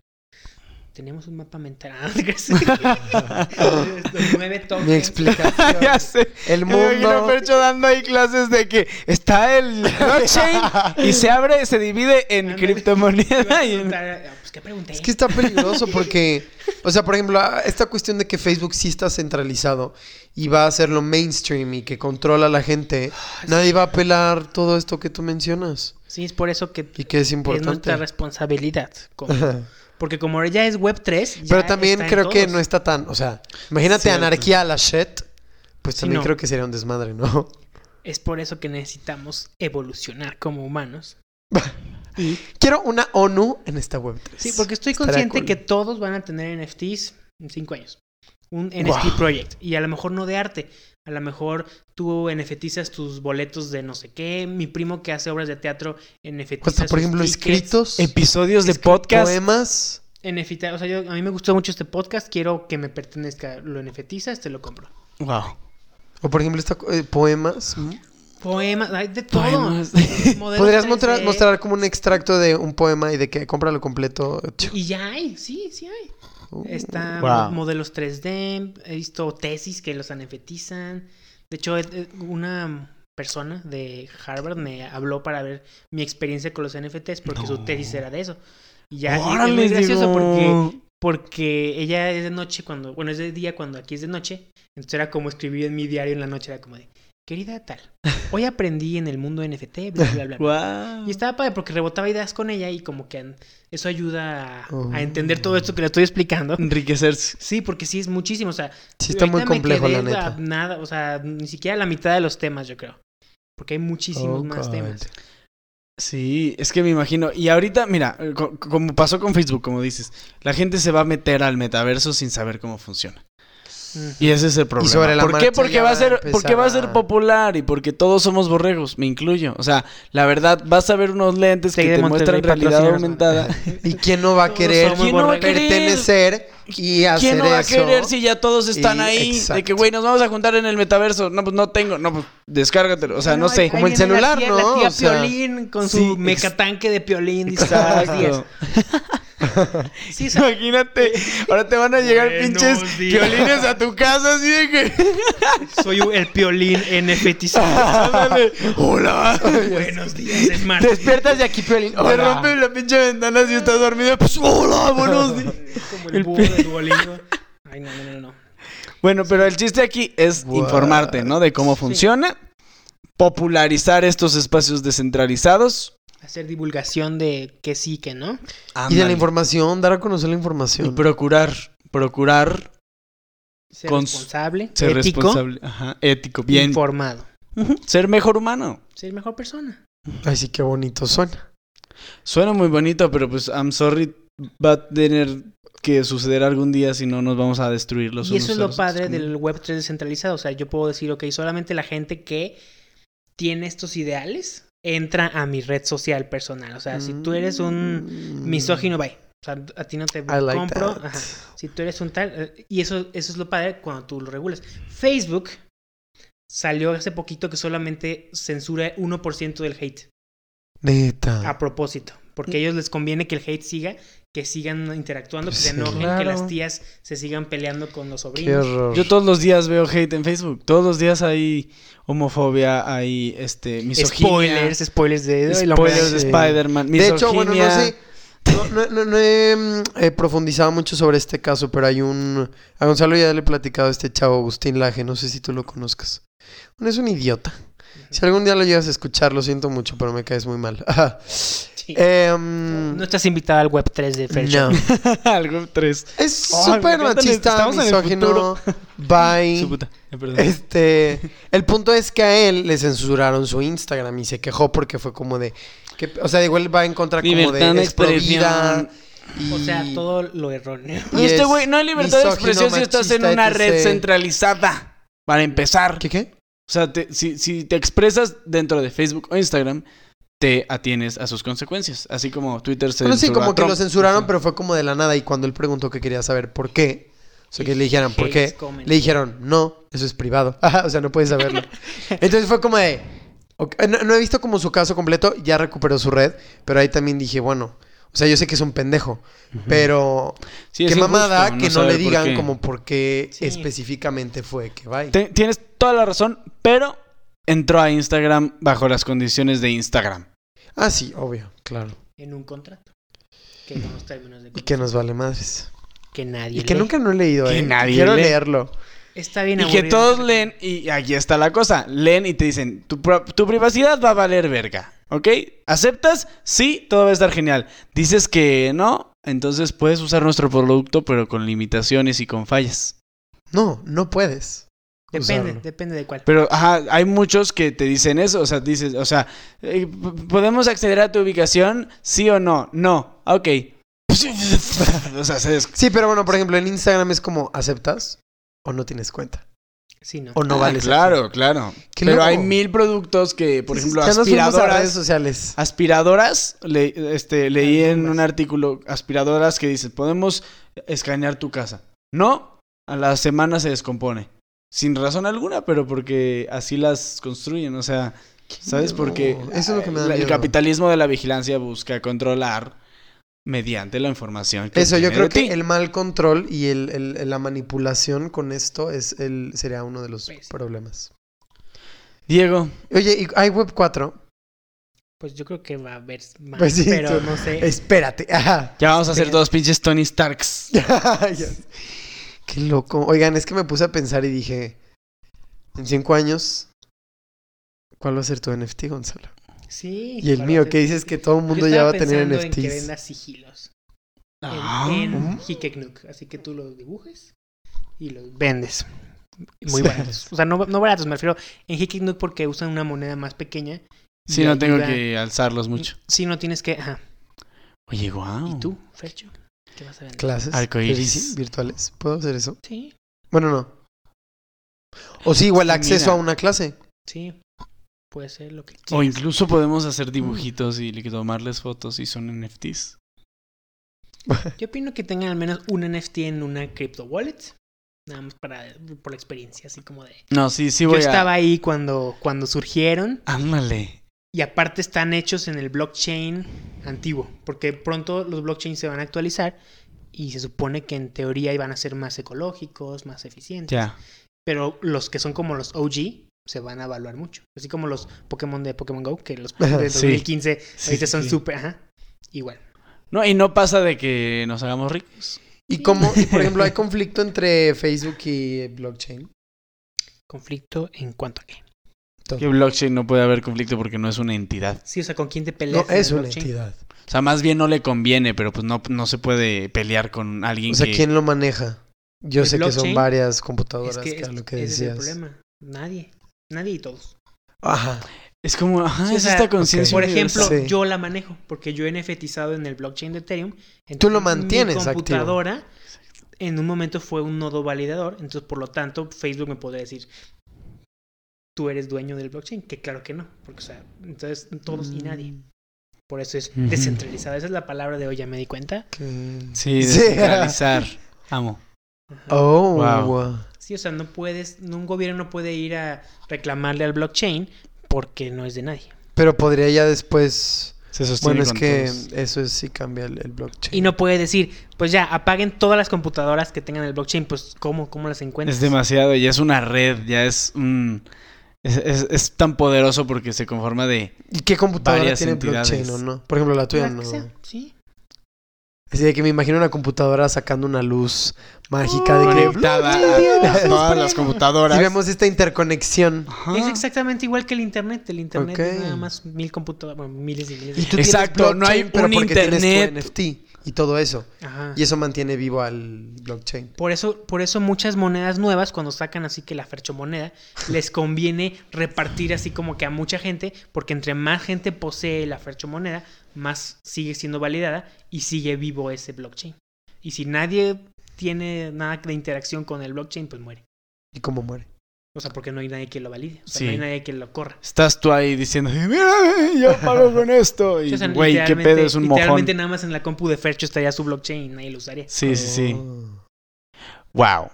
Tenemos un mapa mental. *laughs* Ah, ¿no te crees? Los nueve Mi tokens. explicación. *laughs* ya sé. El Me mundo. Fercho dando ahí clases de que está el blockchain *laughs* y se abre, se divide en criptomoneda y en... ah, Pues, ¿qué pregunté? Es que está peligroso porque, o sea, por ejemplo, ah, esta cuestión de que Facebook sí está centralizado y va a hacerlo mainstream y que controla a la gente, nadie va a apelar todo esto que tú mencionas Sí, es por eso que y que es es importante. nuestra responsabilidad. como- porque como ya es Web 3. Pero también creo que no está tan, o sea, imagínate Cierto. anarquía a la shit, pues Sí, también no. creo que sería un desmadre, ¿no? *laughs* Es por eso que necesitamos evolucionar como humanos. *laughs* Y Quiero una ONU en esta web 3. Sí, porque estoy consciente cool. que todos van a tener NFTs en cinco años. Un NFT Wow. project. Y a lo mejor no de arte. A lo mejor tú NFTizas tus boletos de no sé qué. Mi primo que hace obras de teatro NFTiza Hasta, por sus ejemplo, tickets. escritos, Episodios de podcast. poemas. NFT, o sea, yo- a mí me gustó mucho este podcast. Quiero que me pertenezca. Lo NFTizas, te lo compro. Wow. O por ejemplo, esta, eh, poemas. Poemas, hay de todo. Poemas. *laughs* Podrías 3D, mostrar, mostrar como un extracto de un poema y de que cómpralo completo. Y ya hay, sí, sí hay. Uh, Está Wow. modelos 3D, he visto tesis que los anefetizan. De hecho, una persona de Harvard me habló para ver mi experiencia con los NFTs porque su tesis era de eso. Y ya es muy gracioso porque porque ella es de noche cuando, bueno, es de día cuando aquí es de noche. Entonces era como escribir en mi diario en la noche, era como de, querida tal, hoy aprendí en el mundo NFT, bla, bla, bla. bla". *laughs* Guau. Y estaba padre porque rebotaba ideas con ella y como que eso ayuda a, Oh. a entender todo esto que le estoy explicando. Enriquecerse. Sí, porque sí es muchísimo, o sea, Sí, está muy me complejo, la neta. Nada, o sea, ni siquiera la mitad de los temas, yo creo. Porque hay muchísimos Oh, más God. temas. Sí, es que me imagino. Y ahorita, mira, co- como pasó con Facebook, como dices, la gente se va a meter al metaverso sin saber cómo funciona. Y ese es el problema. sobre la ¿Por qué? Porque va a ser, porque va a ser popular y porque todos somos borregos, me incluyo. O sea, la verdad, vas a ver unos lentes que te Monterrey, muestran realidad aumentada. *laughs* ¿Y quién no va a querer somos ¿Quién no va a pertenecer y hacer ¿Quién no va a eso? querer si ya todos están Y- ahí? De que, güey, nos vamos a juntar en el metaverso. No, pues no tengo. No, pues descárgatelo. O sea, no sé. Como el celular, la tía, ¿no? La tía O sea, Piolín con sí, su mecatanque de Piolín días. Exacto. *laughs* *laughs* Sí, Imagínate, ahora te van a llegar Buenos pinches días. violines a tu casa así de que. *laughs* soy el Piolín *laughs* NFTizado. Hola. Buenos días, Smart. Despiertas de aquí, Piolín. Te rompe la pinche ventana si estás dormido. Pues, hola, buenos días. Como el El búho de Duolingo. Ay, no, no, no, no. Bueno, pero el chiste aquí es What? informarte, ¿no? De cómo funciona, popularizar estos espacios descentralizados. Hacer divulgación de que sí, que no. Y de la información, dar a conocer la Y información. procurar, procurar Ser responsable, ser ético, responsable. Ajá, ético, bien. informado. Ser mejor humano. Ser mejor persona. Ay, sí, qué bonito suena. Suena muy bonito, pero pues, I'm sorry, va a tener que suceder algún día, si no nos vamos a destruir los Y eso es lo padre otros. del Web3 descentralizado. O sea, yo puedo decir, ok, solamente la gente que tiene estos ideales entra a mi red social personal. O sea, si tú eres un Mm. misógino, bye. O sea, a ti no te like compro. Ajá. Si tú eres un tal. eh, Y eso, eso es lo padre cuando tú lo regulas. Facebook salió hace poquito que solamente censura 1% del hate. Neta. A propósito. Porque a ellos les conviene que el hate siga, que sigan interactuando, que se enojen, que las tías se sigan peleando con los Qué sobrinos. horror. Yo todos los días veo hate en Facebook. Todos los días hay homofobia, hay este misoginia. Spoilers, spoilers de Spoilers de. Spider-Man, De hecho, bueno, no sé. No, no- no- no he mm, eh, profundizado mucho sobre este caso, pero hay un... A Gonzalo ya le he platicado a este chavo, Agustín Laje, no sé si tú lo conozcas. Bueno, es un idiota. Si algún día lo llegas a escuchar, lo siento mucho, pero me caes muy mal. *laughs* Sí. Em, No estás invitada al web 3 de Fair no. Show. Algo 3. Es Oh, súper machista, misógino. *laughs* Bye. Su puta. Eh, perdón. Este, *laughs* el punto es que a él le censuraron su Instagram y se quejó porque fue como de, que, o sea, igual va en contra como Libertad de expresión. y- O sea, todo lo erróneo. y este es güey, no hay libertad de expresión si estás en una red etc.. centralizada. Para empezar. ¿Qué qué? O sea, te- si, si te expresas dentro de Facebook o Instagram, te atienes a sus consecuencias. Así como Twitter se Bueno, sí, a como que Trump. lo censuraron, pero fue como de la nada y cuando él preguntó que quería saber por qué, o sea, que le dijeran por qué, le dijeron, no, eso es privado. *laughs* O sea, no puedes saberlo. Entonces fue como de... no he visto como su caso completo, ya recuperó su red, pero ahí también dije, bueno, o sea, yo sé que es un pendejo, pero Sí, qué mamada injusto que no le digan como por qué Sí. específicamente fue que vaya. Tienes toda la razón, pero entró a Instagram bajo las condiciones de Instagram. Ah, sí, obvio, claro. En un contrato. Que con los términos de Y que nos vale madres. Que nadie Y que lee. nunca no he leído, Que eh. nadie Quiero lee. leerlo. Está bien Y que todos leen, y aquí está la cosa, leen y te dicen, tu privacidad va a valer verga, ¿ok? ¿Aceptas? Sí, todo va a estar genial. Dices que no, entonces puedes usar nuestro producto, pero con limitaciones y con fallas. No, no puedes. Depende, usarlo. depende de cuál. Pero, ajá, hay muchos que te dicen eso, o sea, dices, o sea, eh, ¿podemos acceder a tu ubicación? ¿Sí o no? No, ok. *laughs* o sea, se des- Sí, pero bueno, por ejemplo, en Instagram es como, ¿aceptas? ¿O no tienes cuenta? Sí, no. ¿O no Ah, vales Claro, claro. Qué Pero loco. hay mil productos que, por ejemplo, ya nos fuimos a redes aspiradoras. sociales. Aspiradoras, le- este, leí en un artículo, aspiradoras que dicen, podemos escanear tu casa. No, a la semana se descompone. Sin razón alguna, pero porque así las construyen, o sea, ¿sabes? Porque Eso es lo que me da la- el miedo. capitalismo de la vigilancia busca controlar mediante la información. que Eso, yo creo de que ti. el mal control y el, el- la manipulación con esto es el, sería uno de los Pues. problemas. Diego, Oye, ¿y hay Web 4? Pues yo creo que va a haber más, Pues sí, pero tú- no sé. Espérate. Ajá. ya vamos a hacer todos pinches Tony Starks. *laughs* Qué loco. Oigan, es que me puse a pensar y dije, en cinco años, ¿cuál va a ser tu NFT, Gonzalo? Sí. Y el mío, hacer- que dices que todo el mundo ya va a tener en que vendas sigilos. En, Ah. en Hikeknuk. Así que tú los dibujes y los vendes. Muy baratos. O sea, no, no baratos, me refiero en Hikeknuk porque usan una moneda más pequeña. Sí, no tengo ayuda- que alzarlos mucho. Sí, no tienes que. Ajá. Oye, wow. ¿Y tú, Fercho? ¿Qué vas a vender? Clases. Sí, virtuales. ¿Puedo hacer eso? Sí, Bueno, no. O sí, igual Sí, acceso mira. a una clase. sí. Puede ser lo que O incluso podemos hacer dibujitos y le- tomarles fotos y son NFTs. Yo opino que tengan al menos un NFT en una crypto wallet. Nada más para, por la experiencia, así como de... No, sí, sí Yo voy estaba a... ahí cuando, cuando surgieron Ándale. y aparte están hechos en el blockchain antiguo, porque pronto los blockchains se van a actualizar y se supone que en teoría iban a ser más ecológicos, más eficientes. Ya. Pero los que son como los OG se van a evaluar mucho. Así como los Pokémon de Pokémon Go, que los *laughs* de sí. 2015 Sí, ahorita sí, son sí. súper... Ajá. Igual. No, y no pasa de que nos hagamos ricos. ¿Y cómo, y por *laughs* ejemplo, hay conflicto entre Facebook y blockchain? Conflicto en cuanto a qué. Que blockchain no puede haber conflicto porque no es una entidad. Sí, o sea, ¿con quién te peleas? No, es una blockchain? entidad. O sea, más bien no le conviene, pero pues no, no se puede pelear con alguien O sea, que... ¿quién lo maneja? Yo ¿El sé que son blockchain? varias computadoras, Es que, que es lo que ese es el decías. problema. Nadie. Nadie y todos. Ajá. Es como, ajá, Sí, o es sea, esta conciencia Por ejemplo. Sí. yo la manejo porque yo he NFTizado en el blockchain de Ethereum. Tú lo mantienes Mi activo. computadora en un momento fue un nodo validador. Entonces, por lo tanto, Facebook me podría decir, tú eres dueño del blockchain. Que claro que no. Porque, o sea, entonces todos y nadie. Por eso es descentralizado. Esa es la palabra de hoy, ya me di cuenta. Sí, Sí. descentralizar. Amo. Ajá. Oh, Wow. wow. Sí, o sea, no puedes, un gobierno no puede ir a reclamarle al blockchain porque no es de nadie. Pero podría ya después... Se sostiene Bueno, es que todos. eso es, sí cambia el, el blockchain. Y no puede decir, pues ya, apaguen todas las computadoras que tengan el blockchain, pues ¿cómo? ¿Cómo las encuentras? Es demasiado, ya es una red, ya es un... Es, es- es tan poderoso porque se conforma de... ¿Y qué computadora varias tiene entidades. blockchain o no? Por ejemplo, la tuya La no. Sí. Así de que me imagino una computadora sacando una luz mágica de que... Conectada a, todas las computadoras. Y vemos esta interconexión. Ajá. Es exactamente igual que el internet. El internet es Ok. nada más mil computadoras, bueno, miles y miles de... Y tú Exacto, tienes no hay blockchain, pero un porque tienes tu internet. NFT y todo eso. Ajá. Y eso mantiene vivo al blockchain. Por eso, por eso muchas monedas nuevas, cuando sacan así que la ferchomoneda, *laughs* les conviene repartir así como que a mucha gente, porque entre más gente posee la ferchomoneda, más sigue siendo validada y sigue vivo ese blockchain. Y si nadie tiene nada de interacción con el blockchain, pues muere. ¿Y cómo muere? O sea, porque no hay nadie que lo valide. O sea, Sí. no hay nadie que lo corra. Estás tú ahí diciendo, mira, yo pago con esto. Y, Sí, o sea, güey, qué pedo, es un mojón. Literalmente nada más en la compu de Fercho estaría su blockchain y nadie lo usaría. Sí, sí, sí. Oh. Wow.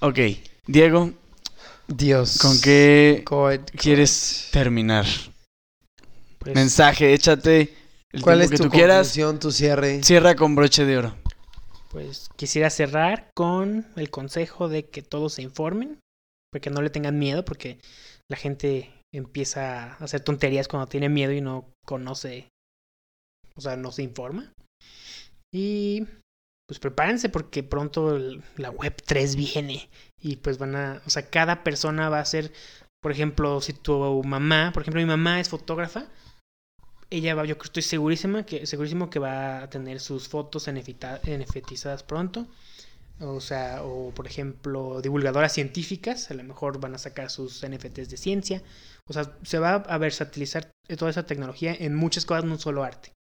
Ok, Diego, Dios. ¿con qué God. quieres terminar? Pues, Mensaje, échate el ¿Cuál es que tu tú quieras. conclusión, tu cierre? Cierra con broche de oro. Pues quisiera cerrar con el consejo de que todos se informen, porque no le tengan miedo, porque la gente empieza a hacer tonterías cuando tiene miedo y no conoce, o sea, no se informa. Y pues prepárense porque pronto la web 3 viene y pues van a, o sea, cada persona va a ser, por ejemplo, si tu mamá, por ejemplo, mi mamá es fotógrafa, ella va, yo estoy segurísima que, segurísimo que va a tener sus fotos NFTizadas pronto. O sea, o por ejemplo, divulgadoras científicas, a lo mejor van a sacar sus NFTs de ciencia. O sea, se va a versatilizar toda esa tecnología en muchas cosas, no solo arte.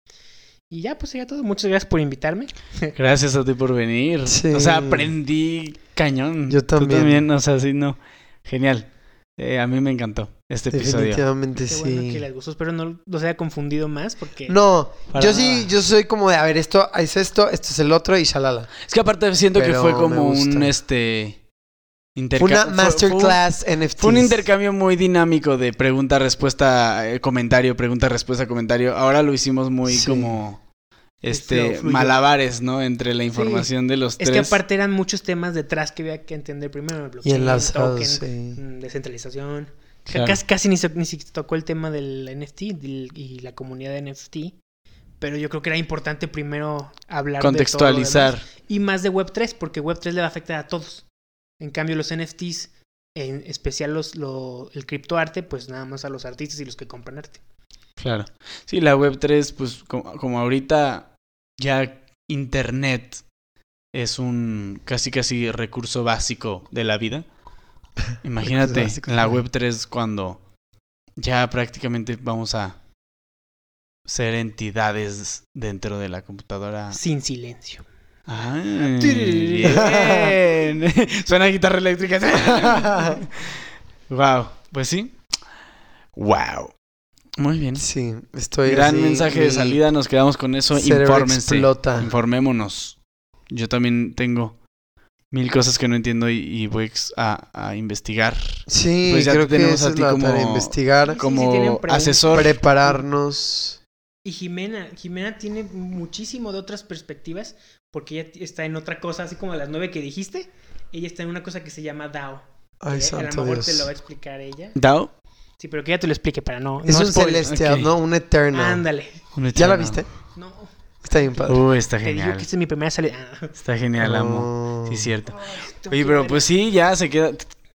Y ya, pues sería todo. Muchas gracias por invitarme. *laughs* Gracias a ti por venir. Sí. O sea, aprendí cañón. Yo Tú también. también, o sea, sí, no. Genial. Eh, a mí me encantó este episodio. Definitivamente Qué bueno sí. que les gustó. Espero no los haya confundido más porque... No, Para yo nada. sí, yo soy como de, a ver, esto es esto, esto es el otro y shalala. Es que aparte siento que fue como un este Fue intercambio. una masterclass NFT. Fue un intercambio muy dinámico de pregunta, respuesta, eh, comentario, pregunta, respuesta, comentario. Ahora lo hicimos muy Sí. como este malabares, ¿no? Entre la información de los Es tres. que aparte eran muchos temas detrás que había que entender primero. El Y enlazados, token, sí. mm, descentralización Claro. Casi, casi ni se, ni se tocó el tema del NFT y la comunidad de NFT. Pero yo creo que era importante primero hablar de todo lo Contextualizar. demás. y más de Web3, porque Web3 le va a afectar a todos. En cambio, los NFTs, en especial los, lo- el criptoarte, pues nada más a los artistas y los que compran arte. Claro. Sí, la web 3, pues como, como ahorita ya internet es un casi casi recurso básico de la vida. *laughs* Imagínate en la sí. web 3 cuando ya prácticamente vamos a ser entidades dentro de la computadora. Sin silencio. Ay, bien. *laughs* Suena guitarra eléctrica. *laughs* wow, pues sí. Wow. Muy bien. Sí, estoy Gran así, mensaje de salida, nos quedamos con eso. Infórmense. explota. Informémonos. Yo también tengo mil cosas que no entiendo y, y voy a, a investigar. Sí, Pues ya creo te que tenemos esa a es ti la como- tarea, investigar, Sí, sí, Como tienen preguntas. asesor. prepararnos. Y Jimena, Jimena tiene muchísimo de otras perspectivas, porque ella está en otra cosa, así como las nueve que dijiste. Ella está en una cosa que se llama DAO. Ay, que a santo lo mejor Dios. te lo va a explicar ella. ¿Dao? Sí, pero que ella te lo explique para no. Es no un spoiler. celestial, Ok. ¿no? Un eterno. Ándale. Un ¿Ya la eterno. viste? No. Está bien padre. Uy, está Te digo genial. que esta es mi primera salida. Ah. Está genial, amo. Oh. Sí, cierto. Tengo Oye, pero pues sí, ya se queda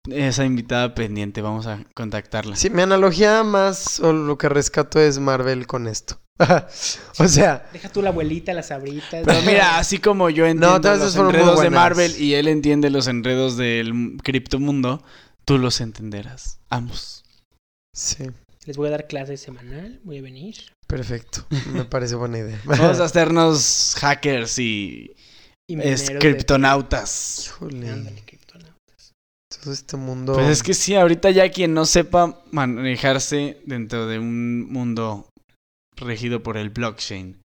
esa invitada pendiente. Vamos a contactarla. Sí, mi analogía más o lo que rescato es Marvel con esto. *laughs* o sea, Deja tú la abuelita, las abritas. Pero mira, así como yo entiendo todas los enredos de. Marvel y él entiende los enredos del criptomundo, tú los entenderás. Ambos. sí, Les voy a dar clase semanal. Voy a venir. Perfecto. Me parece buena idea. *laughs* Vamos a hacernos hackers y Y criptonautas. Híjole, Ándale, criptonautas. todo este mundo. Pues es que sí, ahorita ya quien no sepa manejarse dentro de un mundo regido por el blockchain,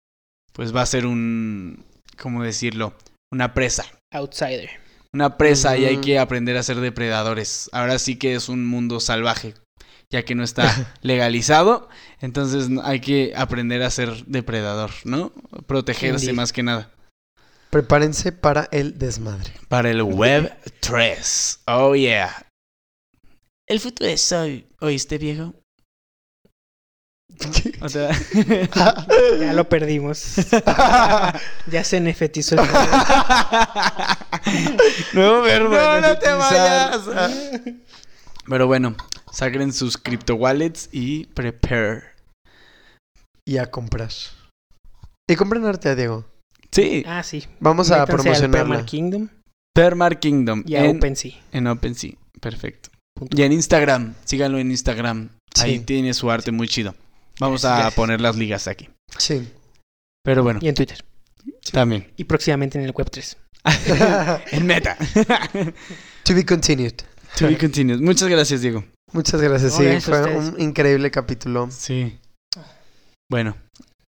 pues va a ser un, ¿cómo decirlo? Una presa. Outsider. Una presa y hay que aprender a ser depredadores. Ahora sí que es un mundo salvaje, ya que no está *laughs* legalizado. Entonces hay que aprender a ser depredador, ¿no? Protegerse Indeed. más que nada. Prepárense para el desmadre. Para el Web 3. Oh, yeah. El futuro es hoy. ¿Oíste, viejo? O sea, *laughs* Ya lo perdimos. *laughs* ya se nefetizó el Nuevo verbo. No, no te vayas. Pero bueno, saquen sus crypto wallets y prepare. y a comprar. Y compren arte, Diego. Sí, Ah, sí. Vamos a Métanse promocionarla. Permar Kingdom Permar Kingdom y a en, OpenSea. en OpenSea. Perfecto. Punto. Y en Instagram, síganlo en Instagram. Ahí tiene su arte muy chido. Vamos Gracias, a gracias. poner las ligas aquí. Sí. Pero bueno, Y en Twitter. también. Y próximamente en el Web 3. *laughs* en meta. *laughs* to be continued. To be *laughs* continued. Muchas gracias, Diego. Muchas gracias. Sí, gracias fue ustedes. un increíble capítulo. Sí. Bueno,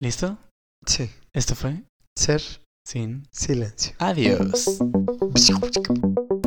¿listo? Sí. Esto fue Ser Sin silencio. Adiós. *laughs*